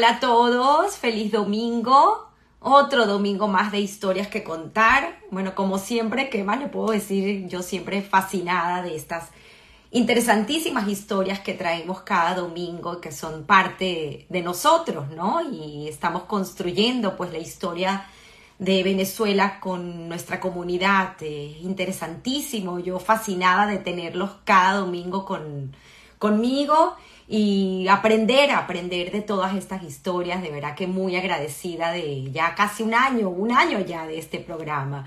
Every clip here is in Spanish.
Hola a todos, feliz domingo. Otro domingo más de historias que contar. Bueno, como siempre, ¿qué más le puedo decir? Yo siempre fascinada de estas interesantísimas historias que traemos cada domingo que son parte de nosotros, ¿no? Y estamos construyendo pues la historia de Venezuela con nuestra comunidad. interesantísimo, yo fascinada de tenerlos cada domingo con, conmigo y aprender, aprender de todas estas historias, de verdad que muy agradecida de ya casi un año, un año ya de este programa.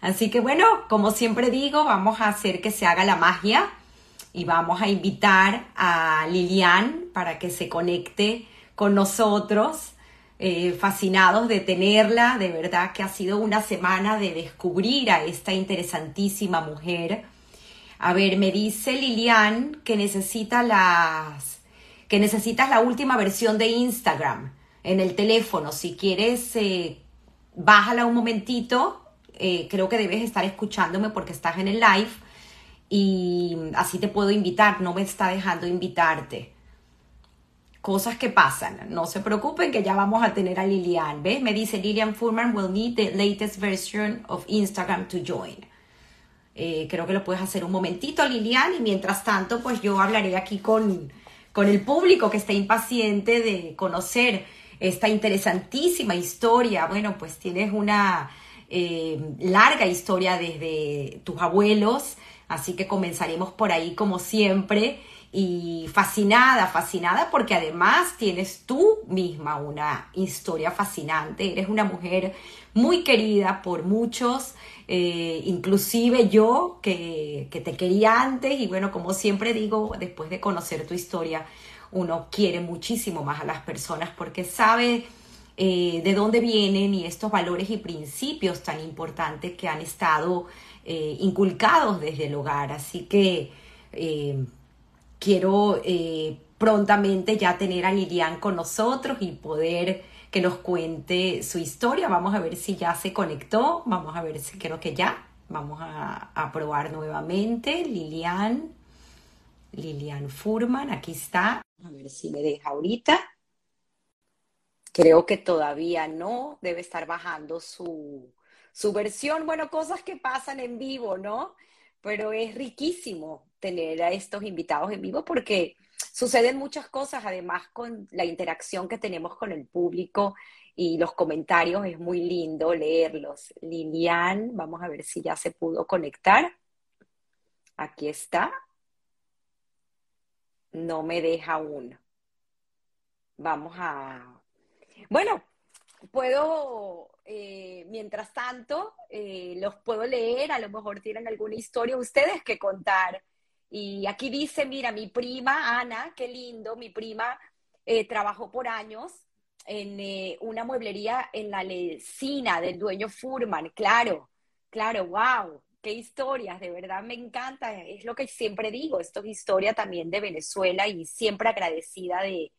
Así que bueno, como siempre digo, vamos a hacer que se haga la magia y vamos a invitar a Lilian para que se conecte con nosotros. Eh, fascinados de tenerla, de verdad que ha sido una semana de descubrir a esta interesantísima mujer. A ver, me dice Lilian que necesita las que necesitas la última versión de Instagram en el teléfono. Si quieres, eh, bájala un momentito. Eh, creo que debes estar escuchándome porque estás en el live y así te puedo invitar. No me está dejando invitarte. Cosas que pasan. No se preocupen que ya vamos a tener a Lilian. ¿Ves? Me dice Lilian Furman will need the latest version of Instagram to join. Eh, creo que lo puedes hacer un momentito, Lilian, y mientras tanto, pues yo hablaré aquí con, con el público que está impaciente de conocer esta interesantísima historia. Bueno, pues tienes una eh, larga historia desde tus abuelos, así que comenzaremos por ahí como siempre y fascinada, fascinada porque además tienes tú misma una historia fascinante, eres una mujer muy querida por muchos, eh, inclusive yo que, te quería antes y bueno, como siempre digo, después de conocer tu historia, uno quiere muchísimo más a las personas porque sabe eh, de dónde vienen y estos valores y principios tan importantes que han estado eh, inculcados desde el hogar. Así que quiero prontamente ya tener a Lilian con nosotros y poder que nos cuente su historia. Vamos a ver si ya se conectó. Vamos a ver si creo que ya. Vamos a, probar nuevamente. Lilian. Lilian Furman, aquí está. A ver si me deja ahorita. Creo que todavía no. Debe estar bajando su, su versión. Bueno, cosas que pasan en vivo, ¿no? Pero es riquísimo tener a estos invitados en vivo porque suceden muchas cosas, además con la interacción que tenemos con el público y los comentarios, es muy lindo leerlos. Lilian, vamos a ver si ya se pudo conectar. Aquí está. No me deja aún. Vamos a... Bueno, puedo, eh, mientras tanto, eh, los puedo leer, a lo mejor tienen alguna historia ustedes que contar y aquí dice, mira, mi prima Ana, qué lindo, mi prima eh, trabajó por años en eh, una mueblería en la lecina del dueño Furman, claro, claro, wow, qué historias, de verdad me encanta, es lo que siempre digo, esto es historia también de Venezuela y siempre agradecida de,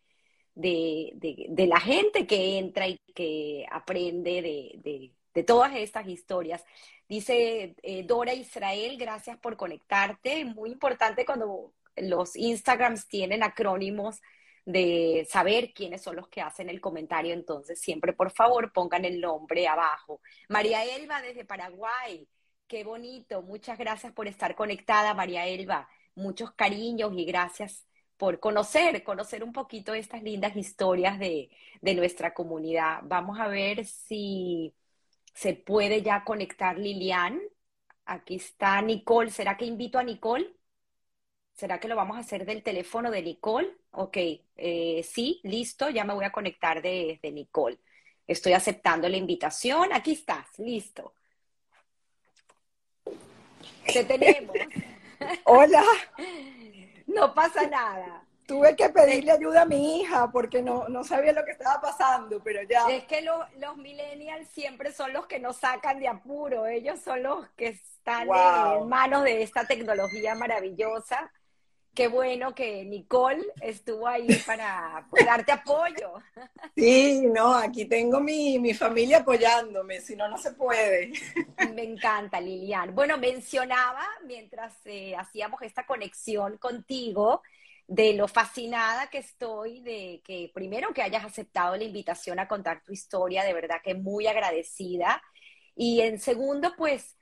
de, la gente que entra y que aprende de, de todas estas historias. Dice eh, Dora Israel, gracias por conectarte. Muy importante cuando los Instagrams tienen acrónimos de saber quiénes son los que hacen el comentario. Entonces, siempre, por favor, pongan el nombre abajo. María Elba desde Paraguay. Qué bonito. Muchas gracias por estar conectada, María Elba. Muchos cariños y gracias por conocer, conocer un poquito estas lindas historias de, de nuestra comunidad. Vamos a ver si se puede ya conectar Lilian. Aquí está Nicole. ¿Será que invito a Nicole? ¿Será que lo vamos a hacer del teléfono de Nicole? Ok, eh, sí, listo, ya me voy a conectar desde Nicole. Estoy aceptando la invitación. Aquí estás, listo. Te tenemos. Hola. No pasa nada. Tuve que pedirle ayuda a mi hija porque no, no sabía lo que estaba pasando, pero ya. Es que los millennials siempre son los que nos sacan de apuro, ellos son los que están en manos de esta tecnología maravillosa. Qué bueno que Nicole estuvo ahí para darte apoyo. Sí, no, aquí tengo mi, mi familia apoyándome, si no, no se puede. Me encanta, Lilian. Bueno, mencionaba mientras eh, hacíamos esta conexión contigo, de lo fascinada que estoy de que primero que hayas aceptado la invitación a contar tu historia, de verdad que muy agradecida. Y en segundo, pues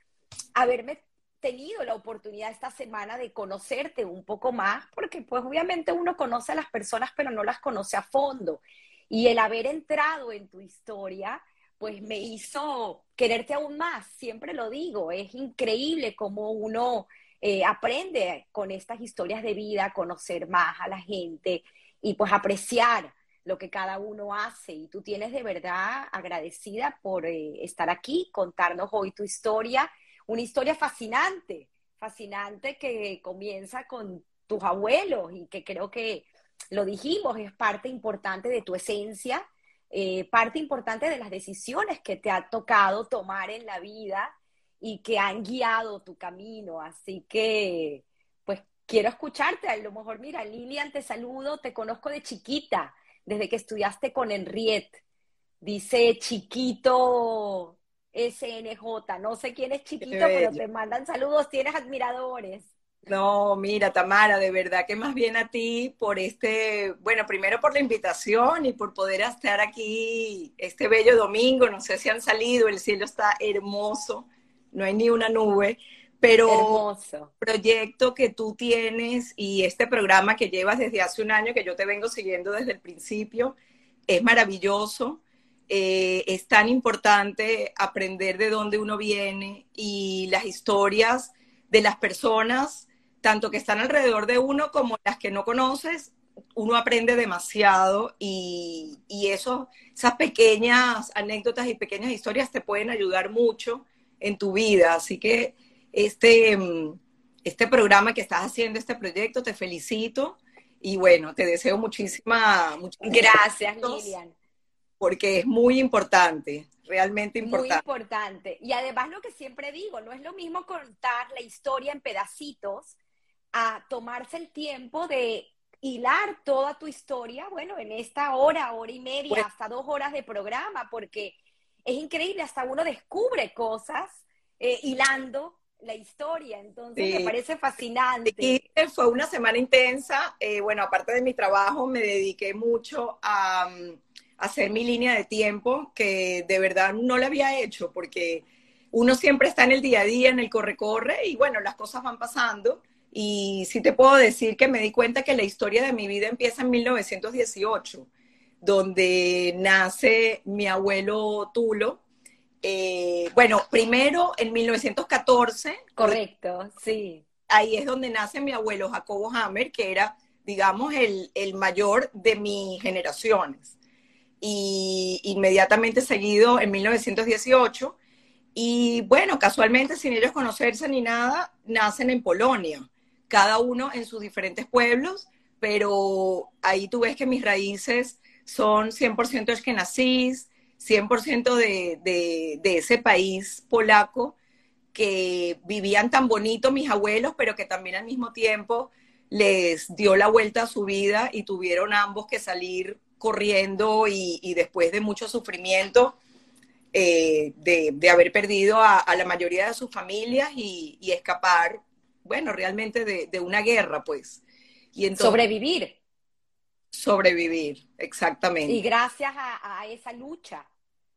haberme tenido la oportunidad esta semana de conocerte un poco más, porque pues obviamente uno conoce a las personas, pero no las conoce a fondo. Y el haber entrado en tu historia, pues me hizo quererte aún más, siempre lo digo, es increíble cómo uno eh, aprende con estas historias de vida, conocer más a la gente y pues apreciar lo que cada uno hace. Y tú tienes de verdad agradecida por eh, estar aquí, contarnos hoy tu historia una historia fascinante, fascinante que comienza con tus abuelos y que creo que lo dijimos, es parte importante de tu esencia, eh, parte importante de las decisiones que te ha tocado tomar en la vida y que han guiado tu camino. Así que, pues quiero escucharte. A lo mejor, mira, Lilian, te saludo, te conozco de chiquita, desde que estudiaste con Henriette. Dice chiquito SNJ. No sé quién es chiquito, pero te mandan saludos, tienes admiradores. No, mira, Tamara, de verdad que más bien a ti por este, bueno, primero por la invitación y por poder estar aquí este bello domingo. No sé si han salido, el cielo está hermoso, no hay ni una nube, pero el proyecto que tú tienes y este programa que llevas desde hace un año, que yo te vengo siguiendo desde el principio, es maravilloso. Eh, es tan importante aprender de dónde uno viene y las historias de las personas, tanto que están alrededor de uno como las que no conoces, uno aprende demasiado y, eso, esas pequeñas anécdotas y pequeñas historias te pueden ayudar mucho en tu vida. Así que este, este programa que estás haciendo, este proyecto, te felicito y bueno, te deseo muchísima, muchísimas gracias, Lilian porque es muy importante, realmente importante. Muy importante. Y además lo que siempre digo, no es lo mismo contar la historia en pedacitos a tomarse el tiempo de hilar toda tu historia, bueno, en esta hora, hora y media, pues hasta dos horas de programa, porque es increíble, hasta uno descubre cosas eh, hilando la historia, entonces me parece fascinante. Y fue una semana intensa, eh, bueno, aparte de mi trabajo, me dediqué mucho a... Mm, hacer mi línea de tiempo, que de verdad no la había hecho, porque uno siempre está en el día a día, en el corre-corre, y bueno, las cosas van pasando. Y sí te puedo decir que me di cuenta que la historia de mi vida empieza en 1918, donde nace mi abuelo Tulo. Eh, bueno, primero en 1914. Correcto, sí. Ahí es donde nace mi abuelo Jacobo Hammer, que era, digamos, el, el mayor de mis generaciones y inmediatamente seguido en 1918. Y bueno, casualmente, sin ellos conocerse ni nada, nacen en Polonia, cada uno en sus diferentes pueblos, pero ahí tú ves que mis raíces son 100% esquenazís, 100% de, de, de ese país polaco que vivían tan bonito mis abuelos, pero que también al mismo tiempo les dio la vuelta a su vida y tuvieron ambos que salir corriendo y, después de mucho sufrimiento eh, de, haber perdido a, la mayoría de sus familias y, escapar, bueno, realmente de, una guerra, pues. Y entonces, sobrevivir. Sobrevivir, exactamente. Y gracias a, a esa lucha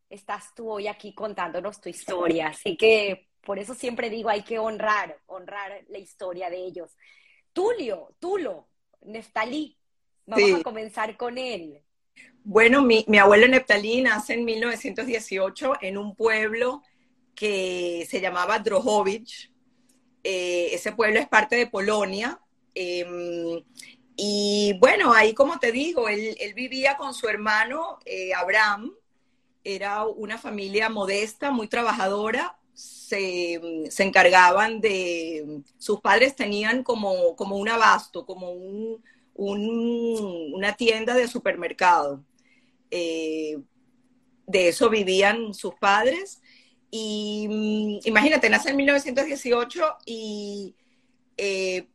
estás tú hoy aquí contándonos tu historia. Así que por eso siempre digo, hay que honrar, honrar la historia de ellos. Tulio, Tulo, Neftalí, vamos a comenzar con él. Bueno, mi, abuelo Neptalí nace en 1918 en un pueblo que se llamaba Drohowicz. Eh, ese pueblo es parte de Polonia. Em, y bueno, ahí como te digo, él, vivía con su hermano eh, Abraham. Era una familia modesta, muy trabajadora. Se, encargaban de, sus padres tenían como, como un abasto, como un, una tienda de supermercado. Eh, de eso vivían sus padres. Y mm, imagínate, nace en 1918 y eh,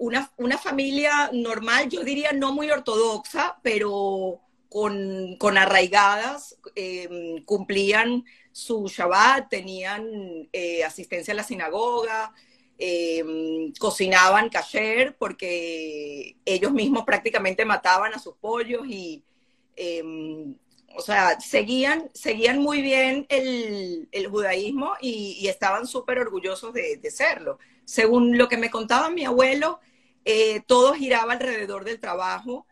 una, familia normal, yo diría no muy ortodoxa, pero con, arraigadas, em, cumplían su Shabbat, tenían eh, asistencia a la sinagoga, eh, cocinaban kasher porque ellos mismos prácticamente mataban a sus pollos y, eh, o sea, seguían, seguían muy bien el, el judaísmo y, y estaban súper orgullosos de, de, serlo. Según lo que me contaba mi abuelo, eh, todo giraba alrededor del trabajo.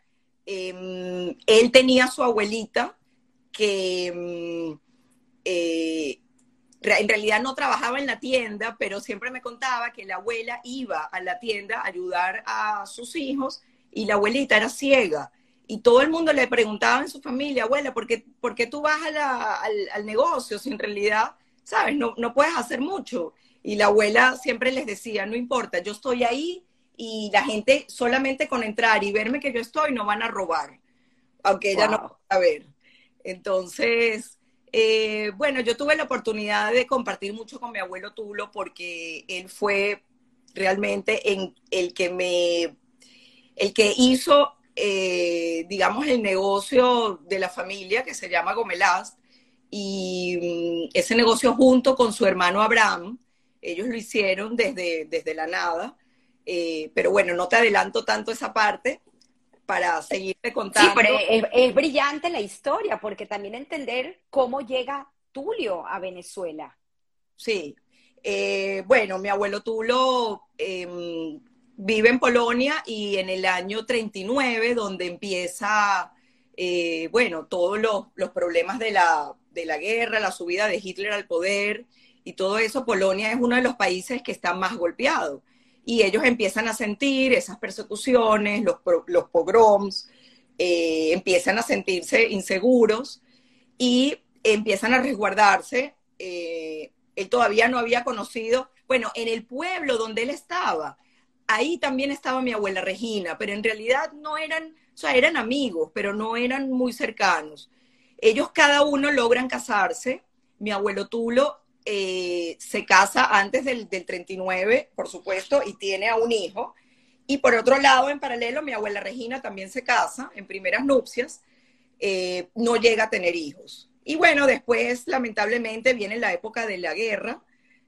Eh, él tenía su abuelita que eh, en realidad no trabajaba en la tienda, pero siempre me contaba que la abuela iba a la tienda a ayudar a sus hijos y la abuelita era ciega. Y todo el mundo le preguntaba en su familia, abuela, ¿por qué, por qué tú vas a al, al, negocio si en realidad, sabes, no, no puedes hacer mucho? Y la abuela siempre les decía, no importa, yo estoy ahí y la gente solamente con entrar y verme que yo estoy no van a robar, aunque ella wow. no a ver. Entonces, eh, bueno, yo tuve la oportunidad de compartir mucho con mi abuelo Tulo porque él fue realmente en el que me, el que hizo, eh, digamos, el negocio de la familia que se llama Gomelás y mm, ese negocio junto con su hermano Abraham, ellos lo hicieron desde, desde la nada, eh, pero bueno, no te adelanto tanto esa parte, para seguirte contando. Sí, pero es, es, brillante la historia, porque también entender cómo llega Tulio a Venezuela. Sí, eh, bueno, mi abuelo Tulio eh, vive en Polonia y en el año 39, donde empieza, eh, bueno, todos los, los problemas de la, de la guerra, la subida de Hitler al poder y todo eso, Polonia es uno de los países que está más golpeado y ellos empiezan a sentir esas persecuciones, los, los pogroms, eh, empiezan a sentirse inseguros y empiezan a resguardarse. Eh, él todavía no había conocido, bueno, en el pueblo donde él estaba, ahí también estaba mi abuela Regina, pero en realidad no eran, o sea, eran amigos, pero no eran muy cercanos. Ellos cada uno logran casarse. Mi abuelo Tulo eh, se casa antes del, del 39, por supuesto, y tiene a un hijo. Y por otro lado, en paralelo, mi abuela Regina también se casa en primeras nupcias, eh, no llega a tener hijos. Y bueno, después, lamentablemente, viene la época de la guerra.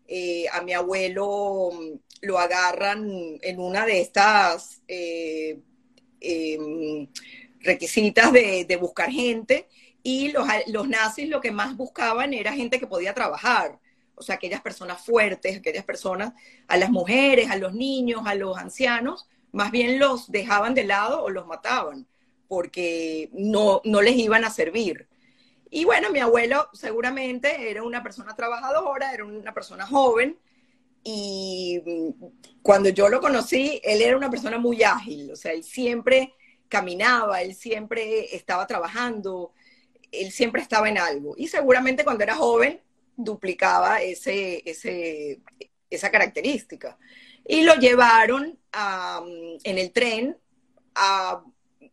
Eh, a mi abuelo mm, lo agarran en una de estas em, requisitas de, buscar gente y los nazis lo que más buscaban era gente que podía trabajar o sea, aquellas personas fuertes, aquellas personas, a las mujeres, a los niños, a los ancianos, más bien los dejaban de lado o los mataban, porque no, no les iban a servir. Y bueno, mi abuelo seguramente era una persona trabajadora, era una persona joven, y cuando yo lo conocí, él era una persona muy ágil, o sea, él siempre caminaba, él siempre estaba trabajando, él siempre estaba en algo. Y seguramente cuando era joven duplicaba ese, esa característica. Y lo llevaron en el tren, a,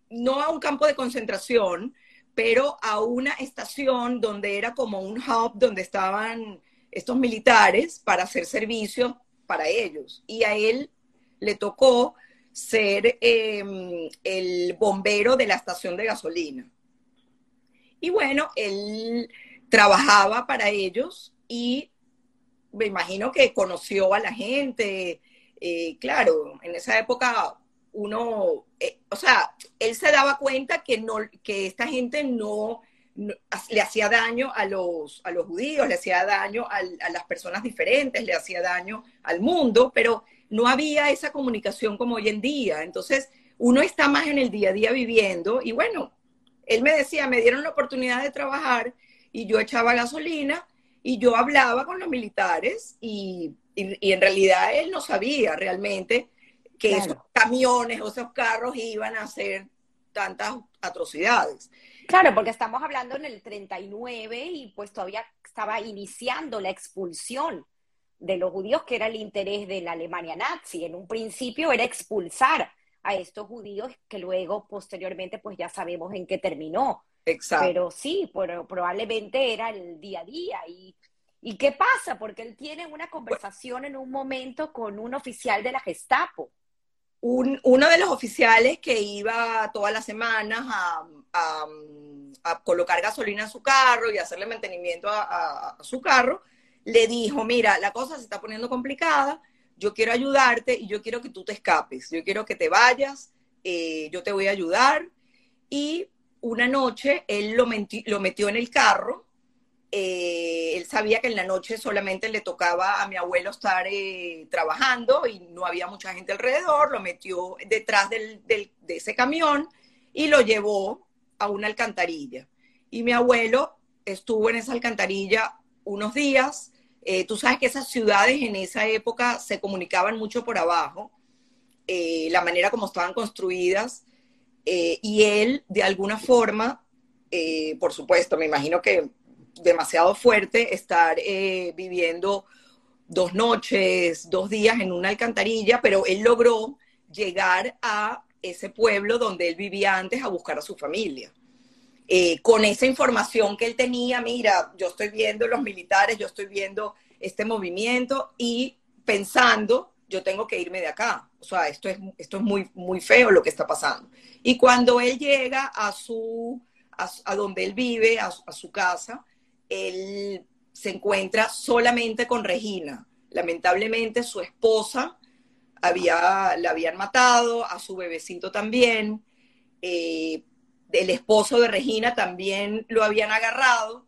no a un campo de concentración, pero a una estación donde era como un hub donde estaban estos militares para hacer servicios para ellos. Y a él le tocó ser eh, el bombero de la estación de gasolina. Y bueno, él trabajaba para ellos y me imagino que conoció a la gente. Eh, claro, en esa época uno, eh, o sea, él se daba cuenta que, no, que esta gente no, le hacía daño a los, a los judíos, le hacía daño a, a las personas diferentes, le hacía daño al mundo, pero no había esa comunicación como hoy en día. Entonces, uno está más en el día a día viviendo y bueno, él me decía, me dieron la oportunidad de trabajar y yo echaba gasolina y yo hablaba con los militares y, y, y en realidad él no sabía realmente que claro. esos camiones o esos carros iban a hacer tantas atrocidades. Claro, porque estamos hablando en el 39 y pues todavía estaba iniciando la expulsión de los judíos, que era el interés de la Alemania nazi. En un principio era expulsar a estos judíos que luego, posteriormente, pues ya sabemos en qué terminó. Exacto. Pero sí, pero probablemente era el día a día. ¿Y, ¿Y qué pasa? Porque él tiene una conversación en un momento con un oficial de la Gestapo. Un, uno de los oficiales que iba todas las semanas a, a, a, colocar gasolina en su carro y hacerle mantenimiento a, a su carro, le dijo, mira, la cosa se está poniendo complicada, yo quiero ayudarte y yo quiero que tú te escapes, yo quiero que te vayas, eh, yo te voy a ayudar. Y una noche él lo, metió en el carro. Eh, él sabía que en la noche solamente le tocaba a mi abuelo estar eh, trabajando y no había mucha gente alrededor. Lo metió detrás del, de ese camión y lo llevó a una alcantarilla. Y mi abuelo estuvo en esa alcantarilla unos días. Eh, tú sabes que esas ciudades en esa época se comunicaban mucho por abajo, la manera como estaban construidas. Eh, y él, de alguna forma, eh, por supuesto, me imagino que demasiado fuerte estar eh, viviendo dos noches, dos días en una alcantarilla, pero él logró llegar a ese pueblo donde él vivía antes a buscar a su familia. con esa información que él tenía, mira, yo estoy viendo los militares, yo estoy viendo este movimiento y pensando yo tengo que irme de acá. O sea, esto es, esto es muy, muy feo lo que está pasando. Y cuando él llega a, su, a, donde él vive, a, su casa, él se encuentra solamente con Regina. Lamentablemente su esposa había, la habían matado, a su bebecito también. Eh, el esposo de Regina también lo habían agarrado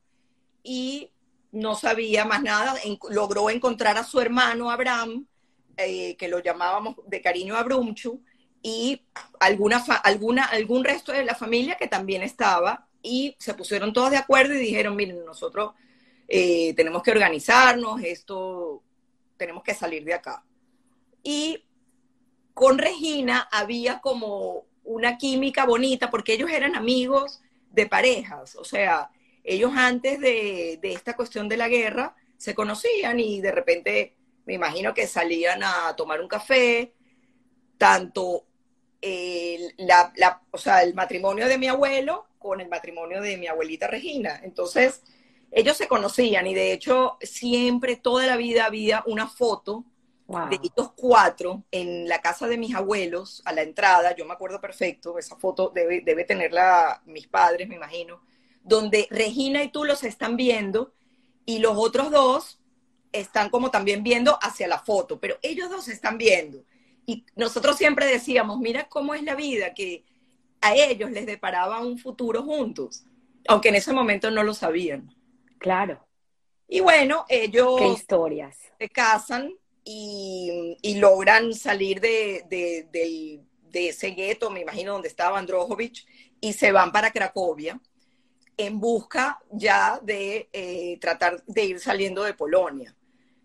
y no sabía más nada. logró encontrar a su hermano Abraham, eh, que lo llamábamos de cariño a Brumchu, y alguna, alguna, algún resto de la familia que también estaba, y se pusieron todos de acuerdo y dijeron, miren, nosotros eh, tenemos que organizarnos, esto, tenemos que salir de acá. Y con Regina había como una química bonita, porque ellos eran amigos de parejas, o sea, ellos antes de, de esta cuestión de la guerra se conocían y de repente me imagino que salían a tomar un café, tanto el, la, o sea, el matrimonio de mi abuelo con el matrimonio de mi abuelita Regina. Entonces, ellos se conocían y de hecho siempre, toda la vida había una foto de estos cuatro en la casa de mis abuelos a la entrada, yo me acuerdo perfecto, esa foto debe, debe tenerla mis padres, me imagino, donde Regina y tú los están viendo y los otros dos están como también viendo hacia la foto, pero ellos dos están viendo. Y nosotros siempre decíamos, mira cómo es la vida, que a ellos les deparaba un futuro juntos, aunque en ese momento no lo sabían. Claro. Y bueno, ellos ¿Qué historias? se casan y, logran salir de, de, ese gueto, me imagino, donde estaba Androjovic, y se van para Cracovia en busca ya de eh, tratar de ir saliendo de Polonia.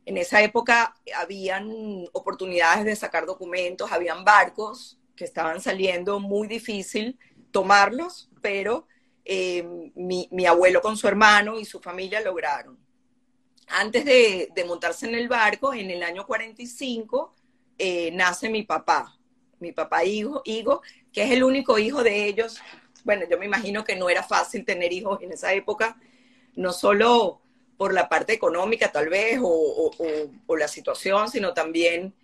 En esa época habían oportunidades de sacar documentos, habían barcos que estaban saliendo, muy difícil tomarlos, pero eh, mi, abuelo con su hermano y su familia lograron. Antes de, montarse en el barco, en el año 45, eh, nace mi papá, mi papá hijo, Higo, que es el único hijo de ellos. Bueno, yo me imagino que no era fácil tener hijos en esa época, no solo por la parte económica tal vez o, la situación, sino también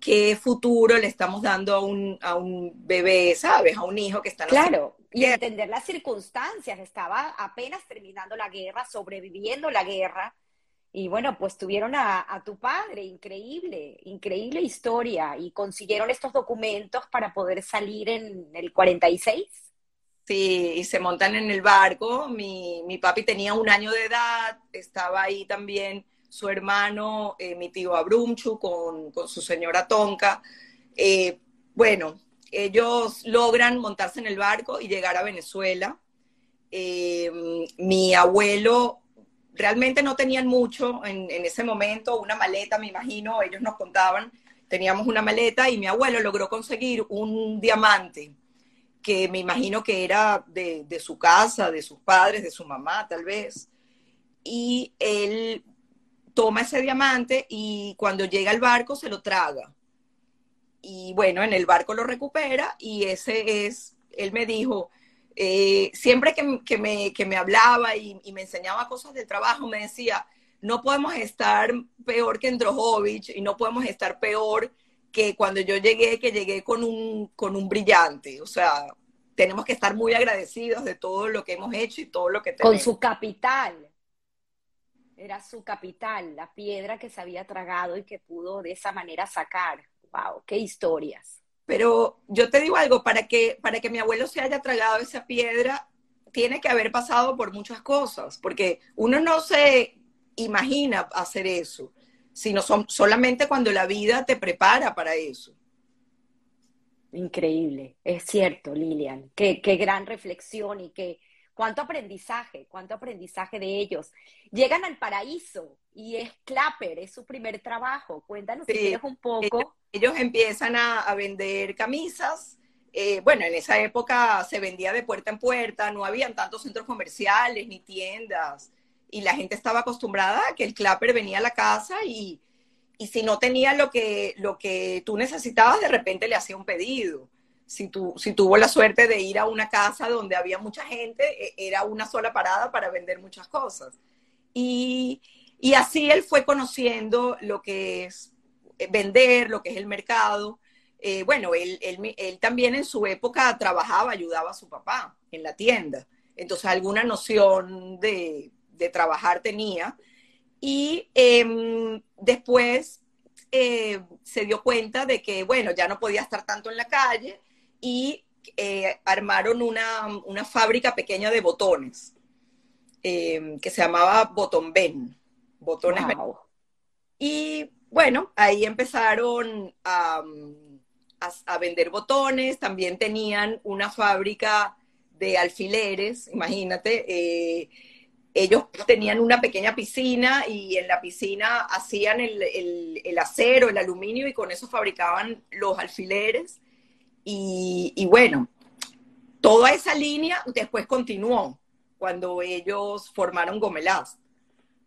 qué futuro le estamos dando a un, a un bebé, ¿sabes? A un hijo que está Claro, y entender las circunstancias. Estaba apenas terminando la guerra, sobreviviendo la guerra. Y bueno, pues tuvieron a, a, tu padre, increíble, increíble historia. Y consiguieron estos documentos para poder salir en el 46. Sí, y se montan en el barco. Mi, mi papi tenía un año de edad, estaba ahí también su hermano, eh, mi tío Abrumchu, con, con su señora Tonka. Eh, bueno, ellos logran montarse en el barco y llegar a Venezuela. Eh, mi abuelo realmente no tenían mucho en, en, ese momento, una maleta, me imagino, ellos nos contaban, teníamos una maleta y mi abuelo logró conseguir un diamante que me imagino que era de, su casa, de sus padres, de su mamá tal vez. Y él toma ese diamante y cuando llega al barco se lo traga. Y bueno, en el barco lo recupera y ese es, él me dijo, eh, siempre que, me, hablaba y, me enseñaba cosas del trabajo, me decía, no podemos estar peor que en Drojovic y no podemos estar peor que cuando yo llegué, que llegué con un, con un brillante. O sea, tenemos que estar muy agradecidos de todo lo que hemos hecho y todo lo que tenemos. Con su capital. Era su capital, la piedra que se había tragado y que pudo de esa manera sacar. ¡Wow! ¡Qué historias! Pero yo te digo algo, para que, para que mi abuelo se haya tragado esa piedra, tiene que haber pasado por muchas cosas, porque uno no se imagina hacer eso, sino son, solamente cuando la vida te prepara para eso. Increíble, es cierto, Lilian. Qué, qué gran reflexión y qué, cuánto aprendizaje, cuánto aprendizaje de ellos. Llegan al paraíso y es Clapper, es su primer trabajo. Cuéntanos si quieres un poco. Ellos, empiezan a, vender camisas. Eh, bueno, en esa época se vendía de puerta en puerta, no habían tantos centros comerciales ni tiendas y la gente estaba acostumbrada a que el Clapper venía a la casa y, y si no tenía lo que, lo que tú necesitabas, de repente le hacía un pedido. Si, tú, si tuvo la suerte de ir a una casa donde había mucha gente, e, era una sola parada para vender muchas cosas. Y, y así él fue conociendo lo que es eh, vender, lo que es el mercado. Eh, bueno, él, él, él, también en su época trabajaba, ayudaba a su papá en la tienda. Entonces alguna noción de, de trabajar tenía. Y em, después eh, se dio cuenta de que, bueno, ya no podía estar tanto en la calle y eh, armaron una, una, fábrica pequeña de botones em, que se llamaba Botón Ben. Botones Y bueno, ahí empezaron a, a, vender botones, también tenían una fábrica de alfileres, imagínate, eh, ellos tenían una pequeña piscina y en la piscina hacían el, acero, el aluminio y con eso fabricaban los alfileres. Y, bueno, toda esa línea después continuó cuando ellos formaron Gomelás.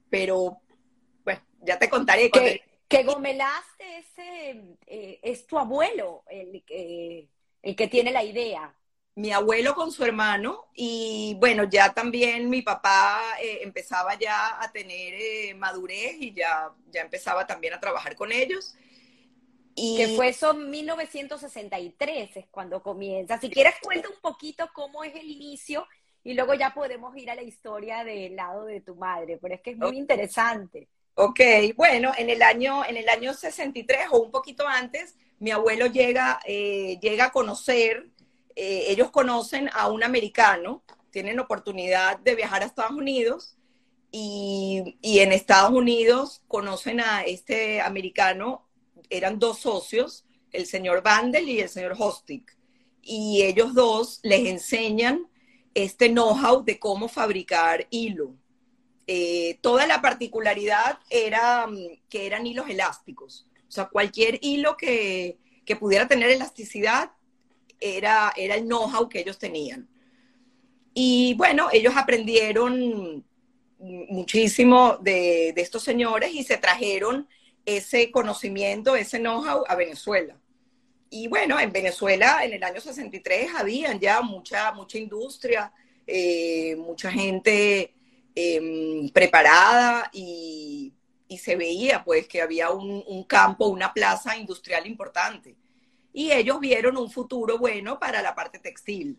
Pero, pues, ya te contaré. Que, que Gomelás es, eh, es tu abuelo, el, el que tiene la idea mi abuelo con su hermano y bueno, ya también mi papá eh, empezaba ya a tener eh, madurez y ya, ya empezaba también a trabajar con ellos. Y... Que fue eso 1963 es cuando comienza. Si quieres cuenta un poquito cómo es el inicio y luego ya podemos ir a la historia del lado de tu madre, pero es que es muy interesante. Ok, bueno, en el año, en el año 63 o un poquito antes, mi abuelo llega, eh, llega a conocer eh, ellos conocen a un americano, tienen oportunidad de viajar a Estados Unidos y, en Estados Unidos conocen a este americano, eran dos socios, el señor Vandel y el señor Hostic, y ellos dos les enseñan este know-how de cómo fabricar hilo. Eh, toda la particularidad era mm, que eran hilos elásticos. O sea, cualquier hilo que, que pudiera tener elasticidad era, era el know-how que ellos tenían. Y bueno, ellos aprendieron muchísimo de, estos señores y se trajeron ese conocimiento, ese know-how a Venezuela. Y bueno, en Venezuela en el año 63 habían ya mucha, mucha industria, eh, mucha gente em, preparada y, se veía pues que había un campo, una plaza industrial importante y ellos vieron un futuro bueno para la parte textil.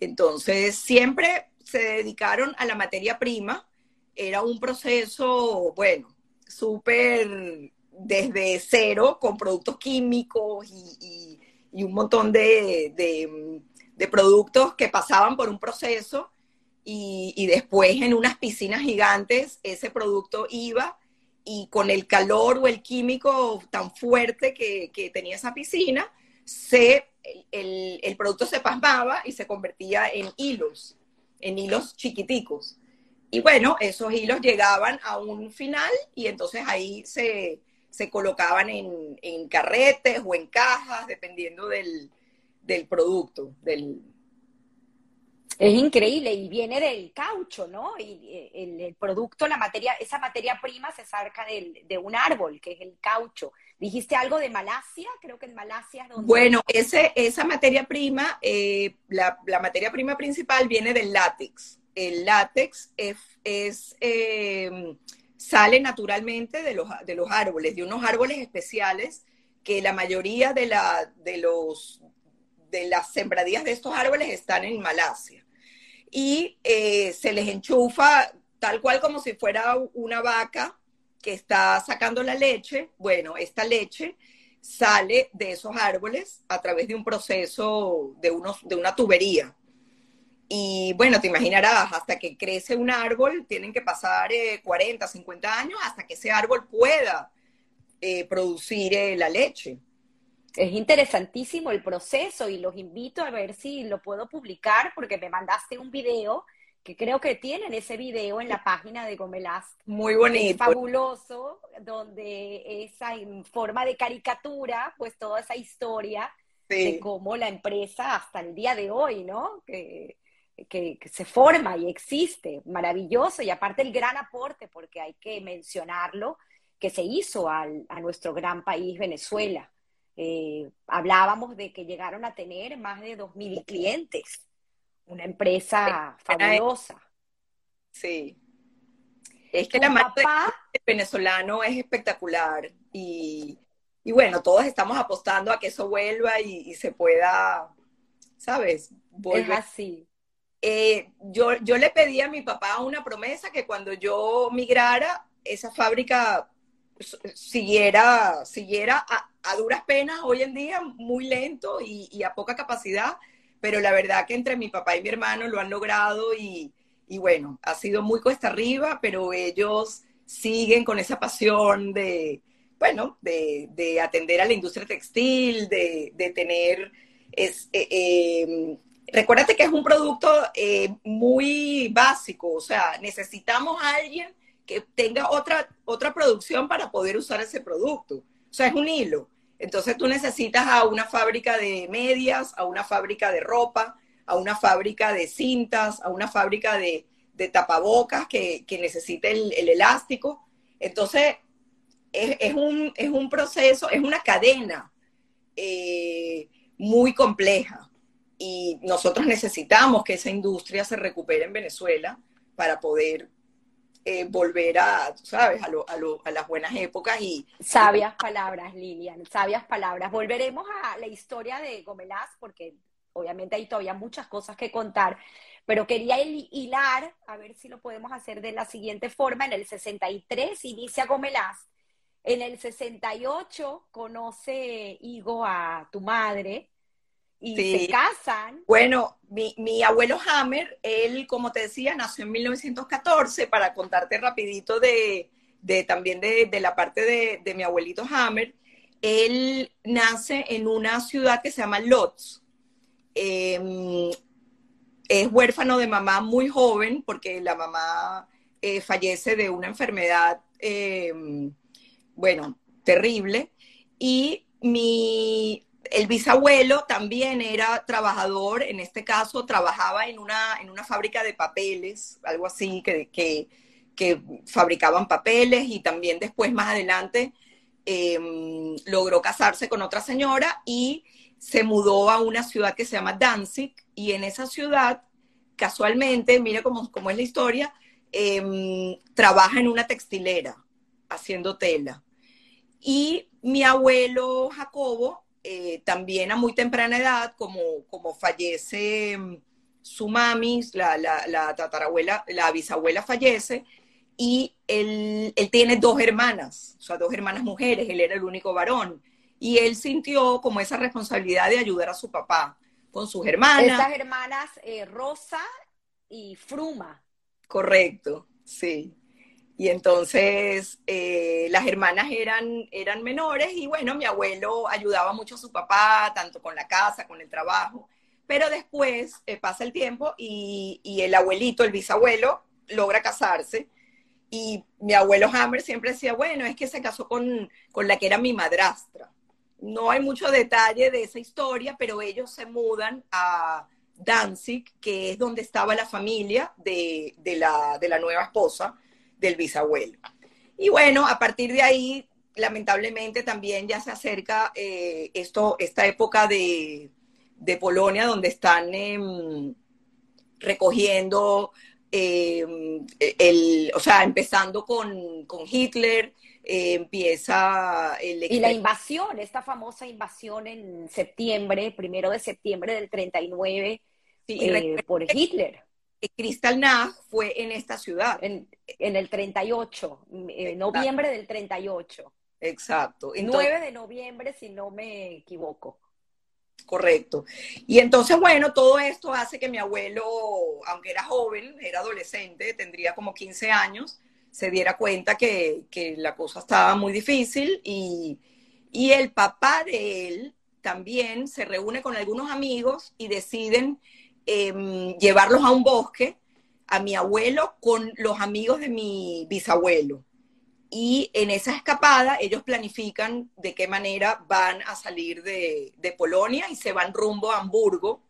Entonces, siempre se dedicaron a la materia prima. Era un proceso, bueno, súper desde cero, con productos químicos y, un montón de, productos que pasaban por un proceso y, después en unas piscinas gigantes ese producto iba y con el calor o el químico tan fuerte que, tenía esa piscina, se, el, producto se pasmaba y se convertía en hilos, en hilos chiquiticos. Y bueno, esos hilos llegaban a un final y entonces ahí se, colocaban en, carretes o en cajas, dependiendo del, del producto, del, es increíble y viene del caucho, ¿no? Y eh, el, producto, la materia, esa materia prima se saca de un árbol, que es el caucho. Dijiste algo de Malasia, creo que en Malasia es donde... Bueno, ese, esa materia prima, eh, la, materia prima principal viene del látex. El látex es, eh, sale naturalmente de los, de los árboles, de unos árboles especiales que la mayoría de, la, de, los, de las sembradías de estos árboles están en Malasia y eh, se les enchufa tal cual como si fuera una vaca que está sacando la leche. Bueno, esta leche sale de esos árboles a través de un proceso de, unos, de una tubería. Y bueno, te imaginarás, hasta que crece un árbol, tienen que pasar 40, eh, 50 años hasta que ese árbol pueda eh, producir la leche. Es interesantísimo el proceso y los invito a ver si lo puedo publicar porque me mandaste un video que creo que tienen ese video en la página de Gomelast. Muy bonito. fabuloso, donde esa en forma de caricatura, pues toda esa historia de cómo la empresa hasta el día de hoy, ¿no? Que, que, se forma y existe, maravilloso, y aparte el gran aporte, porque hay que mencionarlo, que se hizo al, a nuestro gran país Venezuela. Eh, hablábamos de que llegaron a tener más de 2.000 clientes una empresa fabulosa. Sí. Es que la marca venezolano es espectacular y, bueno, todos estamos apostando a que eso vuelva y, se pueda, ¿sabes? Volver. Es así. Eh, yo, yo le pedí a mi papá una promesa que cuando yo migrara, esa fábrica siguiera, siguiera a, duras penas hoy en día, muy lento y a poca capacidad, pero la verdad que entre mi papá y mi hermano lo han logrado y, bueno, ha sido muy cuesta arriba, pero ellos siguen con esa pasión de, bueno, de, atender a la industria textil, de, tener, es, eh, em, recuérdate que es un producto eh, muy básico, o sea, necesitamos a alguien que tenga otra, otra producción para poder usar ese producto. O sea, es un hilo. Entonces tú necesitas a una fábrica de medias, a una fábrica de ropa, a una fábrica de cintas, a una fábrica de, tapabocas que, necesite el, elástico. Entonces es, un, proceso, es una cadena eh, muy compleja y nosotros necesitamos que esa industria se recupere en Venezuela para poder eh, volver a, ¿sabes?, a, a, las buenas épocas y... Sabias palabras, Lilian, sabias palabras. Volveremos a la historia de Gomelás, porque obviamente hay todavía muchas cosas que contar, pero quería hilar, a ver si lo podemos hacer de la siguiente forma. En el 63 inicia Gomelás, en el 68 conoce Higo a tu madre, y se casan. Bueno, mi, abuelo Hammer, él, como te decía, nació en 1914, para contarte rapidito de, también de, la parte de, mi abuelito Hammer, él nace en una ciudad que se llama Lotz. Em, es huérfano de mamá muy joven porque la mamá eh, fallece de una enfermedad, em, bueno, terrible. Y mi el bisabuelo también era trabajador, en este caso trabajaba en una, en una fábrica de papeles, algo así, que, que, fabricaban papeles y también después, más adelante, em, logró casarse con otra señora y se mudó a una ciudad que se llama Danzig y en esa ciudad, casualmente, mira cómo, cómo es la historia, em, trabaja en una textilera haciendo tela. Y mi abuelo Jacobo eh, también a muy temprana edad, como, como fallece mm, su mami, la, la, tatarabuela, la bisabuela fallece, y él, él, tiene dos hermanas, o sea, dos hermanas mujeres, él era el único varón, y él sintió como esa responsabilidad de ayudar a su papá con sus hermanas. Estas hermanas, eh, Rosa y Fruma. Correcto, sí. Y entonces eh, las hermanas eran, eran menores y bueno, mi abuelo ayudaba mucho a su papá, tanto con la casa, con el trabajo. Pero después eh, pasa el tiempo y, y, el abuelito, el bisabuelo, logra casarse. Y mi abuelo Hammer siempre decía, bueno, es que se casó con, con la que era mi madrastra. No hay mucho detalle de esa historia, pero ellos se mudan a Danzig, que es donde estaba la familia de, de, la, de la nueva esposa del bisabuelo. Y bueno, a partir de ahí, lamentablemente también ya se acerca eh, esto, esta época de, Polonia donde están em, recogiendo, em, el, o sea, empezando con, Hitler, eh, empieza el... Y la invasión, esta famosa invasión en septiembre, primero de septiembre del 39, eh, por Hitler. Crystal Nag fue en esta ciudad. En, el 38, en noviembre del 38. Exacto. 9 de noviembre, si no me equivoco. Correcto. Y entonces, bueno, todo esto hace que mi abuelo, aunque era joven, era adolescente, tendría como 15 años, se diera cuenta que, la cosa estaba muy difícil y, y el papá de él también se reúne con algunos amigos y deciden Em, llevarlos a un bosque, a mi abuelo con los amigos de mi bisabuelo. Y en esa escapada ellos planifican de qué manera van a salir de, Polonia y se van rumbo a Hamburgo.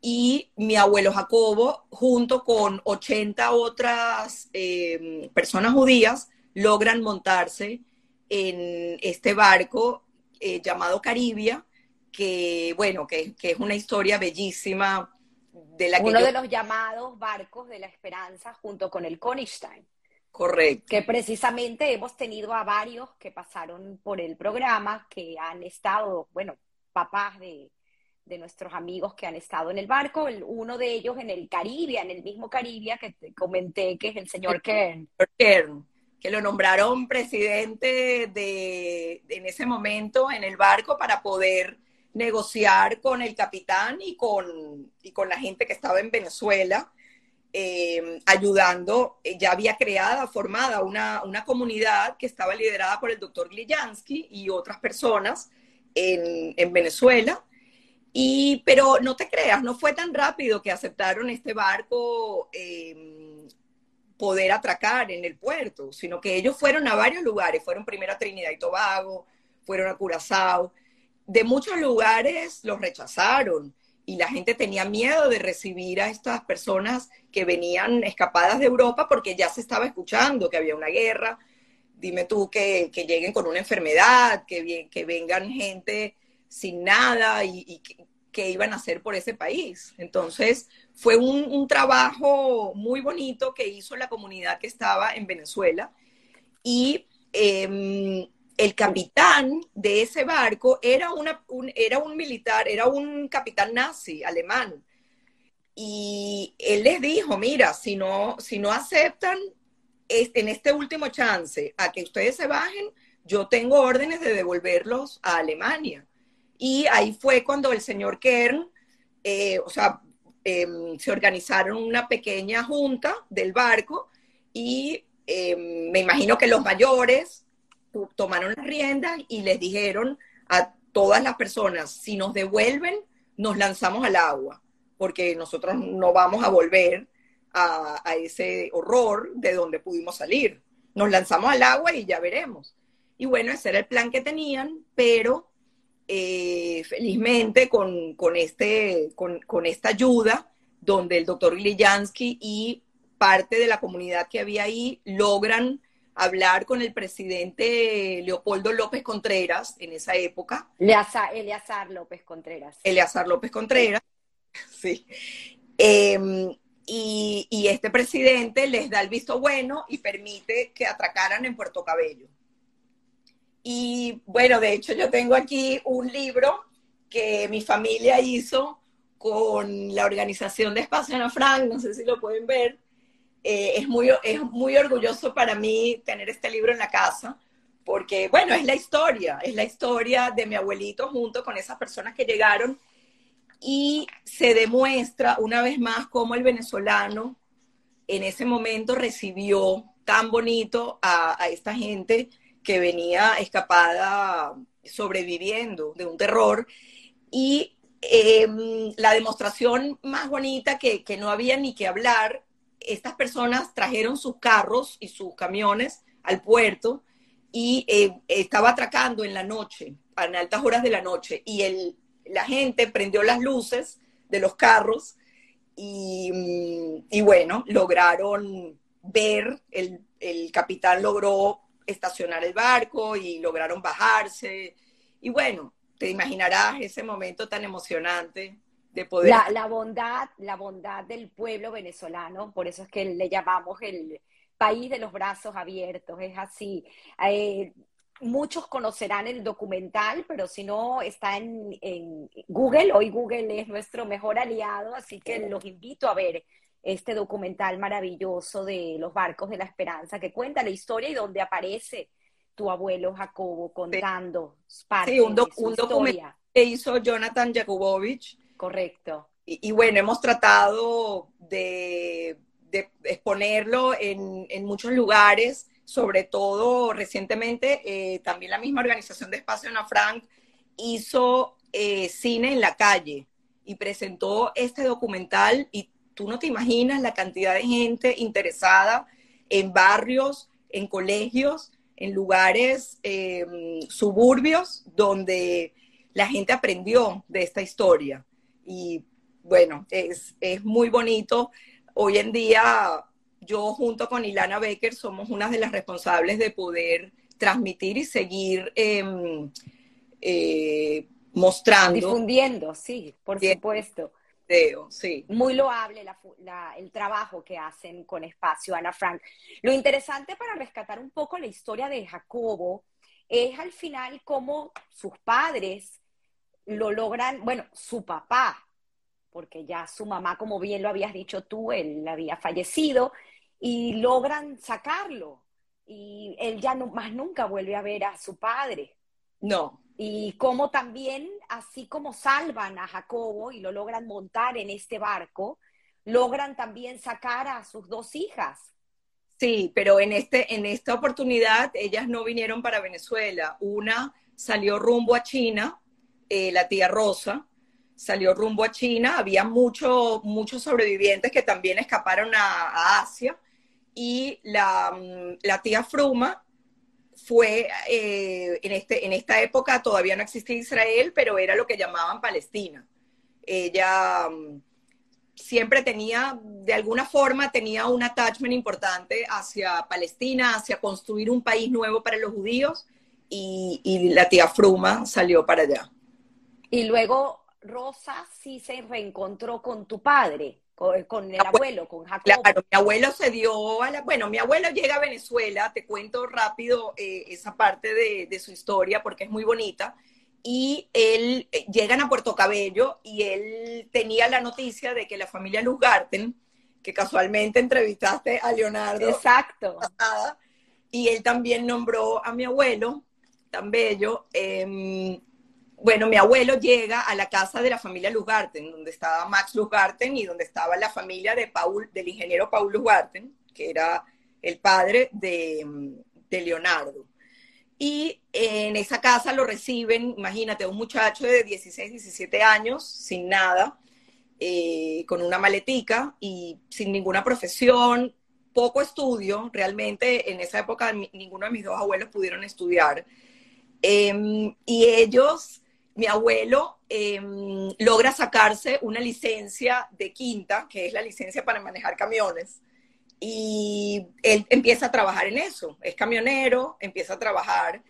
Y mi abuelo Jacobo, junto con 80 otras em, personas judías, logran montarse en este barco eh, llamado Caribia, que, bueno, que, es una historia bellísima de la que Uno de los llamados barcos de la esperanza junto con el Konigstein. Correcto. Que precisamente hemos tenido a varios que pasaron por el programa, que han estado, bueno, papás de, nuestros amigos que han estado en el barco, uno de ellos en el Caribe, en el mismo Caribe que te comenté, que es el señor Kern. Kern que lo nombraron presidente de, en ese momento en el barco para poder negociar con el capitán y con, y con la gente que estaba en Venezuela, eh, ayudando. Eh, ya había creada, formada una, una, comunidad que estaba liderada por el doctor Glijansky y otras personas en, en Venezuela. Y, pero no te creas, no fue tan rápido que aceptaron este barco eh, poder atracar en el puerto, sino que ellos fueron a varios lugares, fueron primero a Trinidad y Tobago, fueron a Curazao, de muchos lugares los rechazaron y la gente tenía miedo de recibir a estas personas que venían escapadas de Europa porque ya se estaba escuchando que había una guerra. Dime tú que, lleguen con una enfermedad, que, que vengan gente sin nada y, que, iban a hacer por ese país. Entonces, fue un, trabajo muy bonito que hizo la comunidad que estaba en Venezuela y em, el capitán de ese barco era, un militar, era un capitán nazi alemán. Y él les dijo, mira, si no, si no aceptan este, en este último chance a que ustedes se bajen, yo tengo órdenes de devolverlos a Alemania. Y ahí fue cuando el señor Kern, eh, o sea, em, se organizaron una pequeña junta del barco y em, me imagino que los mayores tomaron las riendas y les dijeron a todas las personas, si nos devuelven, nos lanzamos al agua, porque nosotros no vamos a volver a, ese horror de donde pudimos salir. Nos lanzamos al agua y ya veremos. Y bueno, ese era el plan que tenían, pero eh, felizmente con, este, con, con, esta ayuda, donde el doctor Glijansky y parte de la comunidad que había ahí logran hablar con el presidente Leopoldo López Contreras en esa época. Eleazar, López Contreras. Eleazar López Contreras, sí. Em, y, este presidente les da el visto bueno y permite que atracaran en Puerto Cabello. Y bueno, de hecho yo tengo aquí un libro que mi familia hizo con la organización de Espacio Ana Frank, no sé si lo pueden ver, eh, es, muy, es muy orgulloso para mí tener este libro en la casa, porque, bueno, es la historia, es la historia de mi abuelito junto con esas personas que llegaron y se demuestra una vez más cómo el venezolano en ese momento recibió tan bonito a, esta gente que venía escapada sobreviviendo de un terror. Y em, la demostración más bonita que, que, no había ni que hablar estas personas trajeron sus carros y sus camiones al puerto y eh, estaba atracando en la noche, en altas horas de la noche, y el, la gente prendió las luces de los carros y, mm, bueno, lograron ver, el, el capitán logró estacionar el barco y lograron bajarse. Y bueno, te imaginarás ese momento tan emocionante la, bondad, la bondad del pueblo venezolano, por eso es que le llamamos el país de los brazos abiertos, es así. Eh, muchos conocerán el documental, pero si no, está en, Google. Hoy Google es nuestro mejor aliado, así que los invito a ver este documental maravilloso de los barcos de la esperanza que cuenta la historia y donde aparece tu abuelo Jacobo contando parte sí, un, documental que hizo Jonathan Jakubowicz. Correcto. Y, bueno, hemos tratado de, exponerlo en, muchos lugares sobre todo recientemente, eh, también la misma organización de Espacio Ana Frank hizo eh, cine en la calle y presentó este documental y tú no te imaginas la cantidad de gente interesada en barrios, en colegios, en lugares em, suburbios donde la gente aprendió de esta historia. Y bueno, es, es muy bonito. Hoy en día yo junto con Ilana Becker somos una de las responsables de poder transmitir y seguir em, eh, mostrando. Difundiendo, sí, por supuesto. sí. Muy loable el trabajo que hacen con Espacio Ana Frank. Lo interesante para rescatar un poco la historia de Jacobo es al final cómo sus padres lo logran, bueno, su papá, porque ya su mamá, como bien lo habías dicho tú, él había fallecido, y logran sacarlo. Y él ya no, más nunca vuelve a ver a su padre. No. Y como también, así como salvan a Jacobo y lo logran montar en este barco, logran también sacar a sus dos hijas. Sí, pero en, este, en esta oportunidad ellas no vinieron para Venezuela. Una salió rumbo a China, eh, la tía Rosa, salió rumbo a China. Había muchos sobrevivientes que también escaparon a Asia y la, mm, la tía Fruma fue eh, en, este, en esta época todavía no existía Israel, pero era lo que llamaban Palestina. Ella mm, siempre tenía, de alguna forma, tenía un attachment importante hacia Palestina, hacia construir un país nuevo para los judíos, y la tía Fruma salió para allá. Y luego Rosa sí se reencontró con tu padre con, el abuelo, con Jacobo. Claro, mi abuelo se dio a la... Bueno, mi abuelo llega a Venezuela, te cuento rápido eh, esa parte de, su historia porque es muy bonita, y él eh, llegan a Puerto Cabello y él tenía la noticia de que la familia Luzgarten, que casualmente entrevistaste a Leonardo. Exacto. Y él también nombró a mi abuelo, tan bello, eh, bueno, mi abuelo llega a la casa de la familia Luzgarten, donde estaba Max Luzgarten y donde estaba la familia de Paul, del ingeniero Paul Luzgarten, que era el padre de, Leonardo. Y en esa casa lo reciben, imagínate, un muchacho de 16, 17 años, sin nada, eh, con una maletica y sin ninguna profesión, poco estudio, realmente en esa época ninguno de mis dos abuelos pudieron estudiar. Em, y ellos mi abuelo em, logra sacarse una licencia de quinta, que es la licencia para manejar camiones, y él empieza a trabajar en eso. Es camionero, empieza a trabajar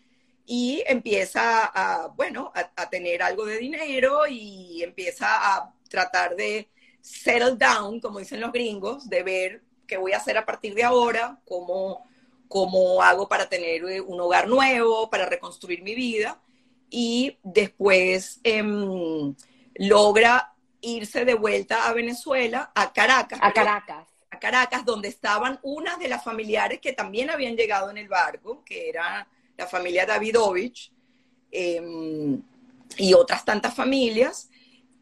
y empieza a, bueno, a, tener algo de dinero y empieza a tratar de settle down, como dicen los gringos, de ver qué voy a hacer a partir de ahora, cómo, cómo hago para tener un hogar nuevo, para reconstruir mi vida y después em, logra irse de vuelta a Venezuela, a Caracas. A Caracas. A Caracas, donde estaban unas de las familiares que también habían llegado en el barco, que era la familia Davidovich, em, y otras tantas familias.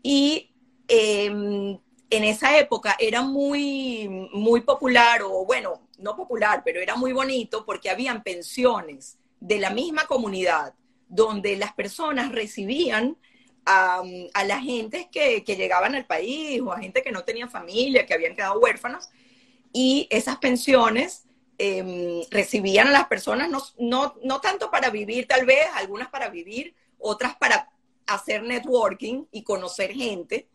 Y em, en esa época era muy, muy popular, o bueno, no popular, pero era muy bonito porque habían pensiones de la misma comunidad donde las personas recibían a, la gente que, llegaban al país o a gente que no tenía familia, que habían quedado huérfanos, y esas pensiones em, recibían a las personas no, no tanto para vivir tal vez, algunas para vivir, otras para hacer networking y conocer gente.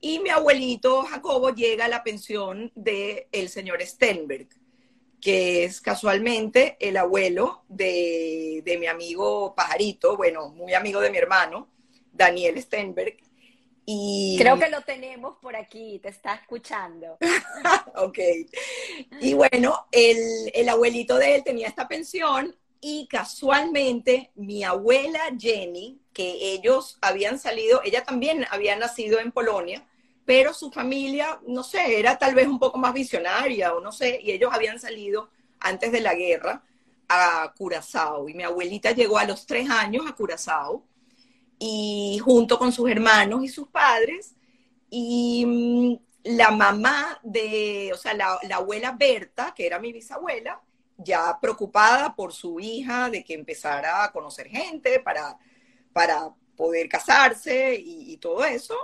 Y mi abuelito Jacobo llega a la pensión del el señor Stenberg que es casualmente el abuelo de, mi amigo Pajarito, bueno, muy amigo de mi hermano, Daniel Stenberg. Y... Creo que lo tenemos por aquí, te está escuchando. ok. Y bueno, el, el, abuelito de él tenía esta pensión y casualmente mi abuela Jenny, que ellos habían salido, ella también había nacido en Polonia, pero su familia, no sé, era tal vez un poco más visionaria o no sé, y ellos habían salido antes de la guerra a Curazao y mi abuelita llegó a los tres años a Curazao y junto con sus hermanos y sus padres y mm, la mamá de, o sea, la, la abuela Berta, que era mi bisabuela, ya preocupada por su hija de que empezara a conocer gente para, para poder casarse y, todo eso,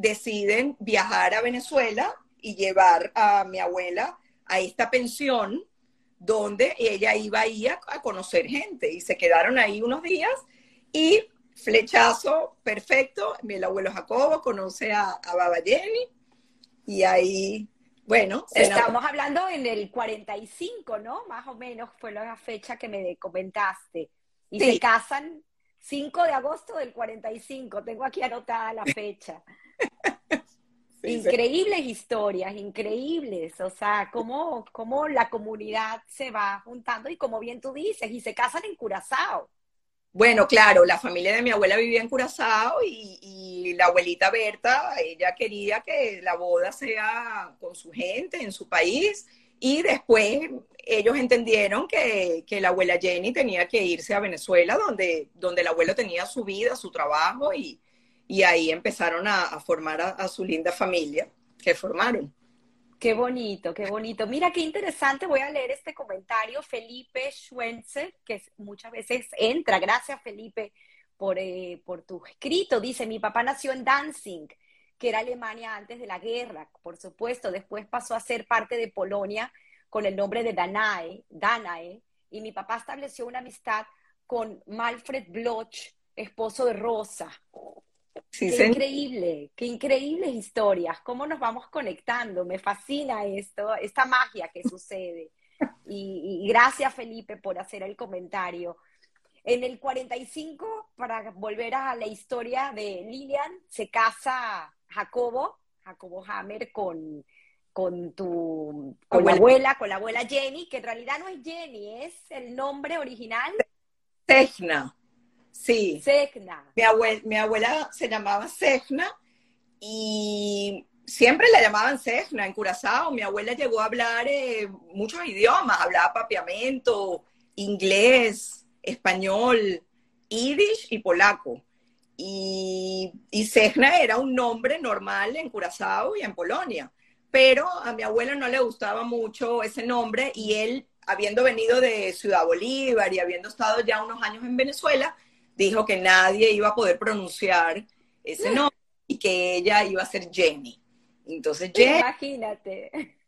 deciden viajar a Venezuela y llevar a mi abuela a esta pensión donde ella iba ahí a, a conocer gente y se quedaron ahí unos días y flechazo perfecto, mi abuelo Jacobo conoce a, a Baba Jenny y ahí bueno, estamos hablando en el 45, ¿no? Más o menos fue la fecha que me comentaste. Y se casan 5 de agosto del 45. Tengo aquí anotada la fecha. increíbles historias, increíbles. O sea, cómo, cómo la comunidad se va juntando y como bien tú dices, y se casan en Curazao. Bueno, claro, la familia de mi abuela vivía en Curazao y, la abuelita Berta, ella quería que la boda sea con su gente, en su país, y después ellos entendieron que, la abuela Jenny tenía que irse a Venezuela, donde, donde el abuelo tenía su vida, su trabajo, y, ahí empezaron a, formar a su linda familia que formaron. Qué bonito, qué bonito. Mira qué interesante. Voy a leer este comentario. Felipe Schwenzer, que muchas veces entra. Gracias, Felipe, por, eh, por tu escrito. Dice: Mi papá nació en Danzig, que era Alemania antes de la guerra, por supuesto. Después pasó a ser parte de Polonia con el nombre de Danae, Danae. Y mi papá estableció una amistad con Malfred Bloch, esposo de Rosa qué increíble, qué increíbles historias, cómo nos vamos conectando, me fascina esto, esta magia que sucede. Y, gracias Felipe por hacer el comentario. En el 45, para volver a la historia de Lilian, se casa Jacobo, Jacobo Hammer con, con tu con la abuela, con la abuela Jenny, que en realidad no es Jenny, es el nombre original. Tejna. Sí. Segna. Mi, mi abuela se llamaba Segna y siempre la llamaban Segna en Curazao. Mi abuela llegó a hablar eh, muchos idiomas, hablaba papiamento, inglés, español, yiddish y polaco. Y, y Segna era un nombre normal en Curazao y en Polonia. Pero a mi abuelo no le gustaba mucho ese nombre y él, habiendo venido de Ciudad Bolívar y habiendo estado ya unos años en Venezuela, dijo que nadie iba a poder pronunciar ese nombre y que ella iba a ser Jenny. Entonces Jenny, imagínate,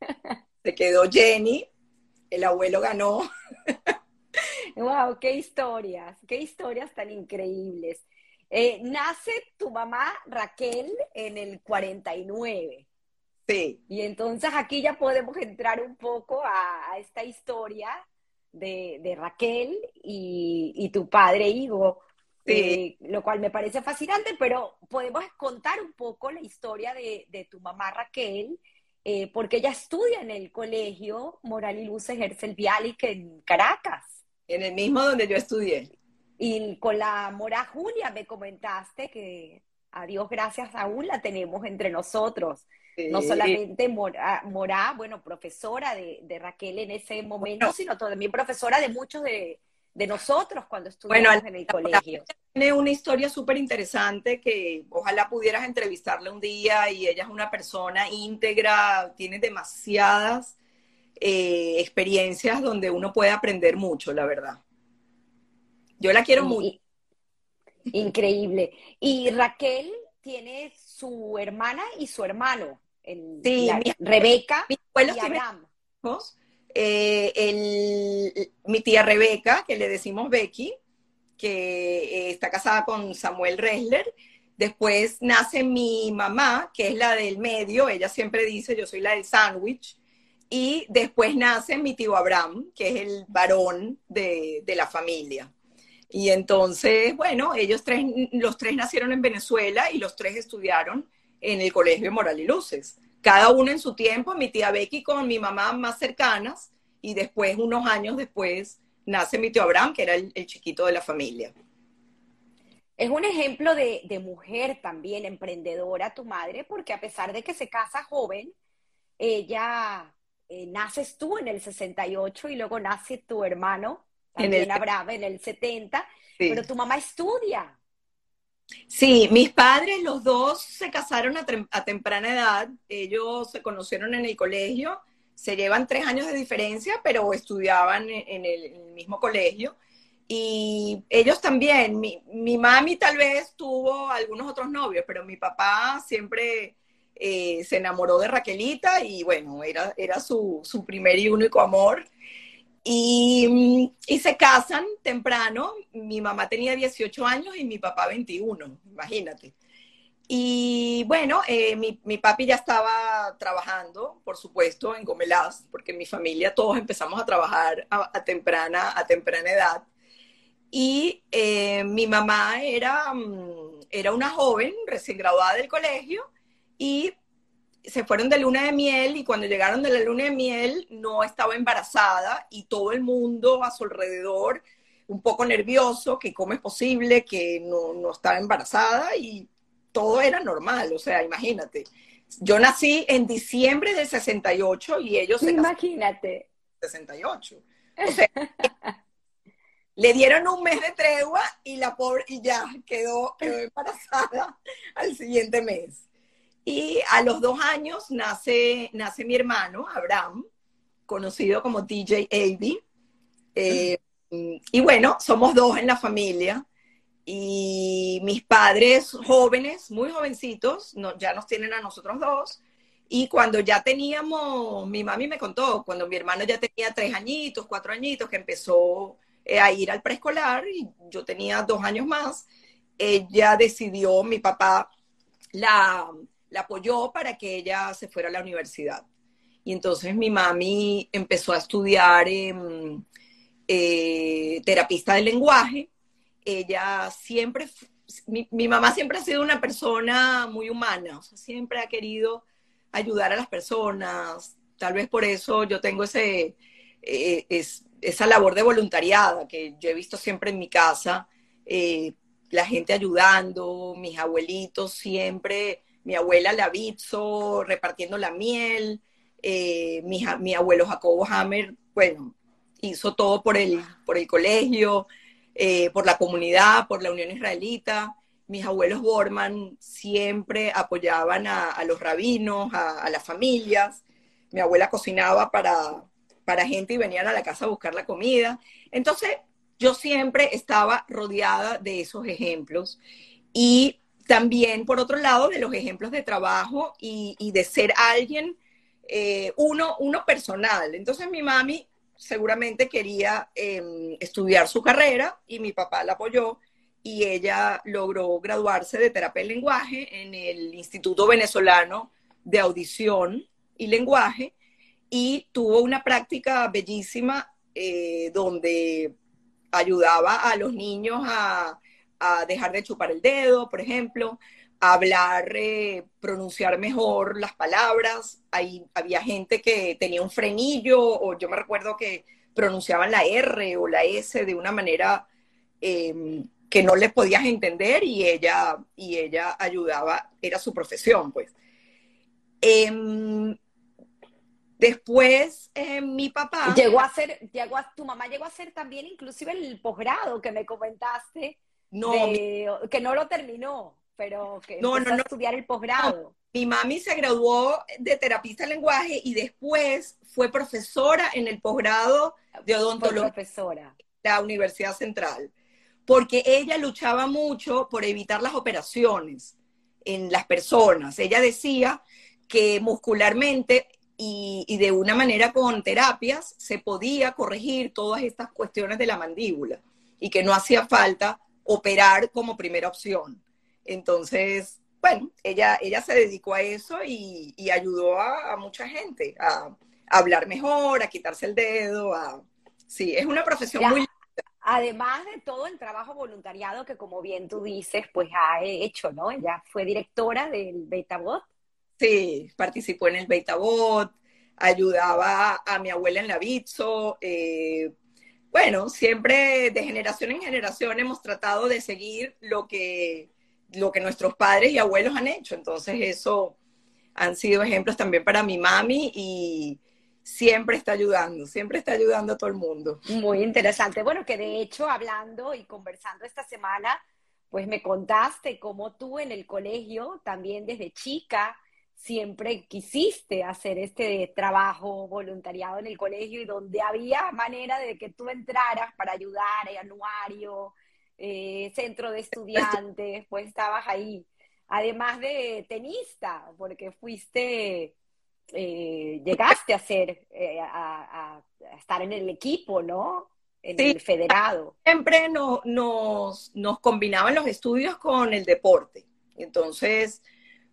se quedó Jenny, el abuelo ganó. Wow, qué historias, qué historias tan increíbles. Eh, nace tu mamá Raquel en el 49. Sí. Y entonces aquí ya podemos entrar un poco a, esta historia de, Raquel y, y, tu padre Higo. Eh, lo cual me parece fascinante, pero podemos contar un poco la historia de, tu mamá Raquel, eh, porque ella estudia en el colegio Moral y Luces Herzl Bialik en Caracas. En el mismo donde yo estudié. Y con la Mora Julia me comentaste que a Dios gracias aún la tenemos entre nosotros. No solamente Mora, bueno, profesora de, Raquel en ese momento, sino también profesora de muchos de, de nosotros cuando estudiamos en el colegio. Tiene una historia súper interesante que ojalá pudieras entrevistarle un día y ella es una persona íntegra, tiene demasiadas eh, experiencias donde uno puede aprender mucho, la verdad. Yo la quiero mucho. Increíble. Y Raquel tiene su hermana y su hermano, sí, Rebeca y Abraham. Eh, mi tía Rebeca, que le decimos Becky, que eh, está casada con Samuel Resler. Después nace mi mamá, que es la del medio, ella siempre dice, yo soy la del sándwich. Y después nace mi tío Abraham, que es el varón de, de la familia. Y entonces, bueno, ellos tres, los tres nacieron en Venezuela y los tres estudiaron en el Colegio Moral y Luces cada uno en su tiempo, mi tía Becky con mi mamá más cercanas y después, unos años después, nace mi tío Abraham, que era el, chiquito de la familia. Es un ejemplo de, mujer también emprendedora tu madre, porque a pesar de que se casa joven, ella eh, naces tú en el 68 y luego nace tu hermano, también Abraham, en el 70, pero tu mamá estudia. Sí, mis padres, los dos se casaron a, temprana edad. Ellos se conocieron en el colegio. Se llevan tres años de diferencia, pero estudiaban en, el, mismo colegio. Y ellos también, mi, mami tal vez tuvo algunos otros novios, pero mi papá siempre eh, se enamoró de Raquelita y bueno, era, era su, su primer y único amor. Y, se casan temprano. Mi mamá tenía 18 años y mi papá 21, imagínate. Y bueno, eh, mi, mi, papi ya estaba trabajando, por supuesto, en Gomelás, porque mi familia todos empezamos a trabajar a, temprana, a temprana edad. Y eh, mi mamá era, mm, era una joven recién graduada del colegio y se fueron de luna de miel y cuando llegaron de la luna de miel no estaba embarazada y todo el mundo a su alrededor un poco nervioso, que cómo es posible que no, no estaba embarazada y todo era normal, o sea, imagínate. Yo nací en diciembre del 68 y ellos se Imagínate. 68. O sea, le dieron un mes de tregua y la pobre y ya quedó, quedó embarazada al siguiente mes. Y a los dos años nace, nace mi hermano, Abraham, conocido como DJ AB. Eh, y bueno, somos dos en la familia. Y mis padres jóvenes, muy jovencitos, ya nos tienen a nosotros dos. Y cuando ya teníamos, mi mami me contó, cuando mi hermano ya tenía tres añitos, cuatro añitos, que empezó eh, a ir al preescolar y yo tenía dos años más, ella decidió, mi papá la, la apoyó para que ella se fuera a la universidad. Y entonces mi mami empezó a estudiar eh, terapista del lenguaje. Ella siempre, mi, mamá siempre ha sido una persona muy humana, siempre ha querido ayudar a las personas. Tal vez por eso yo tengo ese, eh, esa labor de voluntariado que yo he visto siempre en mi casa, eh, la gente ayudando, mis abuelitos siempre mi abuela Lavizzo repartiendo la miel, eh, mi, abuelo Jacobo Hammer, bueno, hizo todo por el, por el colegio, eh, por la comunidad, por la Unión Israelita. Mis abuelos Borman siempre apoyaban a, los rabinos, a, las familias. Mi abuela cocinaba para, para gente y venían a la casa a buscar la comida. Entonces, yo siempre estaba rodeada de esos ejemplos. Y también, por otro lado, de los ejemplos de trabajo y, de ser alguien, eh, uno, uno personal. Entonces mi mami seguramente quería em, estudiar su carrera y mi papá la apoyó y ella logró graduarse de terapia del lenguaje en el Instituto Venezolano de Audición y Lenguaje y tuvo una práctica bellísima eh, donde ayudaba a los niños a a dejar de chupar el dedo, por ejemplo, a hablar, eh, pronunciar mejor las palabras. Ahí había gente que tenía un frenillo, o yo me recuerdo que pronunciaban la R o la S de una manera em, que no les podías entender y ella, y ella ayudaba, era su profesión, pues. Em, después, eh, mi papá... Llegó a ser, llegó a, tu mamá llegó a ser también inclusive el posgrado que me comentaste no, que no lo terminó, pero que no, no, no, a estudiar el posgrado. Mi mami se graduó de terapista de lenguaje y después fue profesora en el posgrado de odontología profesora. la Universidad Central, porque ella luchaba mucho por evitar las operaciones en las personas. Ella decía que muscularmente y, y, de una manera con terapias se podía corregir todas estas cuestiones de la mandíbula y que no hacía falta operar como primera opción. Entonces, bueno, ella, ella se dedicó a eso y, ayudó a, mucha gente a, hablar mejor, a quitarse el dedo, a... Sí, es una profesión muy... Además de todo el trabajo voluntariado que, como bien tú dices, pues ha hecho, ¿no? Ella fue directora del Betabot. Sí, participó en el Betabot, ayudaba a mi abuela en la Bitso, eh, bueno, siempre de generación en generación hemos tratado de seguir lo que, lo que nuestros padres y abuelos han hecho. Entonces eso han sido ejemplos también para mi mami y siempre está ayudando, siempre está ayudando a todo el mundo. Muy interesante. Bueno, que de hecho hablando y conversando esta semana, pues me contaste cómo tú en el colegio, también desde chica, siempre quisiste hacer este trabajo voluntariado en el colegio y donde había manera de que tú entraras para ayudar, anuario, eh, centro de estudiantes, pues estabas ahí. Además de tenista, porque fuiste, eh, llegaste a ser, eh, a, estar en el equipo, ¿no? En el federado. Siempre nos, nos combinaban los estudios con el deporte. Entonces,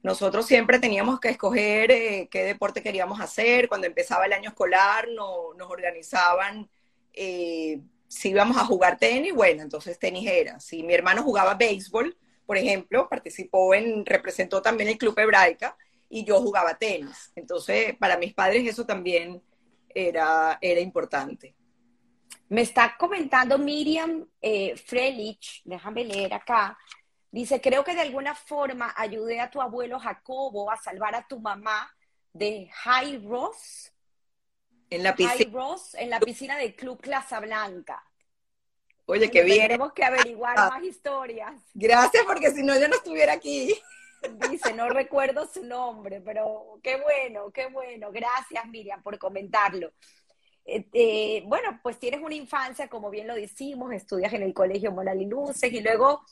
nosotros siempre teníamos que escoger eh, qué deporte queríamos hacer. Cuando empezaba el año escolar no, nos organizaban eh, si íbamos a jugar tenis, bueno, entonces tenis era. Si mi hermano jugaba béisbol, por ejemplo, participó en, representó también el Club Hebraica y yo jugaba tenis. Entonces, para mis padres eso también era, era importante. Me está comentando Miriam eh, Frelich, déjame leer acá, Dice, creo que de alguna forma ayudé a tu abuelo Jacobo a salvar a tu mamá de High Ross. En la piscina. Ross, en la piscina del Club Blanca. Oye, qué bien. Tenemos que averiguar ah. más historias. Gracias, porque si no, yo no estuviera aquí. Dice, no recuerdo su nombre, pero qué bueno, qué bueno. Gracias, Miriam, por comentarlo. Eh, bueno, pues tienes una infancia, como bien lo decimos, estudias en el Colegio Moral y Luces y luego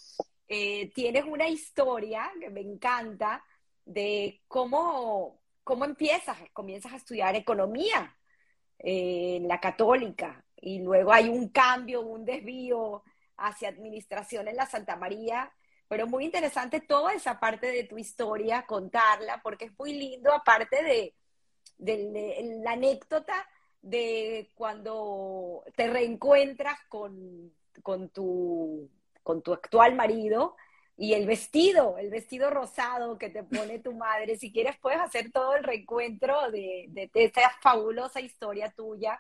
eh, tienes una historia que me encanta de cómo, cómo empiezas, comienzas a estudiar economía eh, en la católica y luego hay un cambio, un desvío hacia administración en la Santa María, pero muy interesante toda esa parte de tu historia, contarla, porque es muy lindo, aparte de, de la anécdota de cuando te reencuentras con, con tu con tu actual marido y el vestido, el vestido rosado que te pone tu madre. Si quieres, puedes hacer todo el reencuentro de, esta fabulosa historia tuya.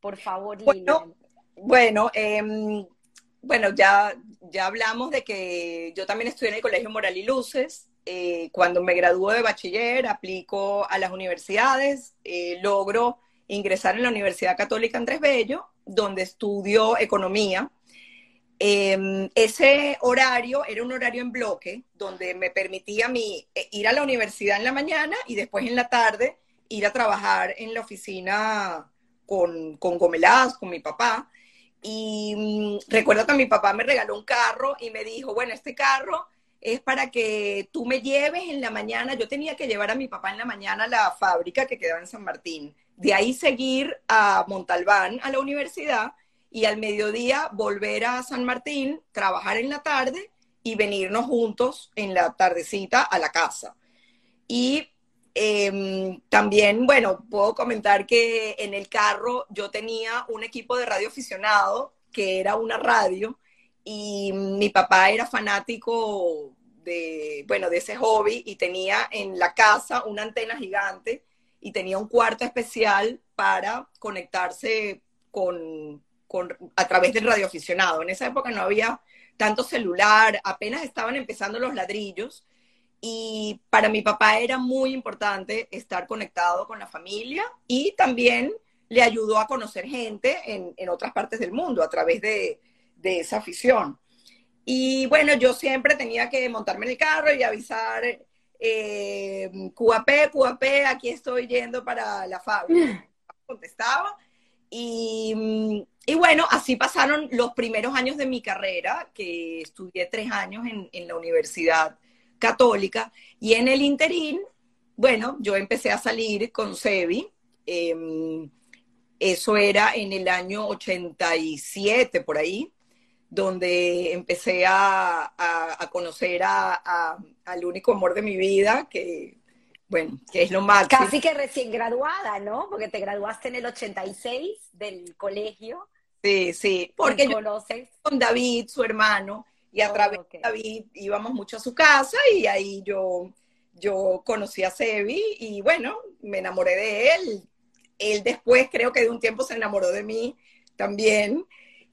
Por favor, Bueno, bueno, em, bueno ya, ya hablamos de que yo también estudié en el Colegio Moral y Luces. Eh, cuando me graduó de bachiller, aplico a las universidades, eh, logro ingresar en la Universidad Católica Andrés Bello, donde estudio economía Em, ese horario era un horario en bloque donde me permitía mi, eh, ir a la universidad en la mañana y después en la tarde ir a trabajar en la oficina con, con Gomelaz, con mi papá. Y mm, recuerdo que mi papá me regaló un carro y me dijo, bueno, este carro es para que tú me lleves en la mañana. Yo tenía que llevar a mi papá en la mañana a la fábrica que quedaba en San Martín. De ahí seguir a Montalbán, a la universidad, y al mediodía volver a San Martín, trabajar en la tarde y venirnos juntos en la tardecita a la casa. Y em, también, bueno, puedo comentar que en el carro yo tenía un equipo de radio aficionado que era una radio y mi papá era fanático de, bueno, de ese hobby y tenía en la casa una antena gigante y tenía un cuarto especial para conectarse con, a través del radioaficionado. En esa época no había tanto celular, apenas estaban empezando los ladrillos y para mi papá era muy importante estar conectado con la familia y también le ayudó a conocer gente en, otras partes del mundo a través de, esa afición. Y bueno, yo siempre tenía que montarme en el carro y avisar, eh, QAP, QAP, aquí estoy yendo para la fábrica. Contestaba y, bueno, así pasaron los primeros años de mi carrera, que estudié tres años en, la Universidad Católica, y en el interín, bueno, yo empecé a salir con Sebi. Em, eso era en el año 87, por ahí, donde empecé a, conocer al único amor de mi vida, que bueno, que es lo más. Casi que recién graduada, ¿no? Porque te graduaste en el 86 del colegio. Sí, sí, porque yo con David, su hermano, y a oh, través de David íbamos mucho a su casa y ahí yo, yo conocí a Sebi y bueno, me enamoré de él. Él después, creo que de un tiempo se enamoró de mí, también.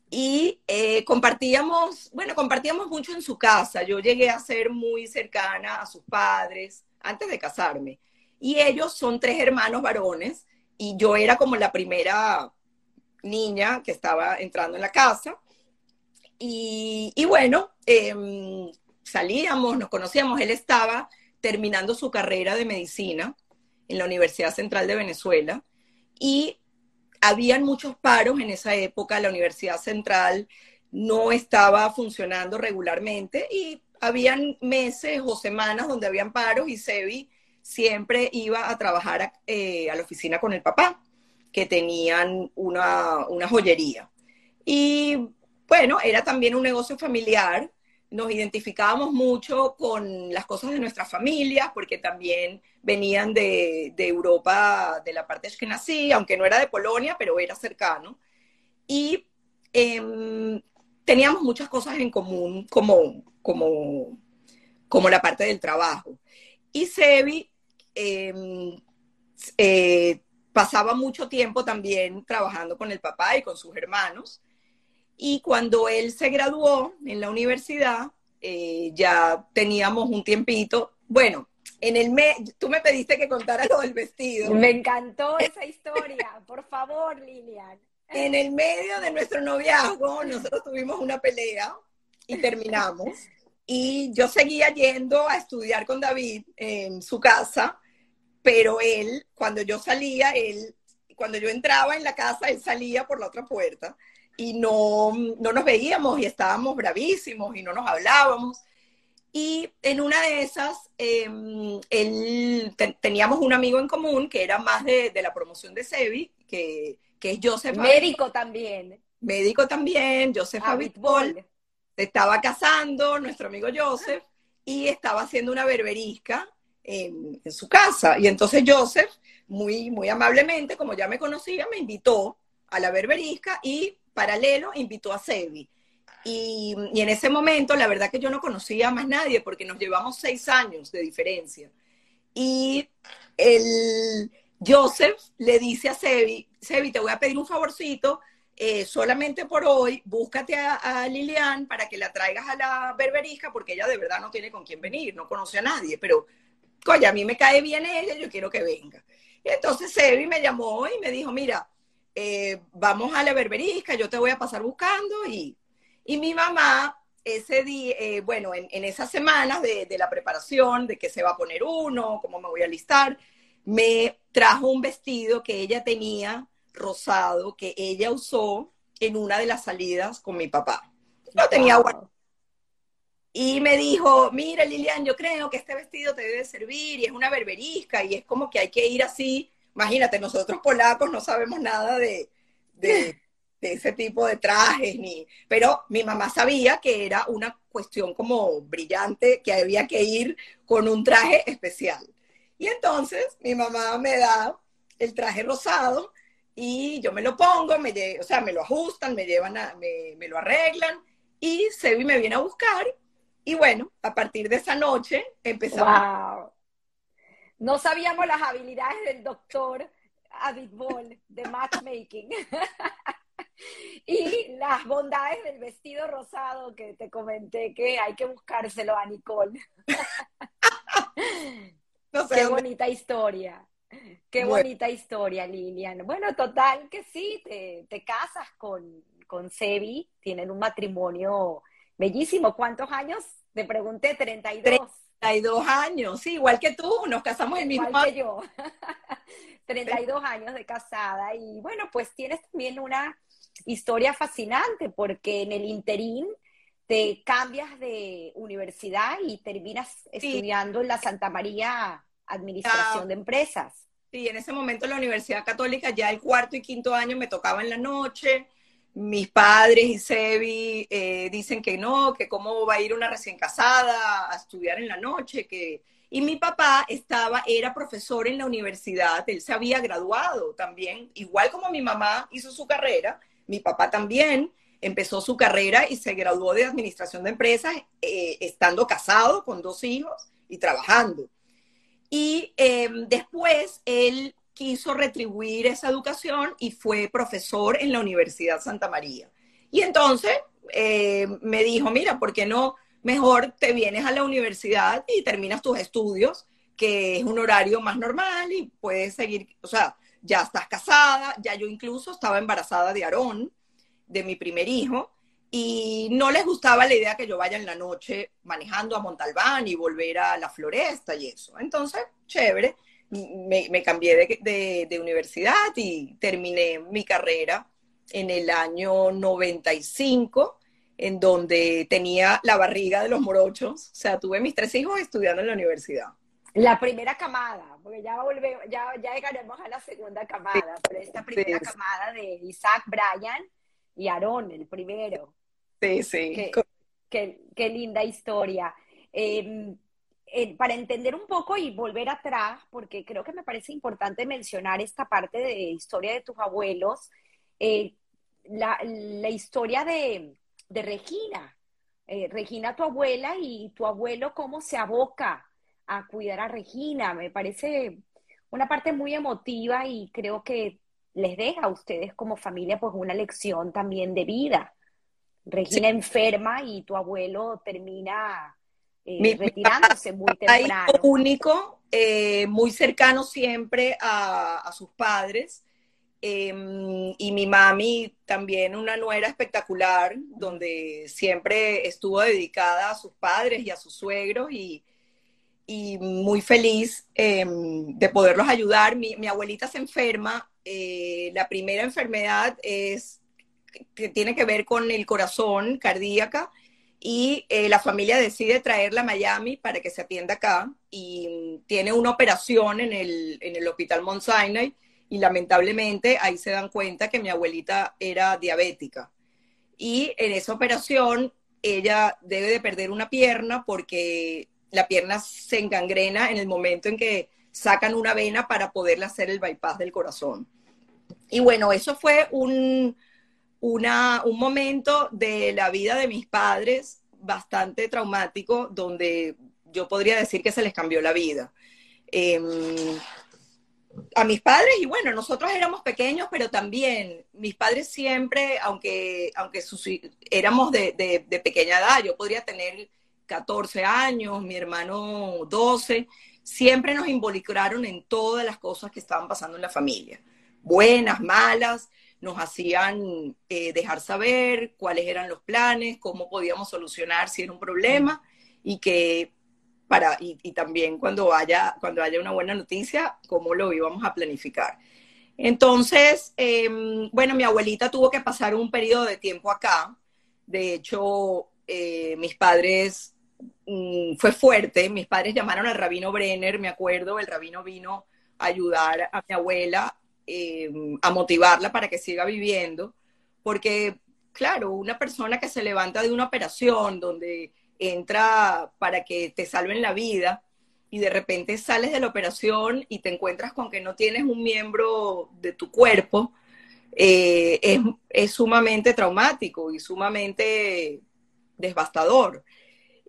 Y eh, compartíamos, bueno, compartíamos mucho en su casa. Yo llegué a ser muy cercana a sus padres antes de casarme. Y ellos son tres hermanos varones y yo era como la primera niña que estaba entrando en la casa. Y, bueno, em, salíamos, nos conocíamos. Él estaba terminando su carrera de medicina en la Universidad Central de Venezuela y habían muchos paros en esa época. La Universidad Central no estaba funcionando regularmente y habían meses o semanas donde habían paros y Sebi siempre iba a trabajar eh, a, la oficina con el papá, que tenían una, una joyería. Y bueno, era también un negocio familiar. Nos identificábamos mucho con las cosas de nuestras familias, porque también venían de, de Europa, de la parte que nací, aunque no era de Polonia, pero era cercano. Y em, teníamos muchas cosas en común, como, como, como la parte del trabajo. Y Sebi Em, eh, pasaba mucho tiempo también trabajando con el papá y con sus hermanos. Y cuando él se graduó en la universidad, eh, ya teníamos un tiempito. Bueno, en el mes, tú me pediste que contara lo del vestido. Me encantó esa historia. Por favor, Lilian. En el medio de nuestro noviazgo, nosotros tuvimos una pelea y terminamos. Y yo seguía yendo a estudiar con David en su casa pero él, cuando yo salía, él, cuando yo entraba en la casa, él salía por la otra puerta y no, no nos veíamos y estábamos bravísimos y no nos hablábamos. Y en una de esas, em, él, teníamos un amigo en común que era más de, de la promoción de Sebi, que, que es Joseph. Médico también. Médico también, Joseph Abitbol. Se estaba casando, nuestro amigo Joseph, y estaba haciendo una berberisca en, su casa. Y entonces Joseph, muy, muy amablemente, como ya me conocía, me invitó a la berberisca y paralelo invitó a Sebi. Y, y, en ese momento, la verdad que yo no conocía a más nadie porque nos llevamos seis años de diferencia. Y el Joseph le dice a Sebi, Sebi, te voy a pedir un favorcito, eh, solamente por hoy, búscate a, Lilian para que la traigas a la berberisca porque ella de verdad no tiene con quién venir, no conoce a nadie, pero coño, a mí me cae bien ella, yo quiero que venga. Y entonces Sebi me llamó y me dijo, mira, eh, vamos a la berberisca, yo te voy a pasar buscando. Y, y mi mamá, ese día, eh, bueno, en, en, esas semanas de, de, la preparación, de que se va a poner uno, cómo me voy a listar, me trajo un vestido que ella tenía rosado, que ella usó en una de las salidas con mi papá. No tenía wow. Y me dijo, mira Lilian, yo creo que este vestido te debe servir y es una berberisca y es como que hay que ir así. Imagínate, nosotros polacos no sabemos nada de, de, de ese tipo de trajes, ni... pero mi mamá sabía que era una cuestión como brillante, que había que ir con un traje especial. Y entonces mi mamá me da el traje rosado y yo me lo pongo, me o sea, me lo ajustan, me llevan a, me, me lo arreglan y Sebi me viene a buscar y bueno, a partir de esa noche empezamos. Wow. No sabíamos las habilidades del doctor Ball de matchmaking. y las bondades del vestido rosado que te comenté que hay que buscárselo a Nicole. no sé, Qué bonita historia. Qué bueno. bonita historia, Lilian. Bueno, total que sí, te, te casas con, con Sebi, tienen un matrimonio Bellísimo. ¿Cuántos años? Te pregunté, 32. 32 años, sí, igual que tú, nos casamos el mismo igual que yo. 32 años de casada y bueno, pues tienes también una historia fascinante porque en el interín te cambias de universidad y terminas estudiando en la Santa María Administración ah, de Empresas. Sí, en ese momento en la Universidad Católica ya el cuarto y quinto año me tocaba en la noche, mis padres y Sebi eh, dicen que no, que cómo va a ir una recién casada a estudiar en la noche, que... Y mi papá estaba, era profesor en la universidad, él se había graduado también, igual como mi mamá hizo su carrera, mi papá también empezó su carrera y se graduó de administración de empresas, eh, estando casado con dos hijos y trabajando. Y eh, después él quiso retribuir esa educación y fue profesor en la Universidad Santa María. Y entonces eh, me dijo, mira, ¿por qué no mejor te vienes a la universidad y terminas tus estudios, que es un horario más normal y puedes seguir, o sea, ya estás casada, ya yo incluso estaba embarazada de Aarón, de mi primer hijo, y no les gustaba la idea que yo vaya en la noche manejando a Montalbán y volver a la floresta y eso. Entonces, chévere, me, cambié de, de, universidad y terminé mi carrera en el año 95, en donde tenía la barriga de los morochos. O sea, tuve mis tres hijos estudiando en la universidad. La primera camada, porque ya, volvemos, ya, ya llegaremos a la segunda camada, pero esta primera camada de Isaac, Brian y Aarón, el primero. Sí, sí. Qué, qué, linda historia. Em, eh, para entender un poco y volver atrás, porque creo que me parece importante mencionar esta parte de historia de tus abuelos, eh, la, la, historia de, de Regina. Eh, Regina, tu abuela, y tu abuelo, cómo se aboca a cuidar a Regina. Me parece una parte muy emotiva y creo que les deja a ustedes como familia pues una lección también de vida. Regina enferma y tu abuelo termina eh, retirándose muy temprano. único, eh, muy cercano siempre a, sus padres. Em, y mi mami también una nuera espectacular, donde siempre estuvo dedicada a sus padres y a sus suegros y, y muy feliz em, de poderlos ayudar. Mi, mi, abuelita se enferma. Eh, la primera enfermedad es que tiene que ver con el corazón, cardíaca, y eh, la familia decide traerla a Miami para que se atienda acá y tiene una operación en el, en el Hospital Mount Sinai y lamentablemente ahí se dan cuenta que mi abuelita era diabética. Y en esa operación ella debe de perder una pierna porque la pierna se engangrena en el momento en que sacan una vena para poderle hacer el bypass del corazón. Y bueno, eso fue un, un momento de la vida de mis padres bastante traumático, donde yo podría decir que se les cambió la vida. Em, a mis padres, y bueno, nosotros éramos pequeños, pero también mis padres siempre, aunque, aunque éramos de, de, pequeña edad, yo podría tener 14 años, mi hermano 12, siempre nos involucraron en todas las cosas que estaban pasando en la familia, buenas, malas, nos hacían eh, dejar saber cuáles eran los planes, cómo podíamos solucionar si era un problema y que para, y, también cuando haya, cuando haya una buena noticia, cómo lo íbamos a planificar. Entonces, em, bueno, mi abuelita tuvo que pasar un periodo de tiempo acá. De hecho, eh, mis padres, mm, fue fuerte, mis padres llamaron al rabino Brenner, me acuerdo, el rabino vino a ayudar a mi abuela eh, a motivarla para que siga viviendo, porque, claro, una persona que se levanta de una operación donde entra para que te salven la vida y de repente sales de la operación y te encuentras con que no tienes un miembro de tu cuerpo, eh, es, es sumamente traumático y sumamente devastador.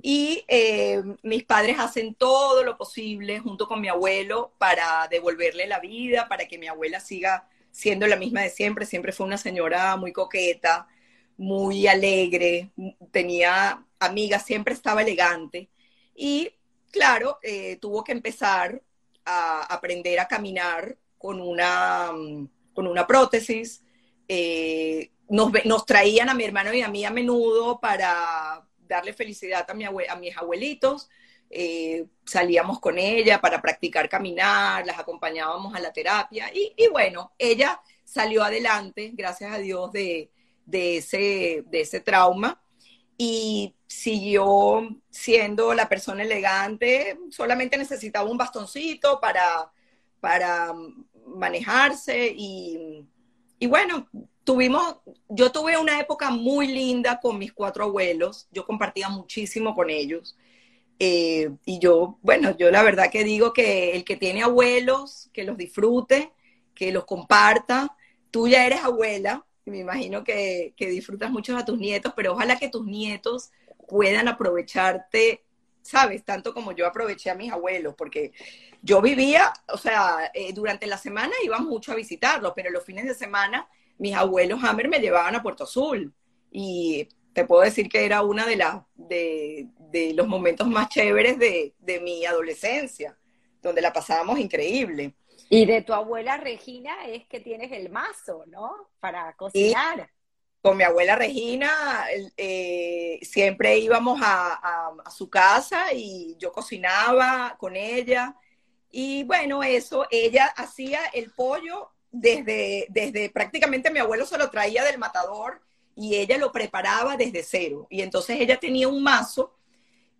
Y eh, mis padres hacen todo lo posible junto con mi abuelo para devolverle la vida, para que mi abuela siga siendo la misma de siempre. Siempre fue una señora muy coqueta, muy alegre, tenía amigas, siempre estaba elegante. Y claro, eh, tuvo que empezar a aprender a caminar con una, con una prótesis. Eh, nos, nos traían a mi hermano y a mí a menudo para darle felicidad a, mi a mis abuelitos. Eh, salíamos con ella para practicar caminar, las acompañábamos a la terapia y, bueno, ella salió adelante, gracias a Dios, de, ese, trauma y siguió siendo la persona elegante, solamente necesitaba un bastoncito para, para manejarse y, y bueno, tuvimos, yo tuve una época muy linda con mis cuatro abuelos, yo compartía muchísimo con ellos. Eh, y yo, bueno, yo la verdad que digo que el que tiene abuelos, que los disfrute, que los comparta. Tú ya eres abuela, y me imagino que, que disfrutas mucho a tus nietos, pero ojalá que tus nietos puedan aprovecharte ¿sabes? Tanto como yo aproveché a mis abuelos, porque yo vivía, o sea, eh, durante la semana iba mucho a visitarlos, pero los fines de semana mis abuelos Hammer me llevaban a Puerto Azul. Y te puedo decir que era una de, las de, los momentos más chéveres de, de mi adolescencia, donde la pasábamos increíble. Y de tu abuela Regina es que tienes el mazo, ¿no? Para cocinar. con mi abuela Regina eh, siempre íbamos a, su casa y yo cocinaba con ella. Y bueno, eso, ella hacía el pollo desde, desde prácticamente mi abuelo se lo traía del matador y ella lo preparaba desde cero. Y entonces ella tenía un mazo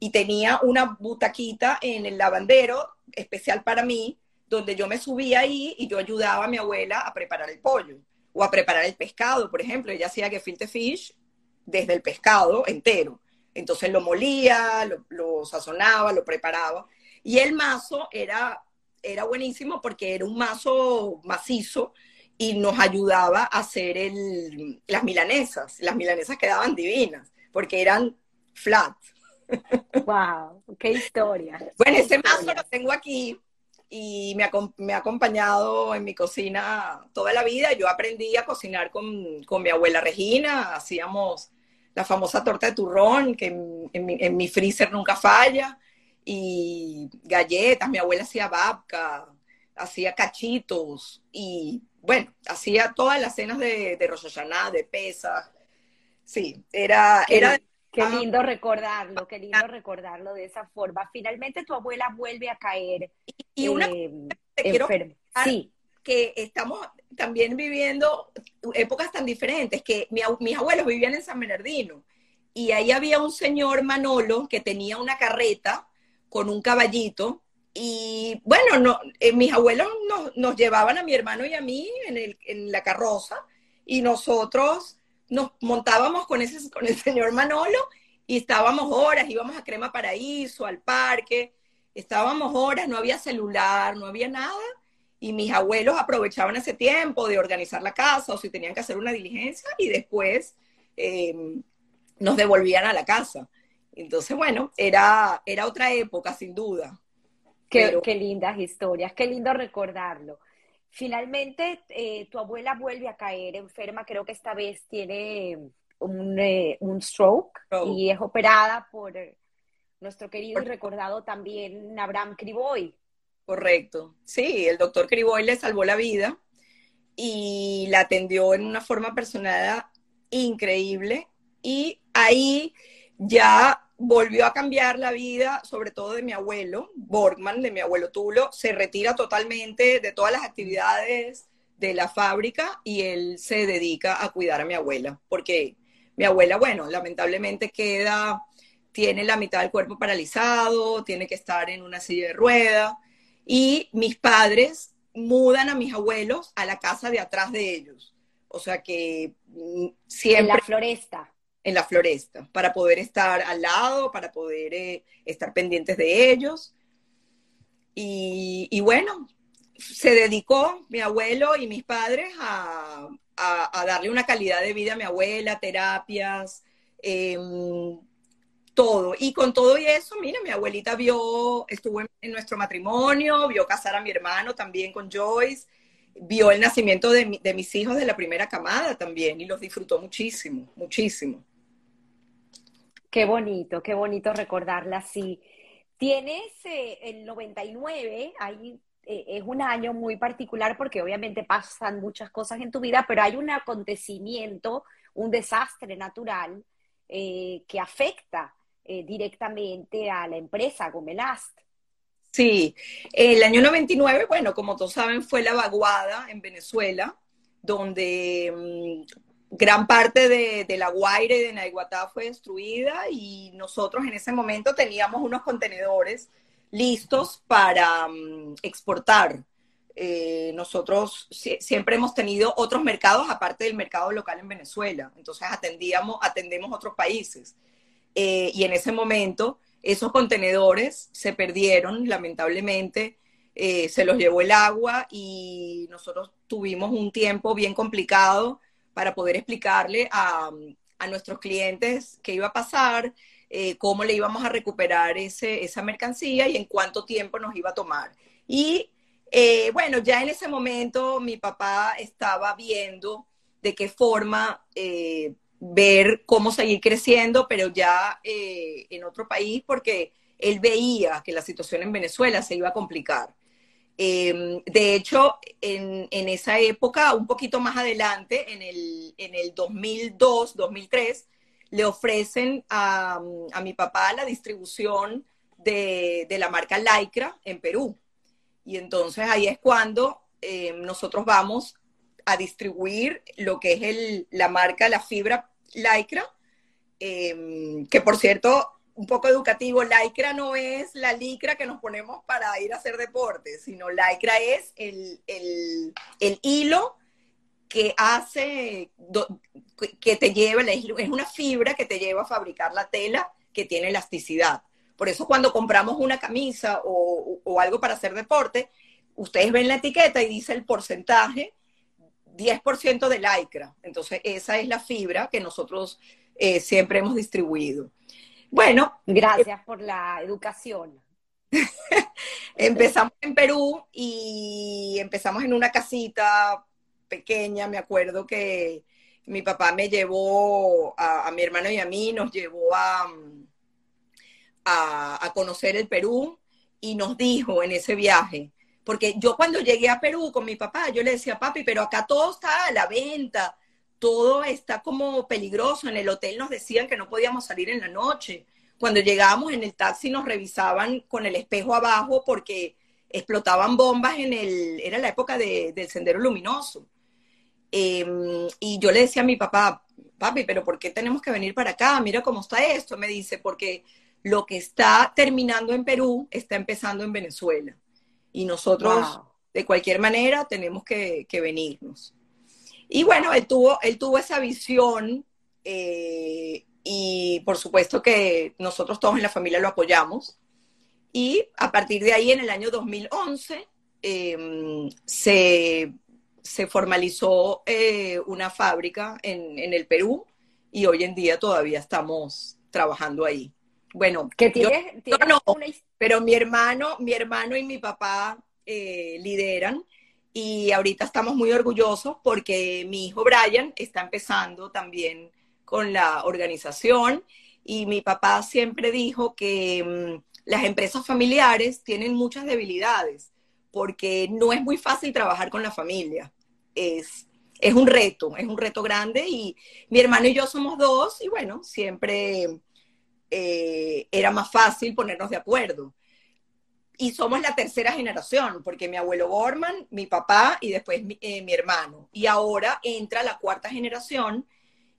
y tenía una butaquita en el lavandero especial para mí donde yo me subía ahí y yo ayudaba a mi abuela a preparar el pollo o a preparar el pescado, por ejemplo. Ella hacía gefilte fish desde el pescado entero. Entonces lo molía, lo, sazonaba, lo preparaba. Y el mazo era, era buenísimo porque era un mazo macizo y nos ayudaba a hacer el, las milanesas. Las milanesas quedaban divinas porque eran flat. ¡Wow! ¡Qué historia! Bueno, ese mazo lo tengo aquí y me ha, acompañado en mi cocina toda la vida. Yo aprendí a cocinar con, con mi abuela Regina, hacíamos la famosa torta de turrón, que en, mi, freezer nunca falla, y galletas, mi abuela hacía babka, hacía cachitos, y bueno, hacía todas las cenas de, de Rosh de Pesach. Sí, era, era Qué lindo recordarlo, qué lindo recordarlo de esa forma. Finalmente tu abuela vuelve a caer. Y, una eh, te quiero sí. que estamos también viviendo épocas tan diferentes, que mis abuelos vivían en San Bernardino y ahí había un señor Manolo que tenía una carreta con un caballito y bueno, no, eh, mis abuelos nos, llevaban a mi hermano y a mí en, el, en la carroza y nosotros nos montábamos con, ese, con el señor Manolo y estábamos horas, íbamos a Crema Paraíso, al parque, estábamos horas, no había celular, no había nada, y mis abuelos aprovechaban ese tiempo de organizar la casa o si tenían que hacer una diligencia y después em, nos devolvían a la casa. Entonces, bueno, era, era otra época, sin duda. Qué, qué lindas historias, qué lindo recordarlo. Finalmente, eh, tu abuela vuelve a caer enferma, creo que esta vez tiene un, eh, stroke y es operada por nuestro querido y recordado también Abraham Criboy. Correcto. Sí, el doctor Criboy le salvó la vida y la atendió en una forma personal increíble y ahí ya volvió a cambiar la vida, sobre todo de mi abuelo, Borgman, de mi abuelo Tulo, se retira totalmente de todas las actividades de la fábrica y él se dedica a cuidar a mi abuela, porque mi abuela, bueno, lamentablemente queda, tiene la mitad del cuerpo paralizado, tiene que estar en una silla de rueda, y mis padres mudan a mis abuelos a la casa de atrás de ellos. O sea que siempre... En la floresta en la floresta, para poder estar al lado, para poder eh, estar pendientes de ellos. Y, bueno, se dedicó mi abuelo y mis padres a, darle una calidad de vida a mi abuela, terapias, em, todo. Y con todo y eso, mira, mi abuelita vio, estuvo en, nuestro matrimonio, vio casar a mi hermano también con Joyce, vio el nacimiento de, de mis hijos de la primera camada también y los disfrutó muchísimo, muchísimo. Qué bonito, qué bonito recordarla así. Tienes eh, el 99, ahí eh, es un año muy particular porque obviamente pasan muchas cosas en tu vida, pero hay un acontecimiento, un desastre natural eh, que afecta directamente a la empresa Gomelast. Sí, el año 99, bueno, como todos saben, fue la vaguada en Venezuela, donde mm, gran parte de, la Guaire y de Naiguatá fue destruida y nosotros en ese momento teníamos unos contenedores listos para mm, exportar. Eh, nosotros siempre hemos tenido otros mercados aparte del mercado local en Venezuela, entonces atendíamos, atendemos otros países. Eh, y en ese momento esos contenedores se perdieron, lamentablemente, eh, se los llevó el agua y nosotros tuvimos un tiempo bien complicado para poder explicarle a, nuestros clientes qué iba a pasar. eh, cómo le íbamos a recuperar ese, esa mercancía y en cuánto tiempo nos iba a tomar. Y eh, bueno, ya en ese momento mi papá estaba viendo de qué forma eh, ver cómo seguir creciendo, pero ya en otro país, porque él veía que la situación en Venezuela se iba a complicar. Em, de hecho, en, esa época, un poquito más adelante, en el, en el 2002, 2003, le ofrecen a, mi papá la distribución de, la marca Lycra en Perú. Y entonces ahí es cuando em, nosotros vamos a distribuir lo que es la marca, la fibra Lycra, em, que por cierto un poco educativo, lycra no es la licra que nos ponemos para ir a hacer deporte, sino lycra es el, hilo que hace, que te lleva, es una fibra que te lleva a fabricar la tela que tiene elasticidad. Por eso cuando compramos una camisa o, algo para hacer deporte, ustedes ven la etiqueta y dice el porcentaje, 10% de lycra. Entonces esa es la fibra que nosotros eh, siempre hemos distribuido. Bueno. Gracias por la educación. empezamos en Perú y empezamos en una casita pequeña, me acuerdo que mi papá me llevó a, mi hermano y a mí, nos llevó a, a, conocer el Perú y nos dijo en ese viaje, porque yo cuando llegué a Perú con mi papá, yo le decía, papi, pero acá todo está a la venta, todo está como peligroso. En el hotel nos decían que no podíamos salir en la noche. Cuando llegábamos en el taxi nos revisaban con el espejo abajo porque explotaban bombas en el, era la época del sendero luminoso. Em, y yo le decía a mi papá, papi, pero ¿por qué tenemos que venir para acá? Mira cómo está esto. Me dice, porque lo que está terminando en Perú está empezando en Venezuela. Y nosotros, de cualquier manera, tenemos que venirnos. Y bueno, él tuvo, él tuvo esa visión eh, y por supuesto que nosotros todos en la familia lo apoyamos. Y a partir de ahí, en el año 2011, em, se, formalizó eh, una fábrica en, el Perú y hoy en día todavía estamos trabajando ahí. Bueno, que tiene, no, pero mi hermano, mi hermano y mi papá eh, lideran y ahorita estamos muy orgullosos porque mi hijo Brian está empezando también con la organización y mi papá siempre dijo que mm, las empresas familiares tienen muchas debilidades porque no es muy fácil trabajar con la familia. Es, es un reto, es un reto grande y mi hermano y yo somos dos y bueno, siempre eh, era más fácil ponernos de acuerdo y somos la tercera generación, porque mi abuelo Gorman, mi papá y después eh, mi, hermano. Y ahora entra la cuarta generación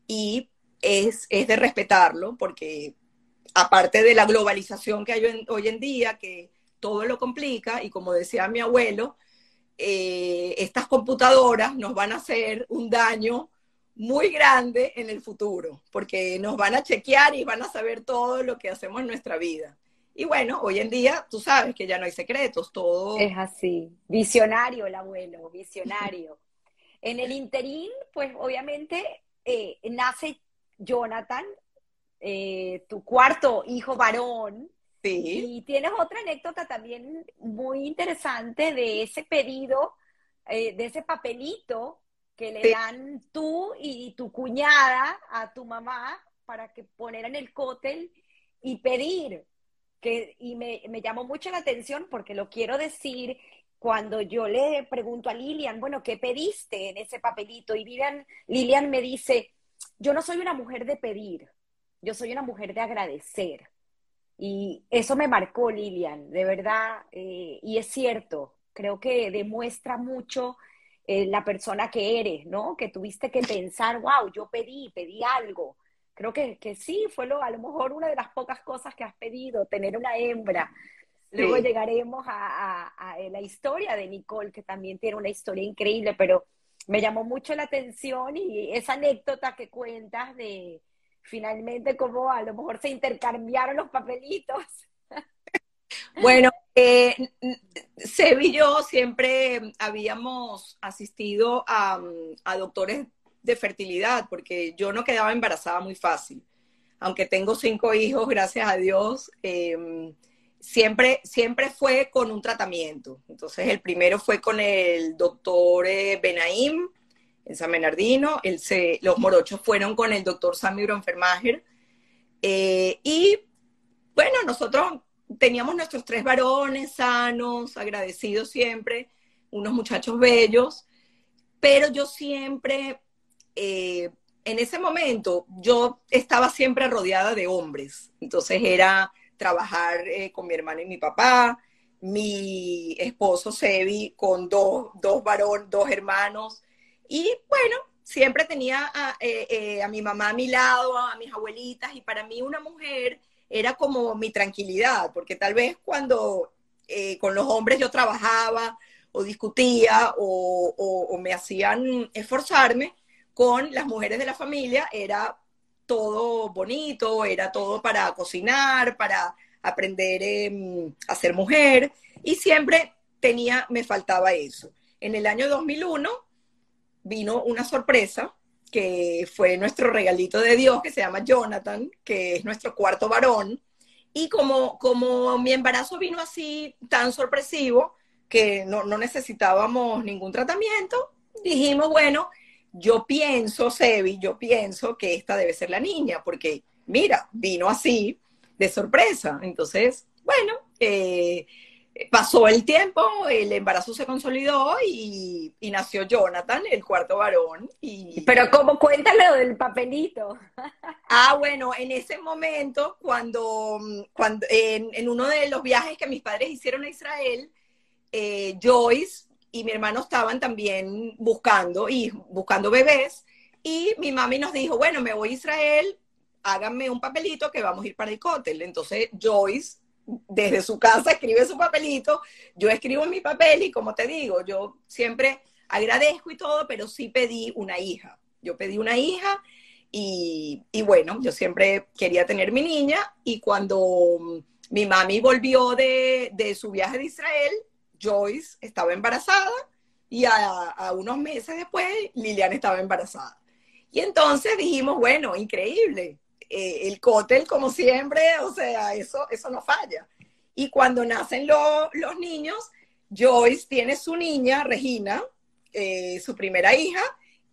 y es, es, de respetarlo, porque aparte de la globalización que hay hoy en día, que todo lo complica, y como decía mi abuelo, eh, estas computadoras nos van a hacer un daño muy grande en el futuro, porque nos van a chequear y van a saber todo lo que hacemos en nuestra vida. Y bueno, hoy en día tú sabes que ya no hay secretos, todo... Es así, visionario el abuelo, visionario. en el interín, pues obviamente eh, nace Jonathan, eh, tu cuarto hijo varón. Sí. Y tienes otra anécdota también muy interesante de ese pedido, eh, de ese papelito que le dan tú y tu cuñada a tu mamá para que poner en el cótel y pedir y me, llamó mucho la atención porque lo quiero decir cuando yo le pregunto a Lilian, bueno, ¿qué pediste en ese papelito? Y Lilian, Lilian me dice, yo no soy una mujer de pedir, yo soy una mujer de agradecer. Y eso me marcó, Lilian, de verdad, eh, y es cierto, creo que demuestra mucho eh, la persona que eres, ¿no? Que tuviste que pensar, wow, yo pedí, pedí algo, creo que, que sí, fue lo, a lo mejor una de las pocas cosas que has pedido, tener una hembra. Luego llegaremos a, a, la historia de Nicole, que también tiene una historia increíble, pero me llamó mucho la atención y esa anécdota que cuentas de finalmente cómo a lo mejor se intercambiaron los papelitos. Bueno, eh, Seb y yo siempre habíamos asistido a, a doctores de fertilidad, porque yo no quedaba embarazada muy fácil. aunque tengo cinco hijos, gracias a Dios, em, siempre, siempre fue con un tratamiento. Entonces, el primero fue con el doctor eh, Benaim en San Bernardino, el, los morochos fueron con el doctor Sammy Bronfermacher, eh, y bueno, nosotros teníamos nuestros tres varones sanos, agradecidos siempre, unos muchachos bellos, pero yo siempre, eh, en ese momento, yo estaba siempre rodeada de hombres, entonces era trabajar eh, con mi hermano y mi papá, mi esposo Sebi con dos, dos varones, dos hermanos, y bueno, siempre tenía a, eh, a mi mamá a mi lado, a mis abuelitas, y para mí una mujer era como mi tranquilidad, porque tal vez cuando eh, con los hombres yo trabajaba o discutía o, me hacían esforzarme, con las mujeres de la familia era todo bonito, era todo para cocinar, para aprender em, a ser mujer, y siempre tenía, me faltaba eso. En el año 2001 vino una sorpresa que fue nuestro regalito de Dios, que se llama Jonathan, que es nuestro cuarto varón. Y como, como mi embarazo vino así tan sorpresivo, que no, no necesitábamos ningún tratamiento, dijimos, bueno, yo pienso, Sebi, yo pienso que esta debe ser la niña, porque mira, vino así de sorpresa. Entonces, bueno, eh, pasó el tiempo, el embarazo se consolidó y, nació Jonathan, el cuarto varón. Y... Pero ¿cómo? Cuéntale del papelito. Ah, bueno, en ese momento, cuando, cuando en, uno de los viajes que mis padres hicieron a Israel, eh, Joyce y mi hermano estaban también buscando, y buscando bebés, y mi mami nos dijo, bueno, me voy a Israel, háganme un papelito que vamos a ir para el cótel. Entonces Joyce desde su casa escribe su papelito, yo escribo mi papel y como te digo, yo siempre agradezco y todo, pero sí pedí una hija. Yo pedí una hija y, bueno, yo siempre quería tener mi niña y cuando mi mami volvió de, su viaje de Israel, Joyce estaba embarazada y a, unos meses después Liliana estaba embarazada. Y entonces dijimos, bueno, increíble, eh, el cótel, como siempre, o sea, eso, eso no falla. Y cuando nacen los niños, Joyce tiene su niña, Regina, eh, su primera hija,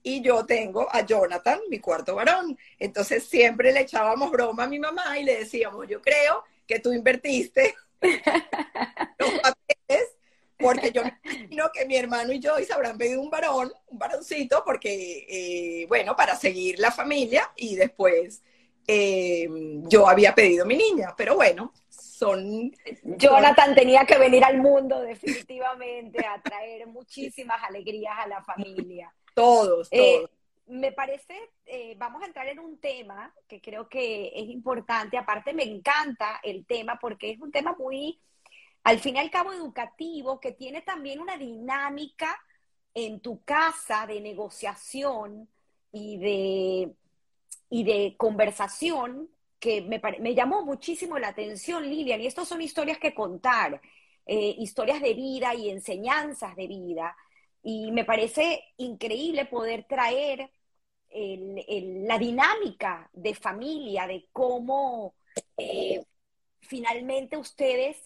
y yo tengo a Jonathan, mi cuarto varón. Entonces siempre le echábamos broma a mi mamá y le decíamos, yo creo que tú invertiste los papeles, porque yo me imagino que mi hermano y Joyce habrán pedido un varón, un varoncito, porque, eh, bueno, para seguir la familia y después eh, yo había pedido mi niña, pero bueno, son... Jonathan tenía que venir al mundo definitivamente a traer muchísimas alegrías a la familia. Todos, eh, todos. me parece, eh, vamos a entrar en un tema que creo que es importante, aparte me encanta el tema porque es un tema muy, al fin y al cabo, educativo, que tiene también una dinámica en tu casa de negociación y de y de conversación que me, me llamó muchísimo la atención, Lilian, y estas son historias que contar, eh, historias de vida y enseñanzas de vida, y me parece increíble poder traer la dinámica de familia, de cómo eh, finalmente ustedes,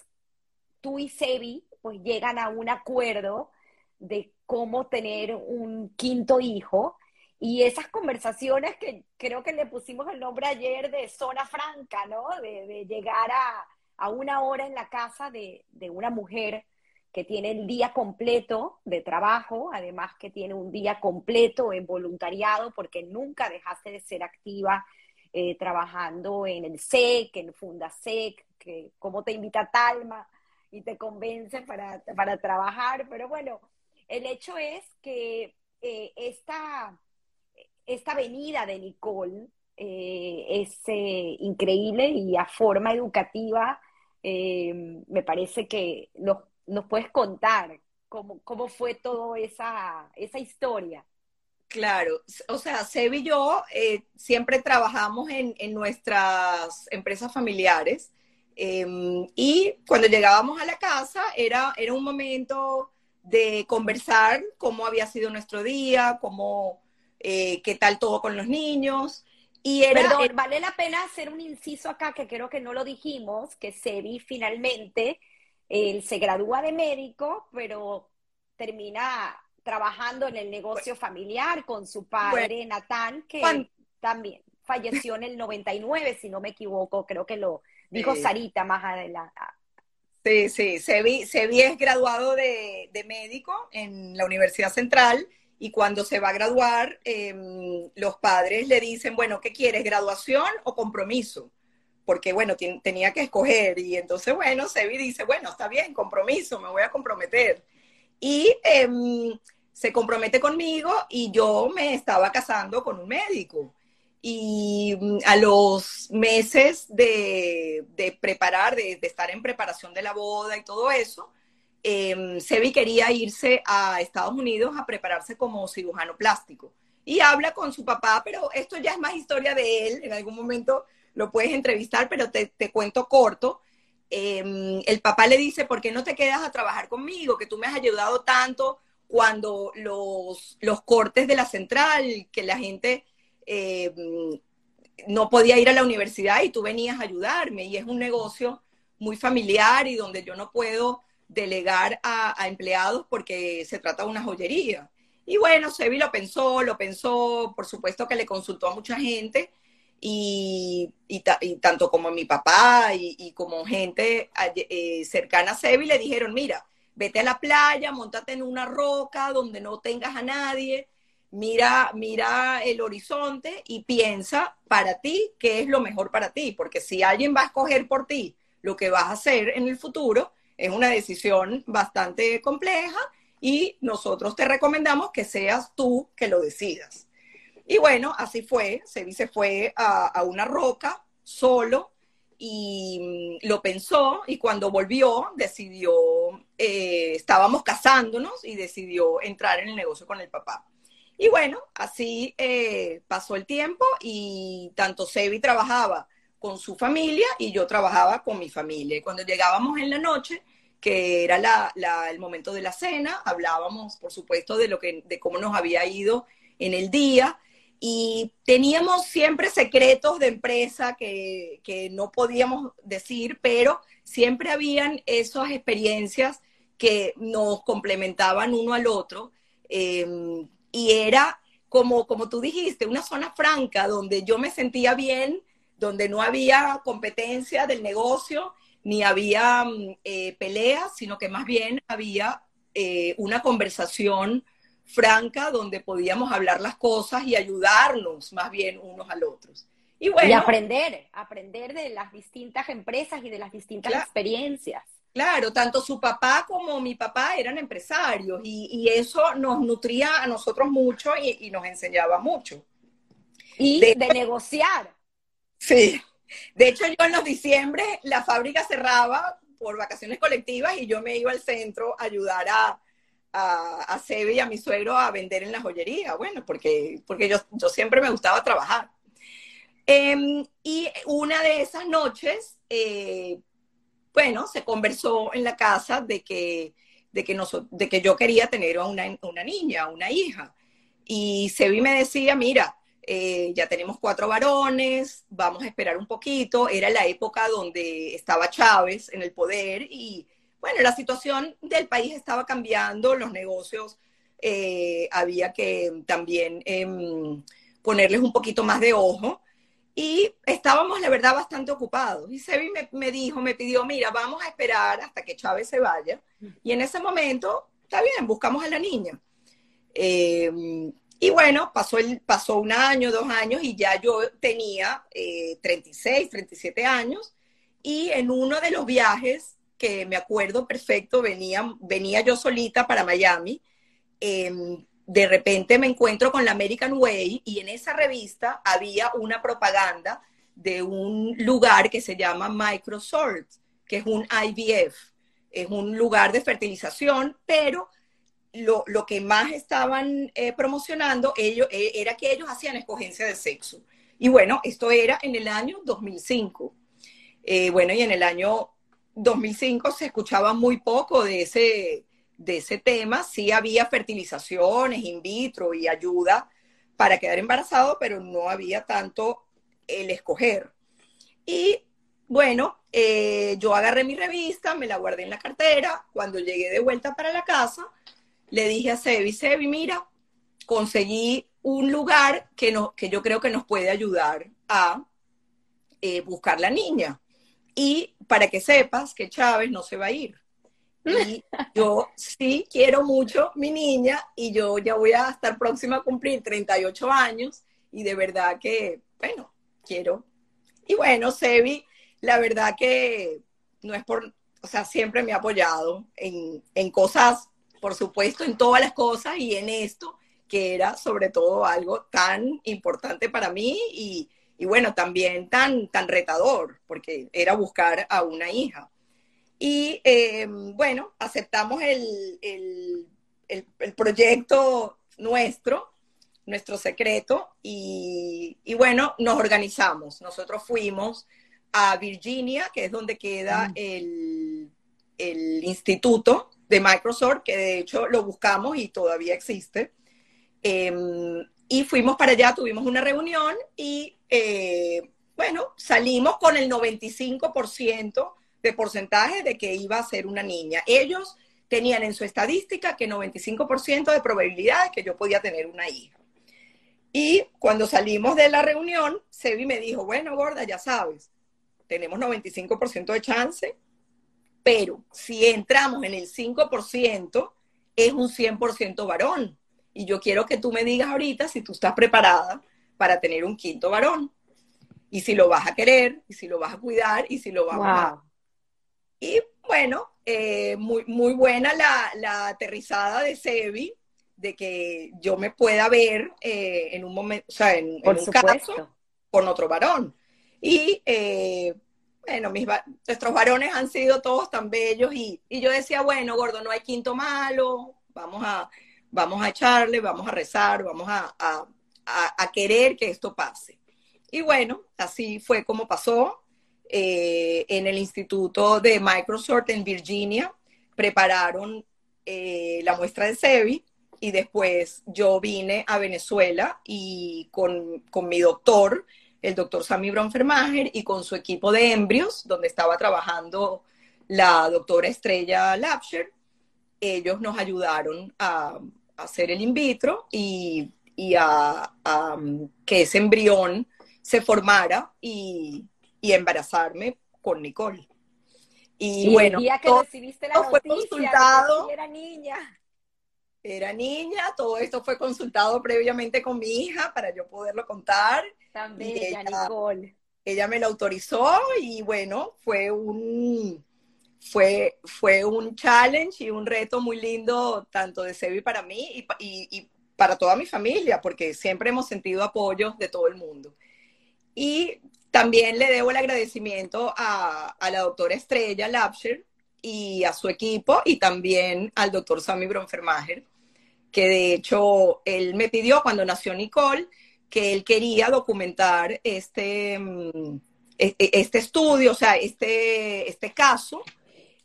tú y Sebi, pues llegan a un acuerdo de cómo tener un quinto hijo y esas conversaciones que creo que le pusimos el nombre ayer de zona franca, ¿no? De, llegar a, a, una hora en la casa de, de, una mujer que tiene el día completo de trabajo, además que tiene un día completo en voluntariado, porque nunca dejaste de ser activa eh, trabajando en el SEC, en Fundasec, que como te invita Talma y te convence para, para trabajar, pero bueno, el hecho es que eh, esta esta venida de Nicole eh, es eh, increíble y a forma educativa eh, me parece que nos, puedes contar cómo, cómo fue toda esa, esa historia. Claro, o sea, Seb y yo siempre trabajamos en, en, nuestras empresas familiares em, y cuando llegábamos a la casa era, era un momento de conversar cómo había sido nuestro día, cómo, eh, qué tal todo con los niños. Y era, Perdón, vale la pena hacer un inciso acá, que creo que no lo dijimos, que Sebi finalmente él se gradúa de médico, pero termina trabajando en el negocio familiar con su padre, Natán, que también falleció en el 99, si no me equivoco, creo que lo dijo Sarita más adelante. Sí, sí, Sebi, Sebi es graduado de, de médico en la Universidad Central y cuando se va a graduar, em, los padres le dicen, bueno, ¿qué quieres, graduación o compromiso? Porque, bueno, tenía que escoger. Y entonces, bueno, Sebi dice, bueno, está bien, compromiso, me voy a comprometer. Y em, se compromete conmigo y yo me estaba casando con un médico. Y mm, a los meses de, preparar, de estar en preparación de la boda y todo eso, eh, Sebi quería irse a Estados Unidos a prepararse como cirujano plástico. Y habla con su papá, pero esto ya es más historia de él. En algún momento lo puedes entrevistar, pero te, cuento corto. Em, el papá le dice, ¿por qué no te quedas a trabajar conmigo? Que tú me has ayudado tanto cuando los, los cortes de la central, que la gente em, no podía ir a la universidad y tú venías a ayudarme. Y es un negocio muy familiar y donde yo no puedo delegar a, empleados porque se trata de una joyería. Y bueno, Sebi lo pensó, lo pensó, por supuesto que le consultó a mucha gente y, tanto como mi papá y, como gente eh, cercana a Sebi le dijeron, mira, vete a la playa, montate en una roca donde no tengas a nadie, mira, mira el horizonte y piensa para ti qué es lo mejor para ti, porque si alguien va a escoger por ti lo que vas a hacer en el futuro, es una decisión bastante compleja y nosotros te recomendamos que seas tú que lo decidas. Y bueno, así fue. Sebi se fue a, una roca solo y mm, lo pensó y cuando volvió decidió, eh, estábamos casándonos y decidió entrar en el negocio con el papá. Y bueno, así eh, pasó el tiempo y tanto Sebi trabajaba con su familia y yo trabajaba con mi familia. Y cuando llegábamos en la noche, que era la, el momento de la cena, hablábamos, por supuesto, de, lo que, de cómo nos había ido en el día y teníamos siempre secretos de empresa que, que no podíamos decir, pero siempre habían esas experiencias que nos complementaban uno al otro em, y era como, como tú dijiste, una zona franca donde yo me sentía bien donde no había competencia del negocio, ni había mm, eh, peleas, sino que más bien había eh, una conversación franca donde podíamos hablar las cosas y ayudarnos más bien unos al otros. Y, bueno, y aprender, aprender de las distintas empresas y de las distintas experiencias. Claro, tanto su papá como mi papá eran empresarios y, eso nos nutría a nosotros mucho y, nos enseñaba mucho. Y de negociar. Sí. De hecho, yo en los diciembre la fábrica cerraba por vacaciones colectivas y yo me iba al centro a ayudar a, a, a Sebe y a mi suegro a vender en la joyería. Bueno, porque, porque yo, yo siempre me gustaba trabajar. Em, y una de esas noches, eh, bueno, se conversó en la casa de que, de que, yo quería tener una, una niña, una hija. Y Sebi me decía, mira, eh, ya tenemos cuatro varones, vamos a esperar un poquito. Era la época donde estaba Chávez en el poder y, bueno, la situación del país estaba cambiando, los negocios eh, había que también em, ponerles un poquito más de ojo. Y estábamos, la verdad, bastante ocupados. Y Sebi me, dijo, me pidió, mira, vamos a esperar hasta que Chávez se vaya. Y en ese momento, está bien, buscamos a la niña. Eh, y bueno, pasó, el, pasó un año, dos años y ya yo tenía 36, eh, 37 años y en uno de los viajes que me acuerdo perfecto, venía, venía yo solita para Miami, em, de repente me encuentro con la American Way y en esa revista había una propaganda de un lugar que se llama Microsoft, que es un IVF, es un lugar de fertilización, pero lo, que más estaban eh, promocionando ellos, eh, era que ellos hacían escogencia de sexo. Y bueno, esto era en el año 2005. Eh, bueno, y en el año 2005 se escuchaba muy poco de ese, de ese tema. Sí había fertilizaciones in vitro y ayuda para quedar embarazado, pero no había tanto el escoger. Y bueno, eh, yo agarré mi revista, me la guardé en la cartera. Cuando llegué de vuelta para la casa, le dije a Sebi, Sebi, mira, conseguí un lugar que, no, que yo creo que nos puede ayudar a eh, buscar la niña. Y para que sepas que Chávez no se va a ir. Y yo sí quiero mucho mi niña y yo ya voy a estar próxima a cumplir 38 años y de verdad que, bueno, quiero. Y bueno, Sebi, la verdad que no es por, o sea, siempre me ha apoyado en, en cosas, por supuesto, en todas las cosas y en esto, que era sobre todo algo tan importante para mí y, y bueno, también tan, tan retador, porque era buscar a una hija. Y eh, bueno, aceptamos el, el, el, proyecto nuestro, nuestro secreto, y, y, bueno, nos organizamos. Nosotros fuimos a Virginia, que es donde queda mm. el, el instituto de Microsoft, que de hecho lo buscamos y todavía existe. Eh, y fuimos para allá, tuvimos una reunión y eh, bueno, salimos con el 95% de porcentaje de que iba a ser una niña. Ellos tenían en su estadística que 95% de probabilidad que yo podía tener una hija. Y cuando salimos de la reunión, Sebi me dijo, bueno, gorda, ya sabes, tenemos 95% de chance, pero si entramos en el 5%, es un 100% varón. Y yo quiero que tú me digas ahorita si tú estás preparada para tener un quinto varón. Y si lo vas a querer, y si lo vas a cuidar, y si lo vas a. Y bueno, eh, muy, muy buena la, aterrizada de Sebi, de que yo me pueda ver eh, en un momento, o sea, en, un caso con otro varón. Y eh, bueno, mis, nuestros varones han sido todos tan bellos y, y, yo decía, bueno, gordo, no hay quinto malo, vamos a, vamos a echarle, vamos a rezar, vamos a, a, querer que esto pase. Y bueno, así fue como pasó. Eh, en el Instituto de Microsoft en Virginia prepararon eh, la muestra de SEBI y después yo vine a Venezuela y con, con mi doctor, el doctor Sammy Bronfermacher, y con su equipo de embrios, donde estaba trabajando la doctora Estrella Lapsher, ellos nos ayudaron a, hacer el in vitro y, a, que ese embrión se formara y, embarazarme con Nicole. Y, bueno, el día que recibiste la fue consultado, era niña. Era niña, todo esto fue consultado previamente con mi hija para yo poderlo contar. También, ella, Nicole. Ella me lo autorizó y bueno, fue un, fue, fue un challenge y un reto muy lindo, tanto de Sebi para mí y, para toda mi familia, porque siempre hemos sentido apoyo de todo el mundo. Y también le debo el agradecimiento a, la doctora Estrella Lapsher y a su equipo y también al doctor Sammy Bronfermacher, que de hecho él me pidió cuando nació Nicole que él quería documentar este, mm, e, e, este estudio, o sea, este, este caso,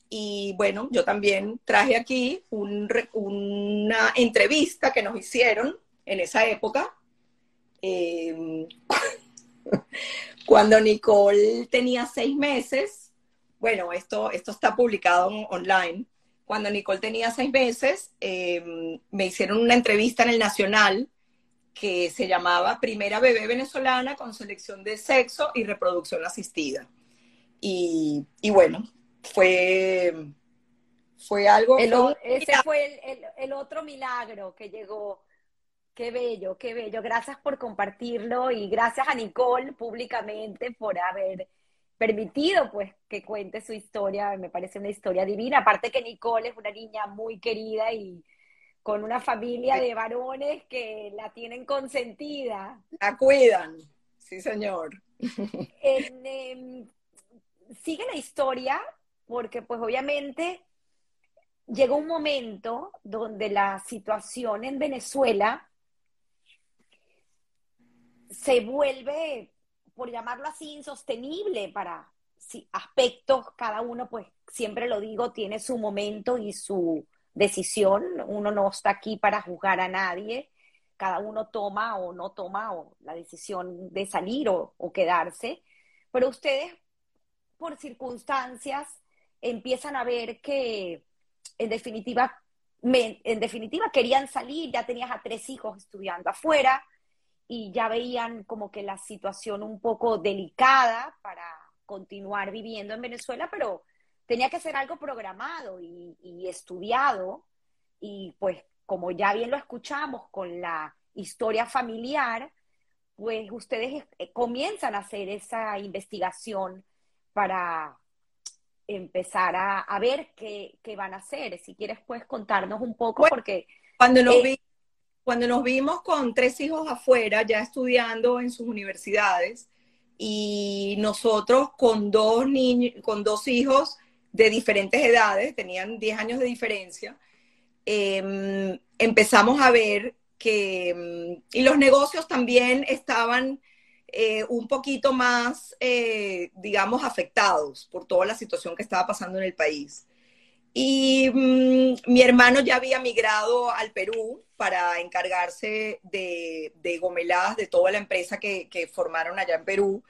y bueno, yo también traje aquí una entrevista que nos hicieron en esa época, em, cuando Nicole tenía seis meses. Bueno, esto, esto está publicado online. Cuando Nicole tenía seis meses, em, me hicieron una entrevista en el Nacional que se llamaba Primera Bebé Venezolana con selección de sexo y reproducción asistida. Y, y bueno, fue, fue algo... ese fue el, otro milagro que llegó. Qué bello, qué bello. Gracias por compartirlo y gracias a Nicole públicamente por haber permitido pues que cuente su historia. Me parece una historia divina. Aparte que Nicole es una niña muy querida y con una familia de varones que la tienen consentida. La cuidan, sí señor. Em, sigue la historia porque pues obviamente llegó un momento donde la situación en Venezuela se vuelve, por llamarlo así, insostenible para aspectos, cada uno pues siempre lo digo, tiene su momento y su decisión, uno no está aquí para juzgar a nadie, cada uno toma o no toma la decisión de salir o, o quedarse, pero ustedes por circunstancias empiezan a ver que en definitiva, en definitiva querían salir, ya tenías a tres hijos estudiando afuera y ya veían como que la situación un poco delicada para continuar viviendo en Venezuela, pero tenía que ser algo programado y, y estudiado y pues como ya bien lo escuchamos con la historia familiar, pues ustedes eh, comienzan a hacer esa investigación para empezar a, ver qué, van a hacer. Si quieres, puedes contarnos un poco, porque... Cuando nos, eh, cuando nos vimos con tres hijos afuera, ya estudiando en sus universidades, y nosotros con dos con dos hijos de diferentes edades, tenían 10 años de diferencia, Em, empezamos a ver que, em, y los negocios también estaban eh, un poquito más, eh, digamos, afectados por toda la situación que estaba pasando en el país. Y mm, mi hermano ya había migrado al Perú para encargarse de, de gomeladas de toda la empresa que, formaron allá en Perú.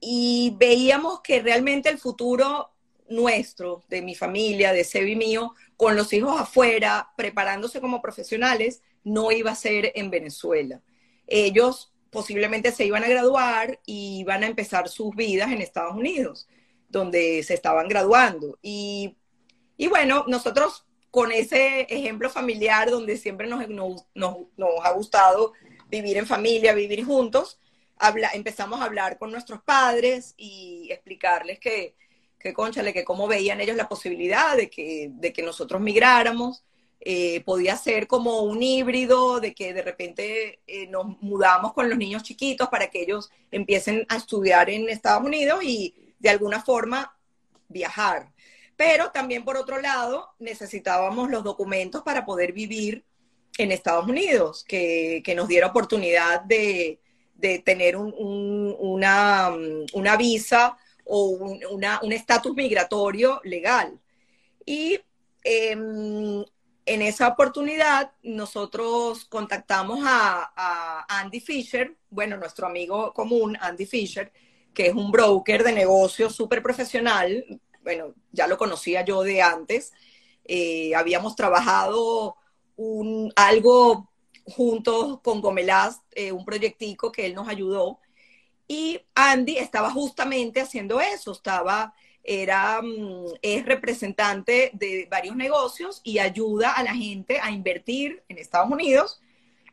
Y veíamos que realmente el futuro nuestro, de mi familia, de Sebi mío, con los hijos afuera, preparándose como profesionales, no iba a ser en Venezuela. Ellos posiblemente se iban a graduar y iban a empezar sus vidas en Estados Unidos, donde se estaban graduando. Y, bueno, nosotros con ese ejemplo familiar donde siempre nos, ha gustado vivir en familia, vivir juntos, empezamos a hablar con nuestros padres y explicarles que que conchale, que cómo veían ellos la posibilidad de que, de que nosotros migráramos. Eh, podía ser como un híbrido de que de repente eh, nos mudamos con los niños chiquitos para que ellos empiecen a estudiar en Estados Unidos y de alguna forma viajar. Pero también por otro lado necesitábamos los documentos para poder vivir en Estados Unidos, que, que nos diera oportunidad de, de tener un, una, una visa o un estatus migratorio legal. Y em, en esa oportunidad nosotros contactamos a, Andy Fisher, bueno, nuestro amigo común, Andy Fisher, que es un broker de negocios súper profesional. Bueno, ya lo conocía yo de antes. Eh, habíamos trabajado un, algo juntos con Gomelaz, eh, un proyectico que él nos ayudó y Andy estaba justamente haciendo eso, estaba, era, mm, es representante de varios negocios y ayuda a la gente a invertir en Estados Unidos,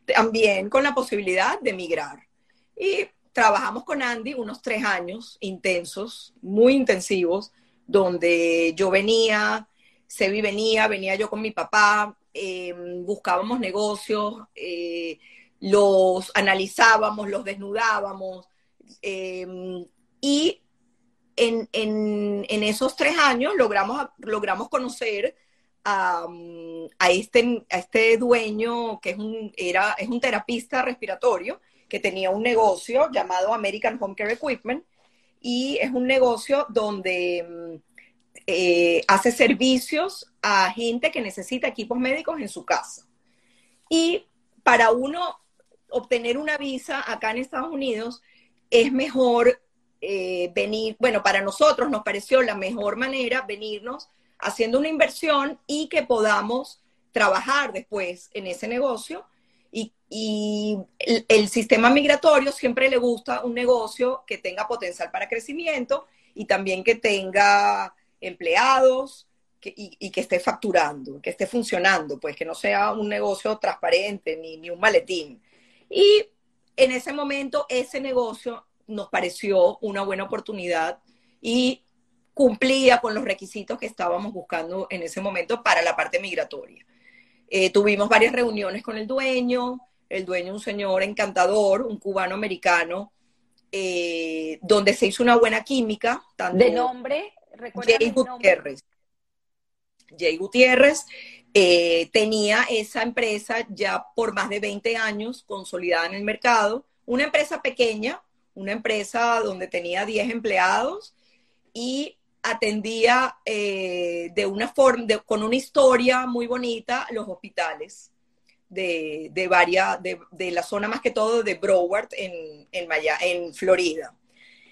también con la posibilidad de migrar. Y trabajamos con Andy unos tres años intensos, muy intensivos, donde yo venía, Sebi venía, venía yo con mi papá, em, buscábamos negocios, eh, los analizábamos, los desnudábamos, Em, y en, esos tres años logramos, logramos conocer a, este, a este dueño que es un, era, es un terapista respiratorio que tenía un negocio llamado American Home Care Equipment y es un negocio donde em, eh, hace servicios a gente que necesita equipos médicos en su casa. Y para uno obtener una visa acá en Estados Unidos, es mejor eh, venir, bueno, para nosotros nos pareció la mejor manera venirnos haciendo una inversión y que podamos trabajar después en ese negocio. Y, el, sistema migratorio siempre le gusta un negocio que tenga potencial para crecimiento y también que tenga empleados y, que esté facturando, que esté funcionando, pues que no sea un negocio transparente ni, ni un maletín. Y en ese momento ese negocio nos pareció una buena oportunidad y cumplía con los requisitos que estábamos buscando en ese momento para la parte migratoria. Eh, tuvimos varias reuniones con el dueño, el dueño un señor encantador, un cubano americano, eh, donde se hizo una buena química. ¿De nombre? Jay Gutiérrez. Jay Gutiérrez eh, tenía esa empresa ya por más de 20 años consolidada en el mercado, una empresa pequeña, una empresa donde tenía 10 empleados y atendía eh, de una forma, con una historia muy bonita los hospitales, de, de varias, de, de, la zona más que todo de Broward en, en, en Florida.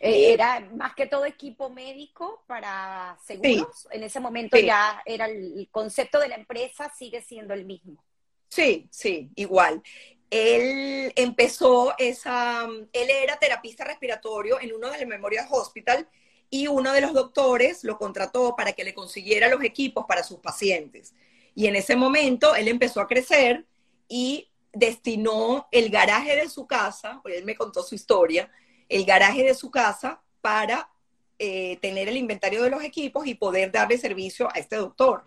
Eh, era más que todo equipo médico para seguros. En ese momento ya era el, concepto de la empresa sigue siendo el mismo. Sí, sí, igual. Él empezó esa, él era terapista respiratorio en uno de los Memorial Hospital y uno de los doctores lo contrató para que le consiguiera los equipos para sus pacientes. Y en ese momento él empezó a crecer y destinó el garaje de su casa, porque él me contó su historia, el garaje de su casa para eh, tener el inventario de los equipos y poder darle servicio a este doctor.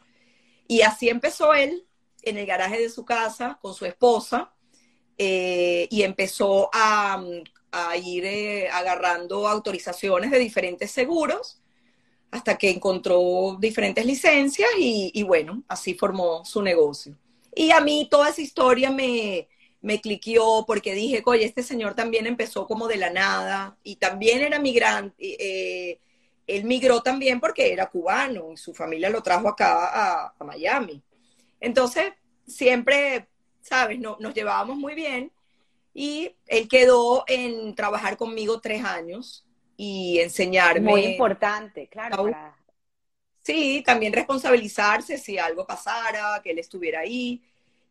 Y así empezó él en el garaje de su casa con su esposa eh, y empezó a, ir eh, agarrando autorizaciones de diferentes seguros hasta que encontró diferentes licencias y, bueno, así formó su negocio. Y a mí toda esa historia me, me cliqueó porque dije, oye, este señor también empezó como de la nada y también era migrante. Eh, él migró también porque era cubano y su familia lo trajo acá a, Miami. Entonces, siempre, ¿sabes? No, nos llevábamos muy bien y él quedó en trabajar conmigo tres años y enseñarme. Muy importante, claro. Sí, también responsabilizarse si algo pasara, que él estuviera ahí.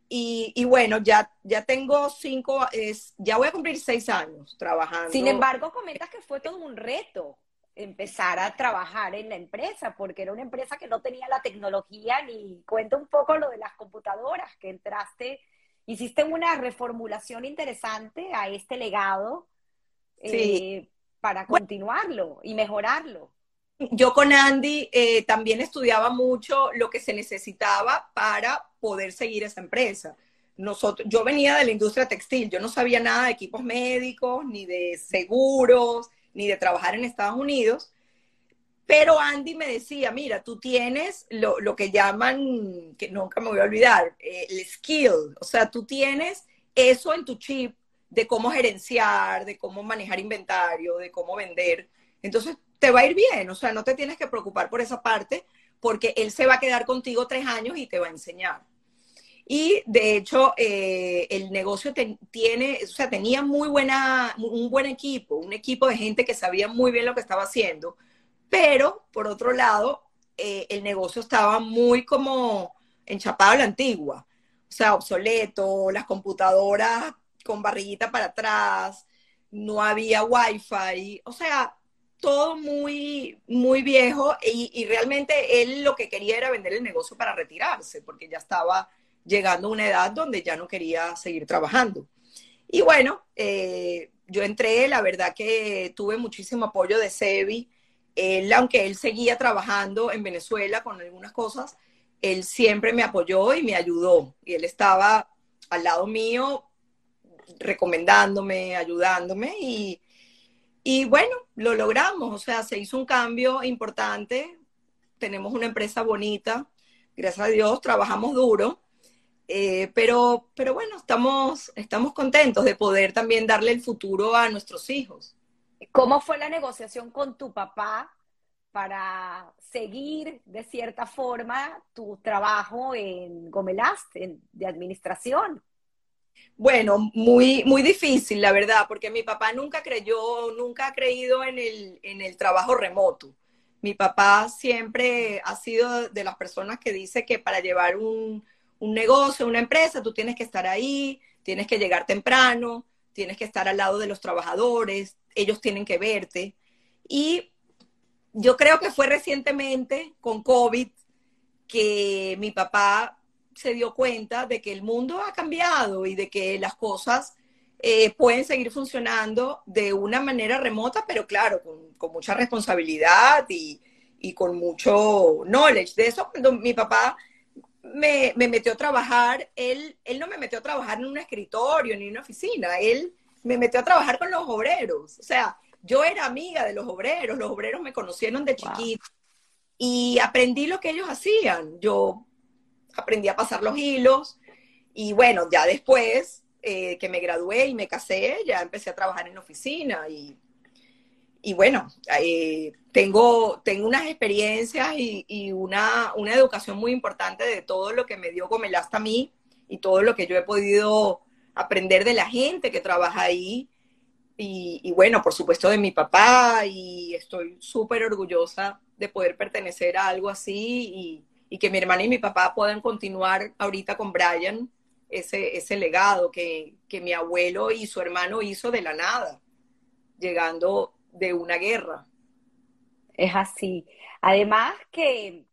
Y, bueno, ya, ya tengo cinco, es, ya voy a cumplir seis años trabajando. Sin embargo, comentas que fue todo un reto empezar a trabajar en la empresa, porque era una empresa que no tenía la tecnología, ni cuenta un poco lo de las computadoras, que entraste, hiciste una reformulación interesante a este legado eh, para continuarlo y mejorarlo. Yo con Andy eh, también estudiaba mucho lo que se necesitaba para poder seguir esa empresa. Nosotros, yo venía de la industria textil, yo no sabía nada de equipos médicos, ni de seguros, ni de trabajar en Estados Unidos, pero Andy me decía, mira, tú tienes lo, lo que llaman, que nunca me voy a olvidar, eh, el skill, o sea, tú tienes eso en tu chip de cómo gerenciar, de cómo manejar inventario, de cómo vender. Entonces, te va a ir bien, o sea, no te tienes que preocupar por esa parte, porque él se va a quedar contigo tres años y te va a enseñar. Y de hecho, eh, el negocio tiene, o sea, tenía muy buena, un buen equipo, un equipo de gente que sabía muy bien lo que estaba haciendo, pero por otro lado, eh, el negocio estaba muy como enchapado a la antigua, o sea, obsoleto, las computadoras con barriguita para atrás, no había wifi, o sea, todo muy, muy viejo y, realmente él lo que quería era vender el negocio para retirarse, porque ya estaba llegando a una edad donde ya no quería seguir trabajando. Y bueno, eh, yo entré, la verdad que tuve muchísimo apoyo de Sebi. Él, aunque él seguía trabajando en Venezuela con algunas cosas, él siempre me apoyó y me ayudó. Y él estaba al lado mío recomendándome, ayudándome y, y bueno, lo logramos, o sea, se hizo un cambio importante, tenemos una empresa bonita, gracias a Dios, trabajamos duro, eh, pero, pero bueno, estamos, estamos contentos de poder también darle el futuro a nuestros hijos. ¿Cómo fue la negociación con tu papá para seguir de cierta forma tu trabajo en Gomelast, de administración? Bueno, muy, muy difícil, la verdad, porque mi papá nunca creyó, nunca ha creído en el, en el trabajo remoto. Mi papá siempre ha sido de las personas que dice que para llevar un, un negocio, una empresa, tú tienes que estar ahí, tienes que llegar temprano, tienes que estar al lado de los trabajadores, ellos tienen que verte. Y yo creo que fue recientemente con COVID que mi papá se dio cuenta de que el mundo ha cambiado y de que las cosas eh, pueden seguir funcionando de una manera remota, pero claro, con, mucha responsabilidad y, con mucho knowledge. De eso, cuando mi papá me, metió a trabajar, él, él no me metió a trabajar en un escritorio ni en una oficina, él me metió a trabajar con los obreros. O sea, yo era amiga de los obreros, los obreros me conocieron de chiquito y aprendí lo que ellos hacían. Yo aprendí a pasar los hilos y bueno, ya después eh, que me gradué y me casé, ya empecé a trabajar en oficina y, y bueno, eh, tengo, tengo unas experiencias y, una, una, educación muy importante de todo lo que me dio Gomelasta a mí y todo lo que yo he podido aprender de la gente que trabaja ahí. Y, bueno, por supuesto de mi papá y estoy súper orgullosa de poder pertenecer a algo así y, que mi hermana y mi papá puedan continuar ahorita con Brian ese, ese legado que, que mi abuelo y su hermano hizo de la nada, llegando de una guerra. Es así. Además que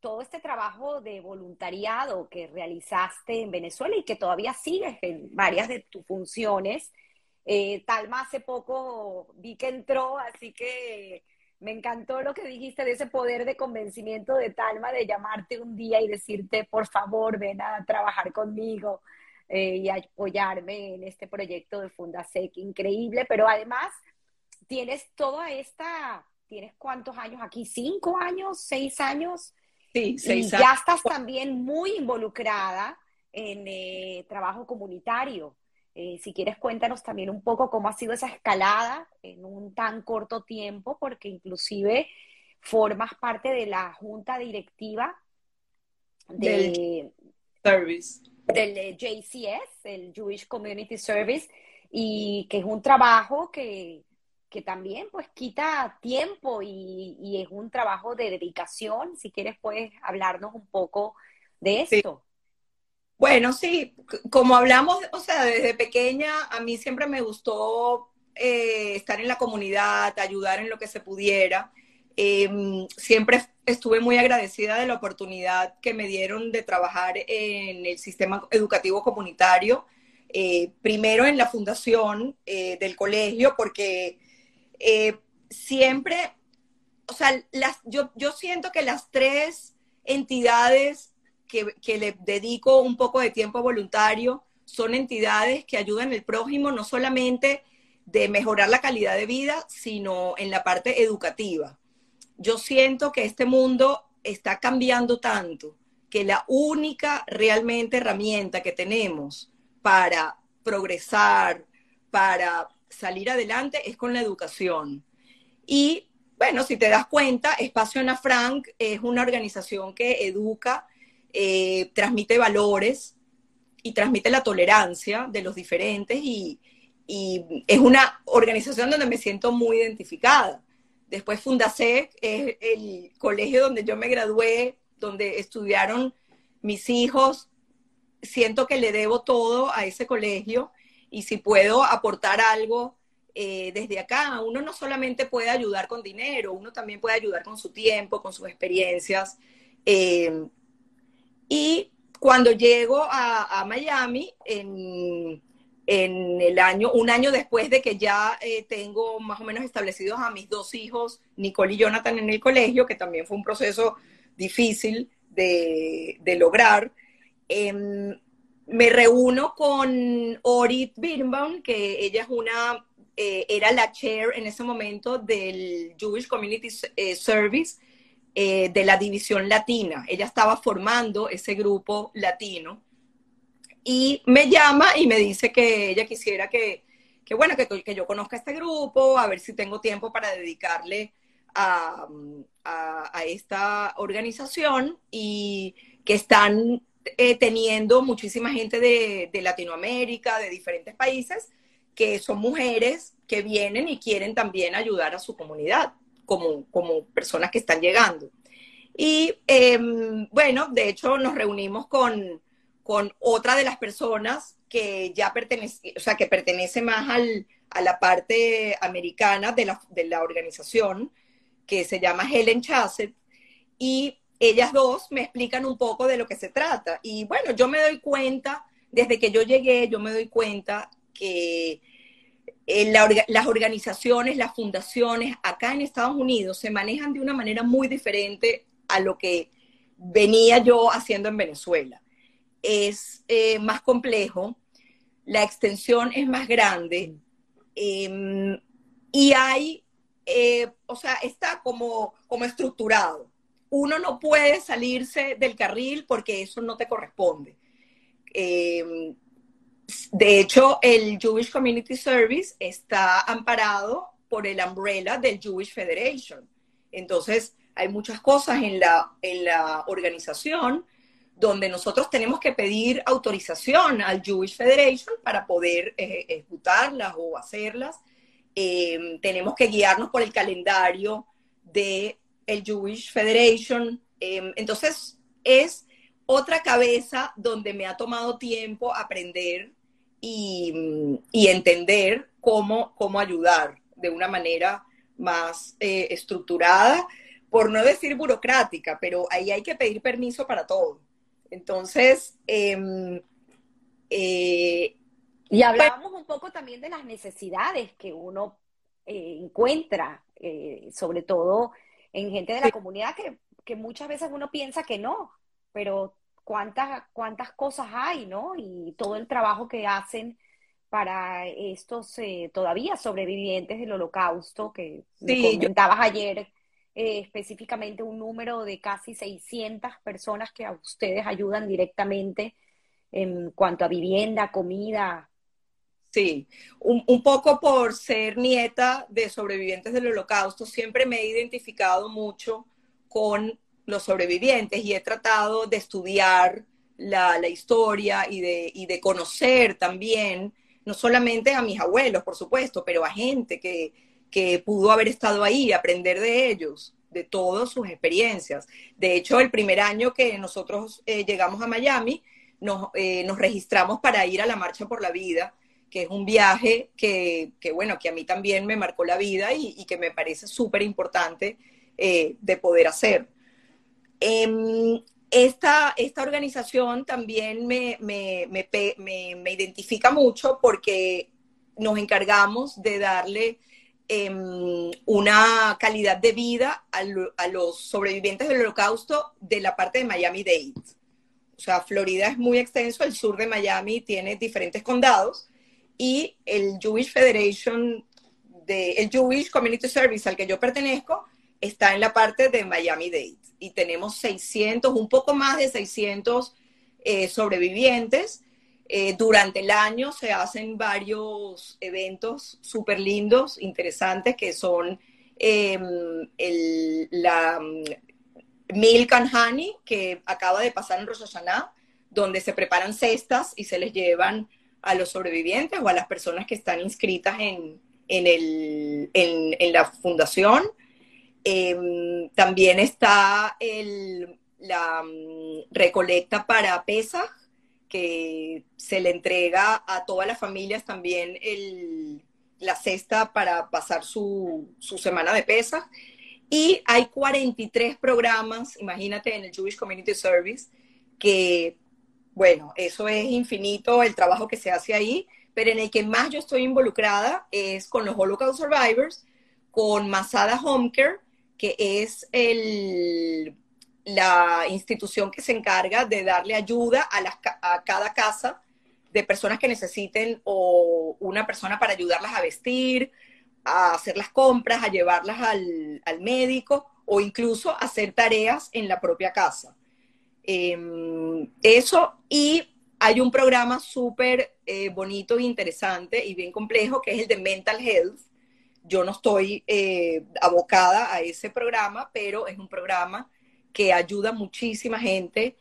todo este trabajo de voluntariado que realizaste en Venezuela y que todavía sigues en varias de tus funciones. Eh, Talma hace poco vi que entró, así que me encantó lo que dijiste de ese poder de convencimiento de Talma de llamarte un día y decirte, por favor, ven a trabajar conmigo eh, y apoyarme en este proyecto de Fundasec, increíble, pero además tienes toda esta, ¿tienes cuántos años aquí? ¿Cinco años? ¿Seis años? Sí, y ya estás también muy involucrada en eh, trabajo comunitario. Eh, si quieres, cuéntanos también un poco cómo ha sido esa escalada en un tan corto tiempo, porque inclusive formas parte de la junta directiva del service. del eh, JCS, el Jewish Community Service, y que es un trabajo que que también pues quita tiempo y, es un trabajo de dedicación. Si quieres, puedes hablarnos un poco de esto. Bueno, sí, como hablamos, o sea, desde pequeña a mí siempre me gustó eh, estar en la comunidad, ayudar en lo que se pudiera. Em, siempre estuve muy agradecida de la oportunidad que me dieron de trabajar en el sistema educativo comunitario, eh, primero en la fundación eh, del colegio, porque eh, siempre, o sea, yo, yo siento que las tres entidades que, que, le dedico un poco de tiempo voluntario son entidades que ayudan al prójimo no solamente de mejorar la calidad de vida, sino en la parte educativa. Yo siento que este mundo está cambiando tanto que la única realmente herramienta que tenemos para progresar, para salir adelante es con la educación. Y bueno, si te das cuenta, Espacio Ana Frank es una organización que educa, eh, transmite valores y transmite la tolerancia de los diferentes y, es una organización donde me siento muy identificada. Después Fundasec es el colegio donde yo me gradué, donde estudiaron mis hijos. Siento que le debo todo a ese colegio y si puedo aportar algo eh, desde acá, uno no solamente puede ayudar con dinero, uno también puede ayudar con su tiempo, con sus experiencias. Eh, y cuando llego a, Miami, en, el año, un año después de que ya eh, tengo más o menos establecidos a mis dos hijos, Nicole y Jonathan, en el colegio, que también fue un proceso difícil de, de lograr, em, me reúno con Orit Birnbaum, que ella es una, eh, era la chair en ese momento del Jewish Community eh, Service eh, de la división latina. Ella estaba formando ese grupo latino y me llama y me dice que ella quisiera que, que bueno, que, que yo conozca este grupo, a ver si tengo tiempo para dedicarle a, a, a esta organización y que están eh, teniendo muchísima gente de, Latinoamérica, de diferentes países, que son mujeres que vienen y quieren también ayudar a su comunidad, como, como personas que están llegando. Y em, bueno, de hecho nos reunimos con, con otra de las personas que ya pertenece, o sea, que pertenece más al, a la parte americana de la, de la organización, que se llama Helen Chassett, y ellas dos me explican un poco de lo que se trata. Y bueno, yo me doy cuenta, desde que yo llegué, yo me doy cuenta que eh, las organizaciones, las fundaciones acá en Estados Unidos se manejan de una manera muy diferente a lo que venía yo haciendo en Venezuela. Es eh, más complejo, la extensión es más grande em, y hay, eh, o sea, está como, como estructurado uno no puede salirse del carril porque eso no te corresponde. Em, de hecho, el Jewish Community Service está amparado por el umbrella del Jewish Federation. Entonces, hay muchas cosas en la, en la organización donde nosotros tenemos que pedir autorización al Jewish Federation para poder eh, ejecutarlas o hacerlas. Eh, tenemos que guiarnos por el calendario de el Jewish Federation. Eh, entonces, es otra cabeza donde me ha tomado tiempo aprender y, entender cómo, cómo ayudar de una manera más estructurada, por no decir burocrática, pero ahí hay que pedir permiso para todo. Entonces, em, eh, y hablábamos un poco también de las necesidades que uno eh, encuentra, eh, sobre todo en gente de la comunidad que, que, muchas veces uno piensa que no, pero cuántas, cuántas cosas hay, ¿no? Y todo el trabajo que hacen para estos todavía sobrevivientes del holocausto que comentabas ayer eh, específicamente un número de casi 600 personas que a ustedes ayudan directamente en cuanto a vivienda, comida. Sí, un, un, poco por ser nieta de sobrevivientes del holocausto, siempre me he identificado mucho con los sobrevivientes y he tratado de estudiar la, la historia y de, y de conocer también, no solamente a mis abuelos, por supuesto, pero a gente que, que pudo haber estado ahí, aprender de ellos, de todas sus experiencias. De hecho, el primer año que nosotros eh, llegamos a Miami, nos, eh, nos, registramos para ir a la Marcha por la Vida, que es un viaje que, que bueno, que a mí también me marcó la vida y, que me parece súper importante eh, de poder hacer. Em, esta, esta, organización también me, me, me, me, identifica mucho porque nos encargamos de darle Em, una calidad de vida a, los sobrevivientes del holocausto de la parte de Miami-Dade. O sea, Florida es muy extenso, el sur de Miami tiene diferentes condados y el Jewish Federation, de, el Jewish Community Service al que yo pertenezco, está en la parte de Miami-Dade y tenemos 600, un poco más de 600 eh, sobrevivientes. Eh, durante el año se hacen varios eventos súper lindos, interesantes, que son em, la mm, Milk and Honey, que acaba de pasar en Rosh donde se preparan cestas y se les llevan a los sobrevivientes o a las personas que están inscritas en, la fundación. Em, también está la mm, recolecta para Pesach, que se le entrega a todas las familias también la cesta para pasar su, semana de pesa. Y hay 43 programas, imagínate, en el Jewish Community Service, que, bueno, eso es infinito el trabajo que se hace ahí, pero en el que más yo estoy involucrada es con los Holocaust Survivors, con Masada Home Care, que es el la institución que se encarga de darle ayuda a, cada casa de personas que necesiten o una persona para ayudarlas a vestir, a hacer las compras, a llevarlas al, médico o incluso hacer tareas en la propia casa. Em, eso y hay un programa súper eh, bonito e interesante y bien complejo que es el de Mental Health. Yo no estoy eh, abocada a ese programa, pero es un programa que ayuda muchísima gente.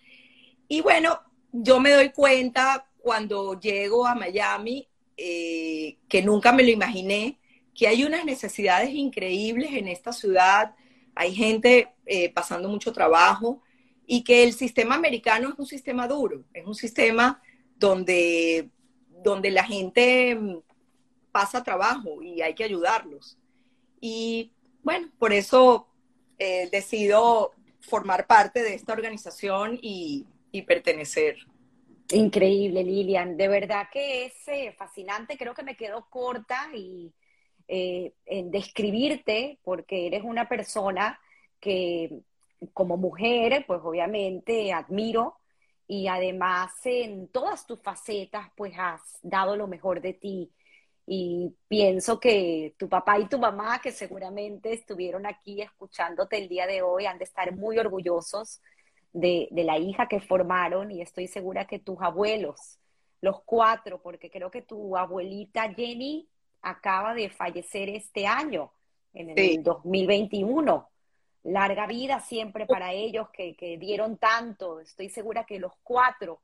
Y bueno, yo me doy cuenta cuando llego a Miami, eh, que nunca me lo imaginé, que hay unas necesidades increíbles en esta ciudad, hay gente eh, pasando mucho trabajo y que el sistema americano es un sistema duro, es un sistema donde, donde la gente mm, pasa trabajo y hay que ayudarlos. Y bueno, por eso eh, decido formar parte de esta organización y, pertenecer. Increíble, Lilian. De verdad que es eh, fascinante. Creo que me quedo corta y eh, en describirte, porque eres una persona que como mujer, pues obviamente admiro y además en todas tus facetas, pues has dado lo mejor de ti y pienso que tu papá y tu mamá, que seguramente estuvieron aquí escuchándote el día de hoy, han de estar muy orgullosos de, la hija que formaron y estoy segura que tus abuelos, los cuatro, porque creo que tu abuelita Jenny acaba de fallecer este año, en el 2021. Larga vida siempre para ellos que, que dieron tanto. Estoy segura que los cuatro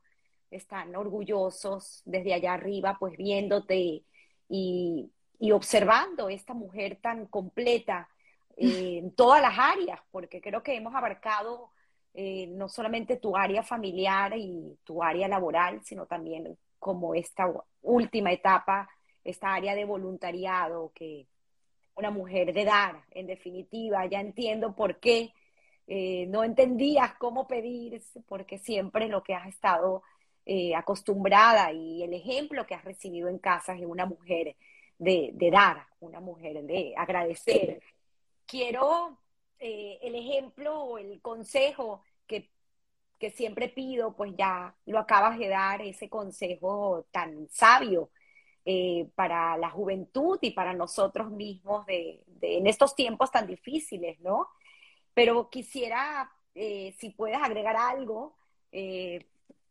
están orgullosos desde allá arriba, pues viéndote y, y observando esta mujer tan completa eh, en todas las áreas, porque creo que hemos abarcado eh, no solamente tu área familiar y tu área laboral, sino también como esta última etapa, esta área de voluntariado que una mujer de dar, en definitiva, ya entiendo por qué eh, no entendías cómo pedir, porque siempre lo que has estado acostumbrada y el ejemplo que has recibido en casa es una mujer de, dar, una mujer de agradecer. Quiero eh, el ejemplo o el consejo que, que siempre pido, pues ya lo acabas de dar, ese consejo tan sabio eh, para la juventud y para nosotros mismos de, en estos tiempos tan difíciles, ¿no? Pero quisiera, eh, si puedes agregar algo,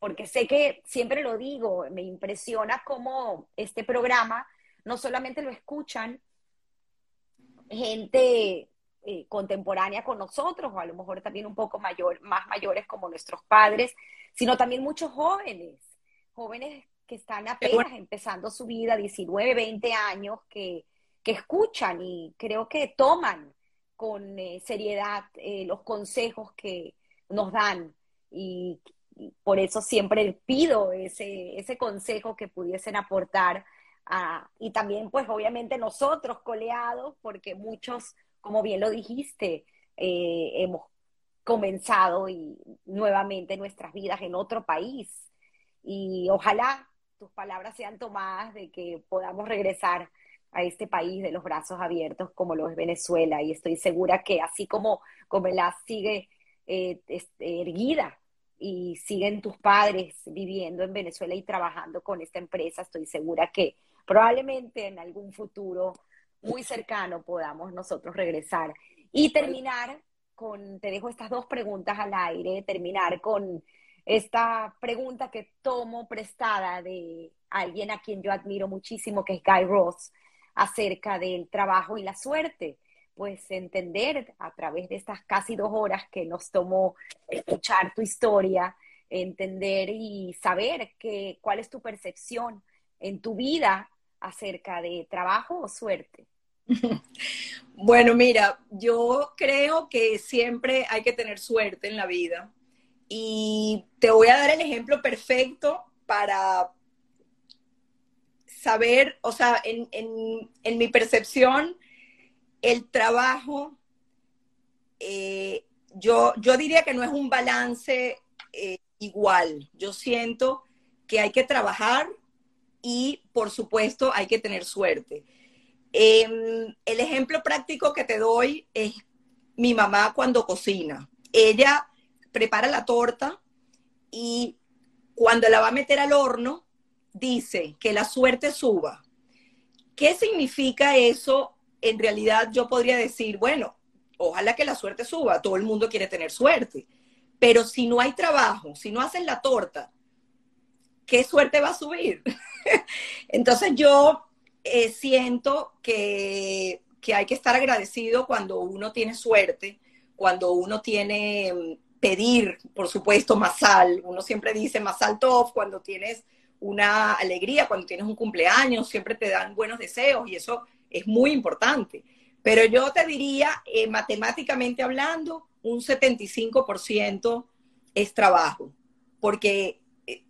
porque sé que siempre lo digo, me impresiona cómo este programa no solamente lo escuchan gente eh, contemporánea con nosotros, o a lo mejor también un poco mayor, más mayores como nuestros padres, sino también muchos jóvenes, jóvenes que están apenas empezando su vida, 19, 20 años, que, que escuchan y creo que toman con eh, seriedad eh, los consejos que nos dan y, y, por eso siempre pido ese, ese consejo que pudiesen aportar y también, pues obviamente nosotros coleados, porque muchos, como bien lo dijiste, eh, hemos comenzado y nuevamente nuestras vidas en otro país. Y ojalá tus palabras sean tomadas de que podamos regresar a este país de los brazos abiertos como lo es Venezuela. Y estoy segura que así como, la sigue eh, erguida y siguen tus padres viviendo en Venezuela y trabajando con esta empresa, estoy segura que probablemente en algún futuro muy cercano podamos nosotros regresar. Y terminar con, te dejo estas dos preguntas al aire, terminar con esta pregunta que tomo prestada de alguien a quien yo admiro muchísimo, que es Guy Ross, acerca del trabajo y la suerte. Pues entender a través de estas casi dos horas que nos tomó escuchar tu historia, entender y saber que, cuál es tu percepción en tu vida acerca de trabajo o suerte? Bueno, mira, yo creo que siempre hay que tener suerte en la vida. Y te voy a dar el ejemplo perfecto para saber, o sea, en, mi percepción, el trabajo, eh, yo, yo diría que no es un balance eh, igual. Yo siento que hay que trabajar y por supuesto hay que tener suerte. Em, el ejemplo práctico que te doy es mi mamá cuando cocina. Ella prepara la torta y cuando la va a meter al horno, dice que la suerte suba. ¿Qué significa eso? En realidad yo podría decir, bueno, ojalá que la suerte suba, todo el mundo quiere tener suerte, pero si no hay trabajo, si no hacen la torta, ¿qué suerte va a subir? Entonces yo eh, siento que, hay que estar agradecido cuando uno tiene suerte, cuando uno tiene mm, pedir, por supuesto, más sal. Uno siempre dice más top cuando tienes una alegría, cuando tienes un cumpleaños, siempre te dan buenos deseos y eso es muy importante. Pero yo te diría, eh, matemáticamente hablando, un 75% es trabajo, porque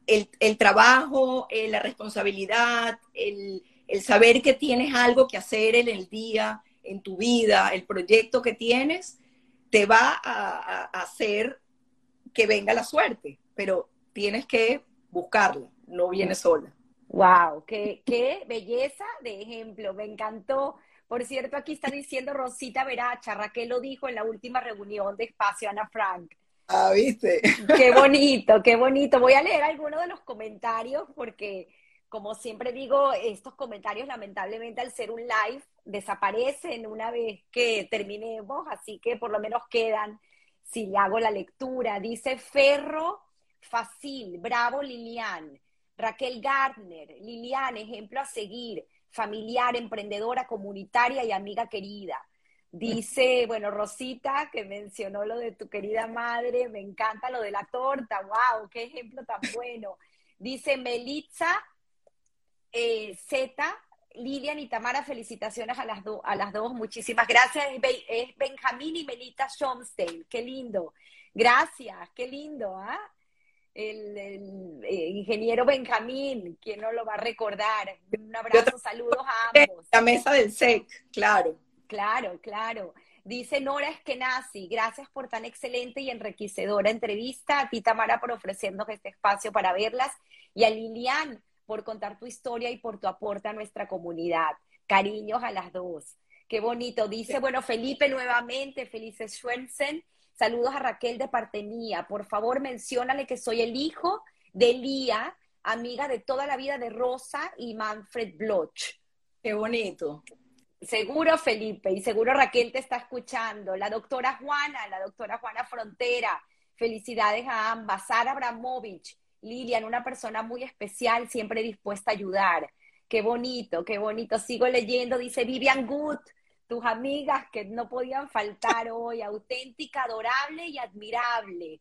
el, trabajo, eh, la responsabilidad, el, saber que tienes algo que hacer en el día, en tu vida, el proyecto que tienes, te va a, hacer que venga la suerte, pero tienes que buscarla, no viene sola. Wow, qué, qué belleza de ejemplo, me encantó. Por cierto, aquí está diciendo Rosita Veracha, Raquel lo dijo en la última reunión de Espacio Ana Frank. Ah, viste. Qué bonito, qué bonito. Voy a leer algunos de los comentarios porque, como siempre digo, estos comentarios lamentablemente al ser un live desaparecen una vez que terminemos, así que por lo menos quedan si hago la lectura. Dice Ferro Facil, bravo Lilian. Raquel Gardner, Lilian, ejemplo a seguir, familiar, emprendedora, comunitaria y amiga querida. Dice, bueno, Rosita, que mencionó lo de tu querida madre, me encanta lo de la torta, wow, qué ejemplo tan bueno. Dice Melitza eh, Z, Lilian y Tamara, felicitaciones a las, a las dos, muchísimas gracias. Es, Benjamín y Melita Schomstein, qué lindo. Gracias, qué lindo, ¿ah? El, eh, ingeniero Benjamín, ¿quién no lo va a recordar? Un abrazo, saludos a ambos. La mesa del SEC, claro. Claro, claro. Dice Nora Eskenazi, gracias por tan excelente y enriquecedora entrevista. A ti, Tamara, por ofrecernos este espacio para verlas. Y a Lilian, por contar tu historia y por tu aporte a nuestra comunidad. Cariños a las dos. Qué bonito. Dice, bueno, Felipe nuevamente, Felices Schwensen. Saludos a Raquel de parte mía. Por favor, menciónale que soy el hijo de Lía, amiga de toda la vida de Rosa y Manfred Bloch. Qué bonito. Seguro Felipe y seguro Raquel te está escuchando. La doctora Juana, la doctora Juana Frontera. Felicidades a ambas. Sara Abramovich, Lilian, una persona muy especial, siempre dispuesta a ayudar. Qué bonito, qué bonito. Sigo leyendo, dice Vivian Good, tus amigas que no podían faltar hoy, auténtica, adorable y admirable.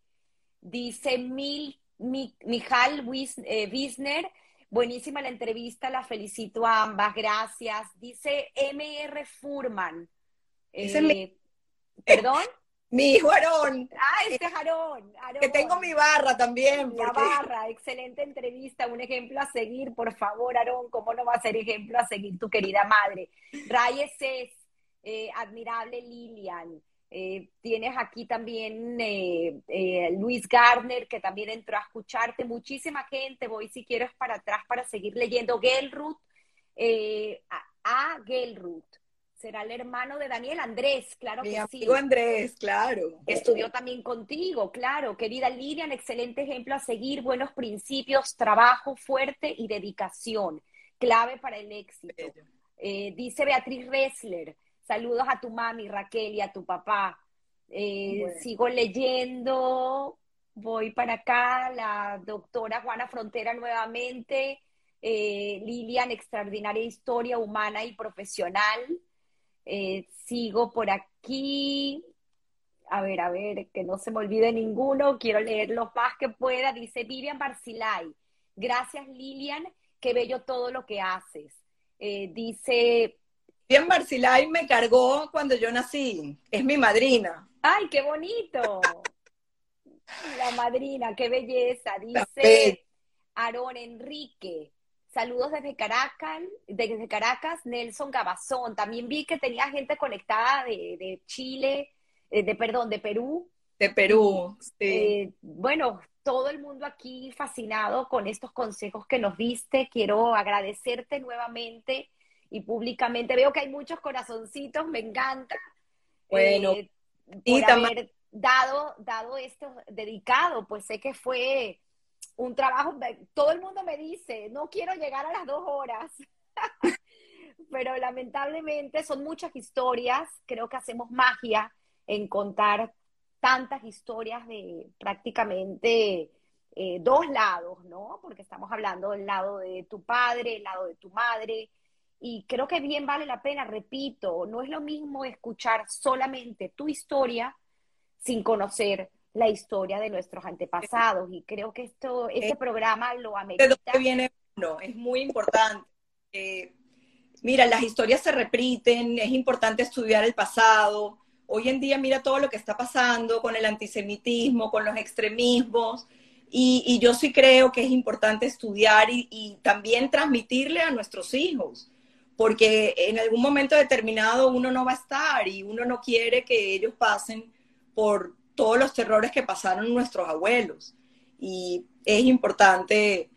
Dice Mil, Mijal eh, Wisner, Buenísima la entrevista, la felicito a ambas, gracias. Dice MR Furman. Eh, ¿Perdón? Mi hijo Aarón. Ah, este es Aarón, Que tengo mi barra también. La barra, excelente entrevista, un ejemplo a seguir, por favor, Aarón, ¿cómo no va a ser ejemplo a seguir tu querida madre? Rayes es eh, admirable Lilian. Eh, tienes aquí también eh, eh, Luis Gardner, que también entró a escucharte. Muchísima gente. Voy, si quieres, para atrás para seguir leyendo. Gelruth, a, a Gelruth. Será el hermano de Daniel Andrés, claro Mi que amigo Andrés, claro. Estudió también contigo, claro. Querida Lilian, excelente ejemplo a seguir. Buenos principios, trabajo fuerte y dedicación. Clave para el éxito. dice Beatriz Ressler Saludos a tu mami, Raquel, y a tu papá. Eh, sigo leyendo, voy para acá, la doctora Juana Frontera nuevamente, eh, Lilian, extraordinaria historia humana y profesional. Eh, sigo por aquí, a ver, a ver, que no se me olvide ninguno, quiero leer lo más que pueda. Dice Vivian Barcilay, gracias Lilian, qué bello todo lo que haces. dice Bien, Barcilay me cargó cuando yo nací. Es mi madrina. ¡Ay, qué bonito! La madrina, qué belleza. Dice Aarón Enrique. Saludos desde Caracas, desde Caracas, Nelson Gabazón. También vi que tenía gente conectada de, Chile, eh, de, perdón, de Perú. De Perú, sí. Eh, bueno, todo el mundo aquí fascinado con estos consejos que nos diste. Quiero agradecerte nuevamente y públicamente. Veo que hay muchos corazoncitos, me encanta. Bueno, eh, por haber dado, dado esto dedicado, pues sé que fue un trabajo, todo el mundo me dice, no quiero llegar a las dos horas, pero lamentablemente son muchas historias, creo que hacemos magia en contar tantas historias de prácticamente eh, dos lados, ¿no? Porque estamos hablando del lado de tu padre, el lado de tu madre, y creo que bien vale la pena, repito, no es lo mismo escuchar solamente tu historia sin conocer la historia de nuestros antepasados. Y creo que esto, este programa lo amerita. ¿De dónde viene uno? Es muy importante. Eh, mira, las historias se repiten, es importante estudiar el pasado. Hoy en día, mira todo lo que está pasando con el antisemitismo, con los extremismos. Y, yo sí creo que es importante estudiar y, y también transmitirle a nuestros hijos porque en algún momento determinado uno no va a estar y uno no quiere que ellos pasen por todos los terrores que pasaron nuestros abuelos. Y es importante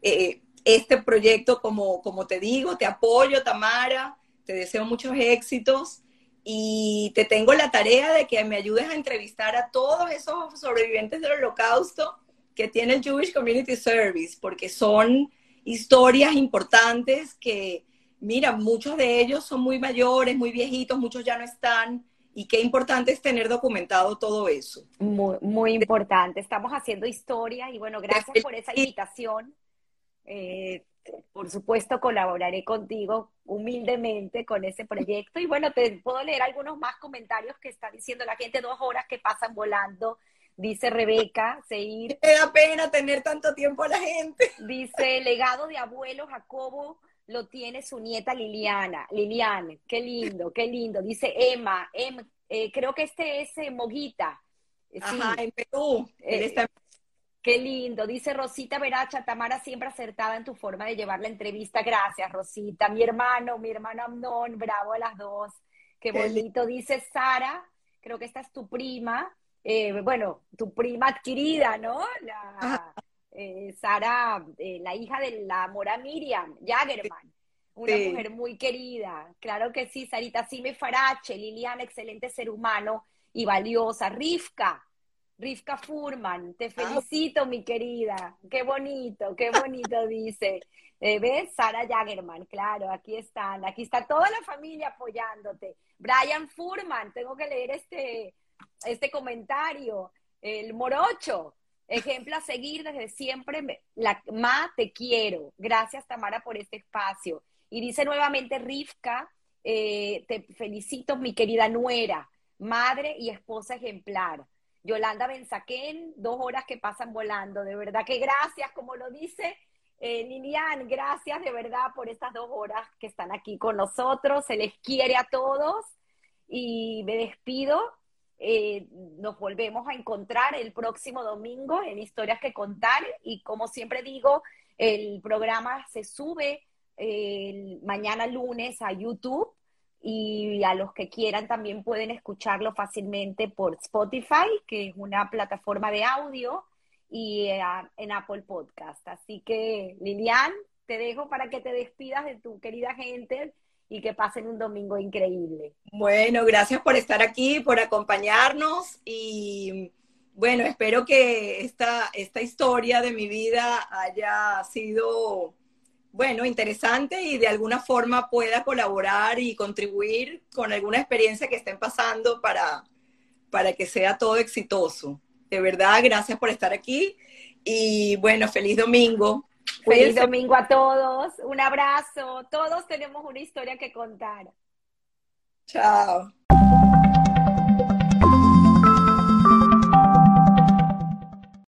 eh, este proyecto, como, como te digo, te apoyo, Tamara, te deseo muchos éxitos y te tengo la tarea de que me ayudes a entrevistar a todos esos sobrevivientes del holocausto que tiene el Jewish Community Service, porque son historias importantes que mira, muchos de ellos son muy mayores, muy viejitos, muchos ya no están. Y qué importante es tener documentado todo eso. Muy, muy importante. Estamos haciendo historia y bueno, gracias por esa invitación. Eh, por supuesto, colaboraré contigo humildemente con ese proyecto. Y bueno, te puedo leer algunos más comentarios que está diciendo la gente, dos horas que pasan volando. Dice Rebeca Seir. Me da pena tener tanto tiempo a la gente. Dice, legado de abuelo Jacobo lo tiene su nieta Liliana. Lilian, qué lindo, qué lindo. Dice Emma, em, eh, creo que este es eh, Moguita. Ajá, en Perú. En Qué lindo. Dice Rosita Veracha, Tamara siempre acertada en tu forma de llevar la entrevista. Gracias, Rosita. Mi hermano, mi hermano Amnón, bravo a las dos. Qué bonito. Dice Sara, creo que esta es tu prima. Eh, bueno, tu prima adquirida, ¿no? La, eh, Sara, eh, la hija de la mora Miriam, Jagerman. Una mujer muy querida. Claro que sí, Sarita Sime Farache, Liliana, excelente ser humano y valiosa. Rifka, Rivka Furman, te ah, felicito, mi querida. Qué bonito, qué bonito dice. Eh, ¿Ves? Sara Jagerman, claro, aquí están. Aquí está toda la familia apoyándote. Brian Furman, tengo que leer este, este comentario. El morocho, ejemplo a seguir desde siempre. La, ma, te quiero. Gracias, Tamara, por este espacio. Y dice nuevamente Rivka, eh, te felicito, mi querida nuera, madre y esposa ejemplar. Yolanda Benzaquén, dos horas que pasan volando. De verdad que gracias, como lo dice eh, Lilian, gracias de verdad por estas dos horas que están aquí con nosotros. Se les quiere a todos y me despido. Eh, nos volvemos a encontrar el próximo domingo en Historias que Contar. Y como siempre digo, el programa se sube el mañana lunes a YouTube. Y a los que quieran también pueden escucharlo fácilmente por Spotify, que es una plataforma de audio, y eh, en Apple Podcast. Así que, Lilian, te dejo para que te despidas de tu querida gente y que pasen un domingo increíble. Bueno, gracias por estar aquí, por acompañarnos y bueno, espero que esta, esta historia de mi vida haya sido bueno, interesante y de alguna forma pueda colaborar y contribuir con alguna experiencia que estén pasando para, para que sea todo exitoso. De verdad, gracias por estar aquí y bueno, feliz domingo. Feliz domingo a todos, un abrazo, todos tenemos una historia que contar. Chao.